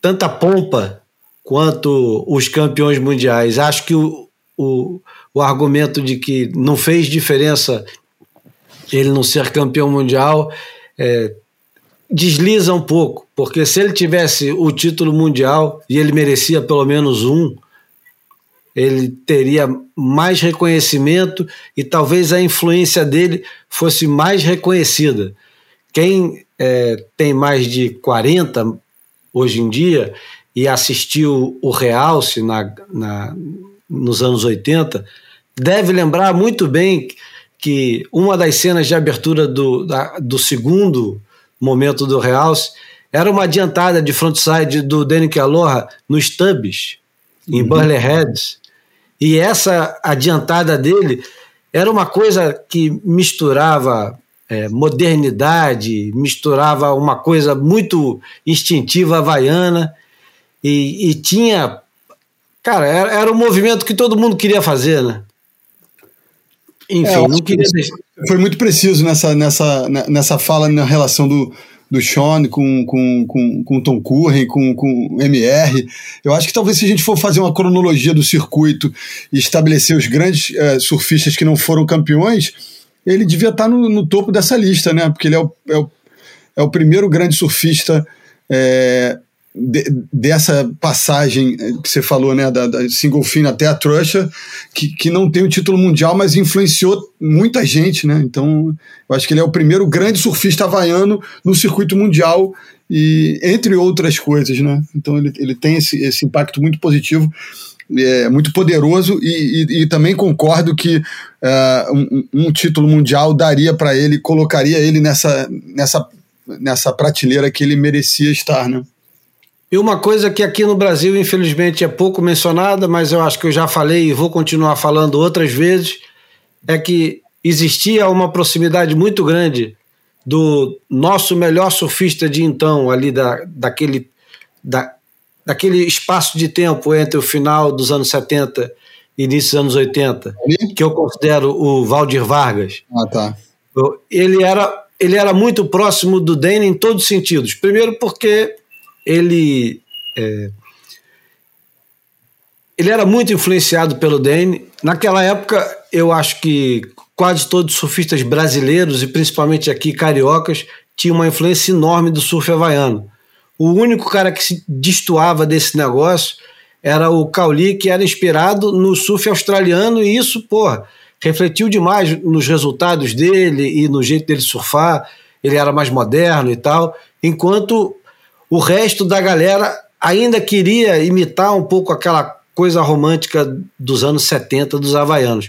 tanta pompa quanto os campeões mundiais. Acho que o, o, o argumento de que não fez diferença ele não ser campeão mundial é, desliza um pouco, porque se ele tivesse o título mundial e ele merecia pelo menos um, ele teria mais reconhecimento e talvez a influência dele fosse mais reconhecida. Quem é, tem mais de 40 hoje em dia e assistiu o Realce na, na, nos anos 80 deve lembrar muito bem que uma das cenas de abertura do, da, do segundo momento do Realce era uma adiantada de frontside do Danny Aloha nos Tubs, em uhum. Burley Heads, e essa adiantada dele era uma coisa que misturava é, modernidade, misturava uma coisa muito instintiva havaiana e, e tinha. Cara, era, era um movimento que todo mundo queria fazer, né? Enfim, é, não queria. Foi muito preciso nessa, nessa, nessa fala na relação do, do Sean com, com, com, com Tom Curren, com, com MR. Eu acho que talvez se a gente for fazer uma cronologia do circuito e estabelecer os grandes uh, surfistas que não foram campeões, ele devia estar no, no topo dessa lista, né? Porque ele é o, é o, é o primeiro grande surfista é, de, dessa passagem que você falou, né, da, da single fin até a Trusha, que, que não tem o título mundial, mas influenciou muita gente, né? Então, eu acho que ele é o primeiro grande surfista havaiano no circuito mundial e entre outras coisas, né? Então, ele, ele tem esse, esse impacto muito positivo. É, muito poderoso e, e, e, também concordo que uh, um, um, título mundial daria para ele, colocaria ele nessa, nessa, nessa prateleira que ele merecia estar, né? E uma coisa que aqui no Brasil, infelizmente, é pouco mencionada, mas eu acho que eu já falei e vou continuar falando outras vezes, é que existia uma proximidade muito grande do nosso melhor surfista de então, ali da, daquele, da, daquele espaço de tempo entre o final dos anos 70 e início dos anos 80, que eu considero o Valdir Vargas. Ah, tá. Ele era, ele era muito próximo do Danny em todos os sentidos. Primeiro porque ele é, ele era muito influenciado pelo Dane. Naquela época, eu acho que quase todos os surfistas brasileiros, e principalmente aqui cariocas, tinham uma influência enorme do surf havaiano. O único cara que se destoava desse negócio era o Cauli, que era inspirado no surf australiano, e isso, porra, refletiu demais nos resultados dele e no jeito dele surfar. Ele era mais moderno e tal, enquanto o resto da galera ainda queria imitar um pouco aquela coisa romântica dos anos 70 dos havaianos.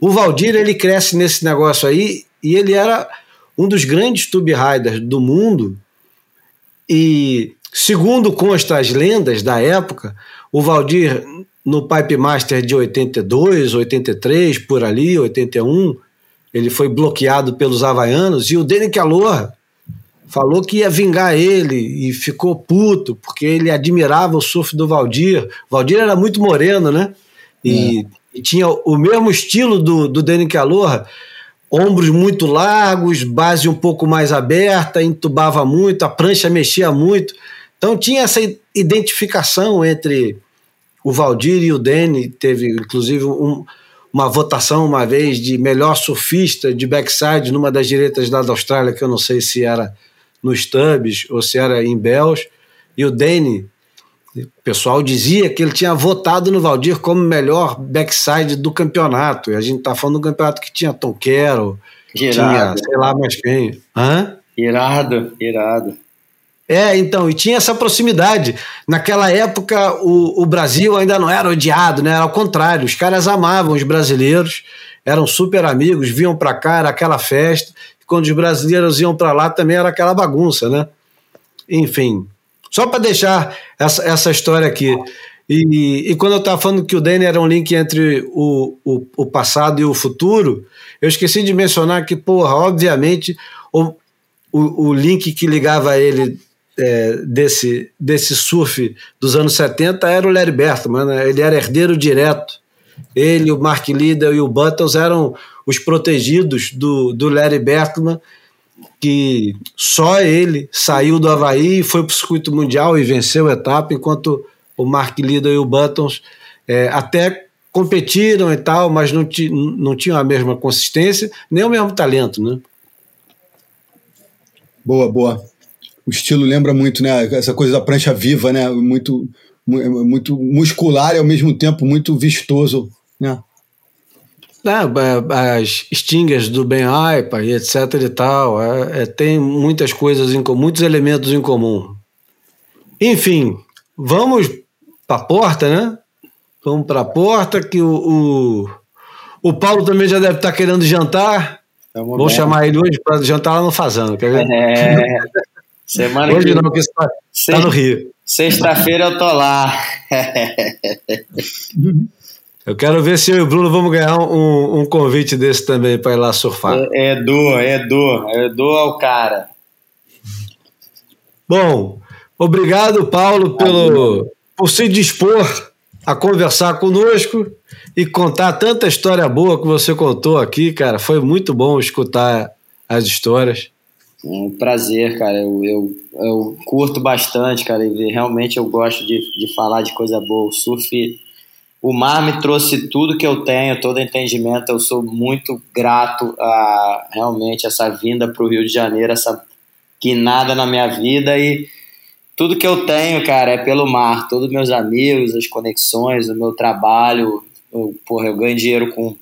O Valdir, ele cresce nesse negócio aí e ele era um dos grandes tube riders do mundo e segundo consta as lendas da época, o Valdir no Pipe Master de 82, 83, por ali, 81, ele foi bloqueado pelos havaianos e o Danny Calor falou que ia vingar ele e ficou puto porque ele admirava o surf do Valdir. O Valdir era muito moreno, né? E, é. e tinha o mesmo estilo do, do Danny Calor, ombros muito largos, base um pouco mais aberta, entubava muito, a prancha mexia muito. Então tinha essa identificação entre o Valdir e o Danny, teve inclusive um, uma votação uma vez de melhor surfista de backside numa das direitas da Austrália, que eu não sei se era no Stubbs ou se era em Bells, e o Danny, o pessoal dizia que ele tinha votado no Valdir como melhor backside do campeonato, e a gente está falando do campeonato que tinha Tom Carroll, tinha sei lá mais quem. Hã? Irado, irado. É, então, e tinha essa proximidade. Naquela época, o, o Brasil ainda não era odiado, né? Era ao contrário, os caras amavam os brasileiros, eram super amigos, vinham para cá, era aquela festa. Quando os brasileiros iam para lá, também era aquela bagunça, né? Enfim, só para deixar essa, essa história aqui. E, e quando eu estava falando que o Danny era um link entre o, o, o passado e o futuro, eu esqueci de mencionar que, porra, obviamente, o, o, o link que ligava ele é, desse, desse surf dos anos 70 era o Larry Bertman, né? ele era herdeiro direto. Ele, o Mark Liddell e o Buttles eram os protegidos do, do Larry Bertman, que só ele saiu do Havaí e foi para o circuito mundial e venceu a etapa, enquanto o Mark Liddell e o Buttles é, até competiram e tal, mas não, não tinham a mesma consistência, nem o mesmo talento, né? Boa, boa o estilo lembra muito, né? Essa coisa da prancha viva, né? Muito, muito muscular e ao mesmo tempo muito vistoso, né? É, as stingers do Ben Aipa e etc e tal, é, é, tem muitas coisas, em, muitos elementos em comum. Enfim, vamos para a porta, né? Vamos para a porta que o, o, o, Paulo também já deve estar tá querendo jantar. Vamos Vou bem. chamar ele hoje para jantar lá no Fazano, quer ver? É. Semana Hoje que... não, porque está tá no Rio. Sexta-feira eu tô lá. eu quero ver se eu e o Bruno vamos ganhar um, um convite desse também para ir lá surfar. É, Edu, Edu, Edu é o cara. Bom, obrigado, Paulo, pelo, por se dispor a conversar conosco e contar tanta história boa que você contou aqui, cara. Foi muito bom escutar as histórias. Um prazer, cara. Eu, eu, eu curto bastante, cara. E realmente eu gosto de, de falar de coisa boa. O surf, o mar me trouxe tudo que eu tenho, todo entendimento. Eu sou muito grato a realmente essa vinda para o Rio de Janeiro, essa guinada na minha vida. E tudo que eu tenho, cara, é pelo mar. Todos meus amigos, as conexões, o meu trabalho. Eu, porra, eu ganho dinheiro com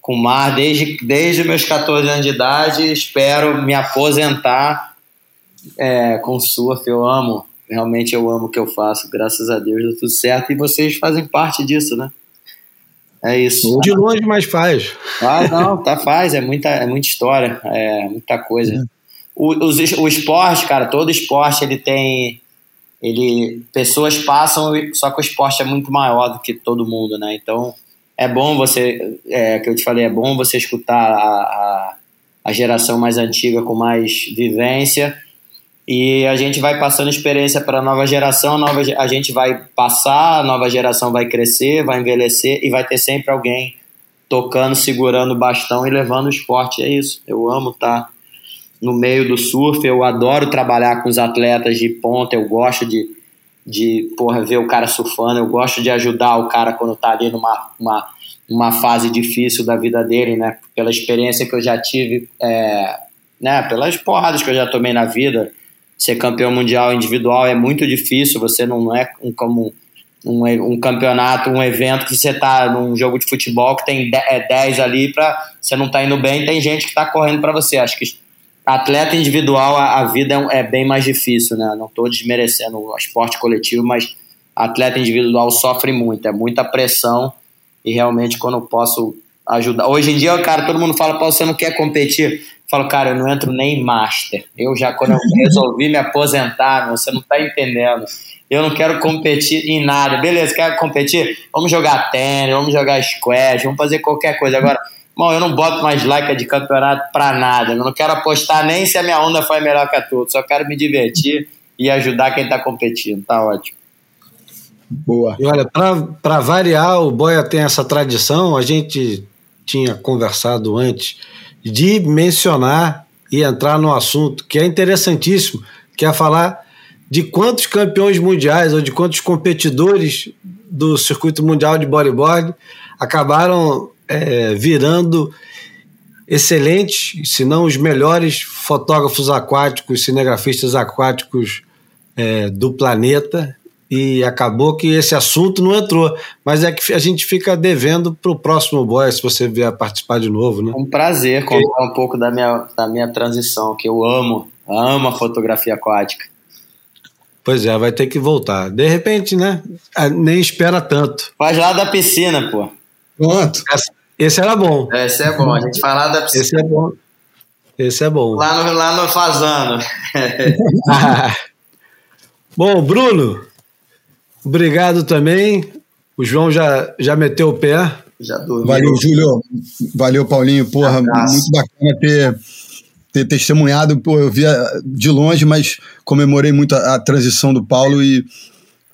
com mar desde, desde meus 14 anos de idade. Espero me aposentar é, com surf. Eu amo, realmente eu amo o que eu faço. Graças a Deus deu tudo certo. E vocês fazem parte disso, né? É isso. De longe, mas faz. Ah, não, tá, faz. É muita, é muita história, é muita coisa. É. O, o, o esporte, cara, todo esporte ele tem. Ele, pessoas passam, só que o esporte é muito maior do que todo mundo, né? Então, é bom você, é, que eu te falei, é bom você escutar a, a, a geração mais antiga com mais vivência e a gente vai passando experiência para a nova geração, nova, a gente vai passar, a nova geração vai crescer, vai envelhecer e vai ter sempre alguém tocando, segurando o bastão e levando o esporte. É isso. Eu amo estar tá no meio do surf, eu adoro trabalhar com os atletas de ponta, eu gosto de de porra, ver o cara surfando, eu gosto de ajudar o cara quando tá ali numa uma, uma fase difícil da vida dele, né? Pela experiência que eu já tive, é, né? Pelas porradas que eu já tomei na vida, ser campeão mundial individual é muito difícil, você não é um, como um, um campeonato, um evento que você tá num jogo de futebol que tem 10 é, ali para você não tá indo bem, tem gente que tá correndo para você. Acho que atleta individual a, a vida é, é, bem mais difícil, né? Não tô desmerecendo o esporte coletivo, mas atleta individual sofre muito, é muita pressão e realmente quando eu posso ajudar. Hoje em dia, cara, todo mundo fala, Paulo, você não quer competir? Eu falo, cara, eu não entro nem em master. Eu já, quando eu resolvi me aposentar, você não tá entendendo eu não quero competir em nada. Beleza, quer competir? Vamos jogar tênis, vamos jogar squash, vamos fazer qualquer coisa. Agora, bom, eu não boto mais like de campeonato pra nada. Eu não quero apostar nem se a minha onda foi melhor que a tua. Só quero me divertir e ajudar quem tá competindo. Tá ótimo. Boa. E olha, para variar, o Boia tem essa tradição, a gente tinha conversado antes, de mencionar e entrar no assunto que é interessantíssimo, que é falar de quantos campeões mundiais ou de quantos competidores do circuito mundial de bodyboard acabaram é, virando excelentes, se não os melhores fotógrafos aquáticos, cinegrafistas aquáticos é, do planeta. E acabou que esse assunto não entrou. Mas é que a gente fica devendo para o próximo boy, se você vier participar de novo. Né? Um prazer contar um pouco da minha, da minha transição, que eu amo, amo a fotografia aquática. Pois é, vai ter que voltar. De repente, né? Ah, nem espera tanto. Faz lá da piscina, pô. Pronto. Esse era bom. Esse é bom. A gente fala da piscina. Esse é bom. Esse é bom. Lá no, lá no Fazano. bom, Bruno, obrigado também. O João já, já meteu o pé. Já dormiu. Valeu, Júlio. Valeu, Paulinho. Porra, muito bacana ter ter testemunhado, pô, eu via de longe, mas comemorei muito a, a transição do Paulo e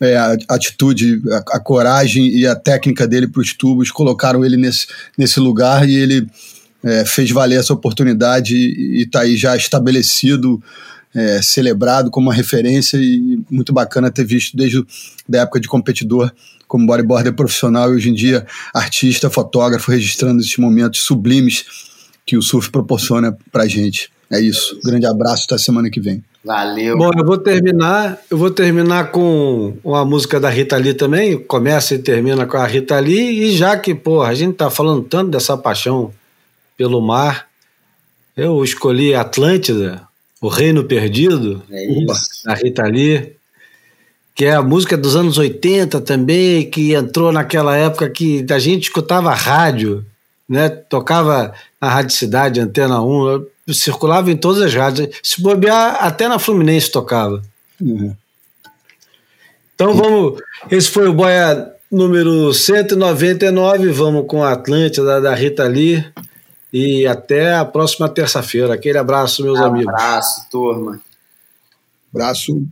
é, a atitude, a, a, coragem e a técnica dele para os tubos colocaram ele nesse, nesse lugar e ele é, fez valer essa oportunidade e está aí já estabelecido, é, celebrado como uma referência e muito bacana ter visto desde a época de competidor como bodyboarder profissional e hoje em dia artista, fotógrafo, registrando esses momentos sublimes que o surf proporciona pra gente. É isso. Grande abraço, até semana que vem. Valeu. Bom, eu vou terminar, eu vou terminar com uma música da Rita Lee também, começa e termina com a Rita Lee, e já que, porra, a gente tá falando tanto dessa paixão pelo mar, eu escolhi Atlântida, O Reino Perdido, é da Rita Lee, que é a música dos anos 80 também, que entrou naquela época que a gente escutava rádio, né? Tocava na Rádio Cidade, Antena 1, circulava em todas as rádios. Se bobear, até na Fluminense tocava. Uhum. Então vamos. Esse foi o Boia número 199. Vamos com a Atlântida da Rita Lee. E até a próxima terça-feira. Aquele abraço, meus um amigos. Abraço, turma. Abraço.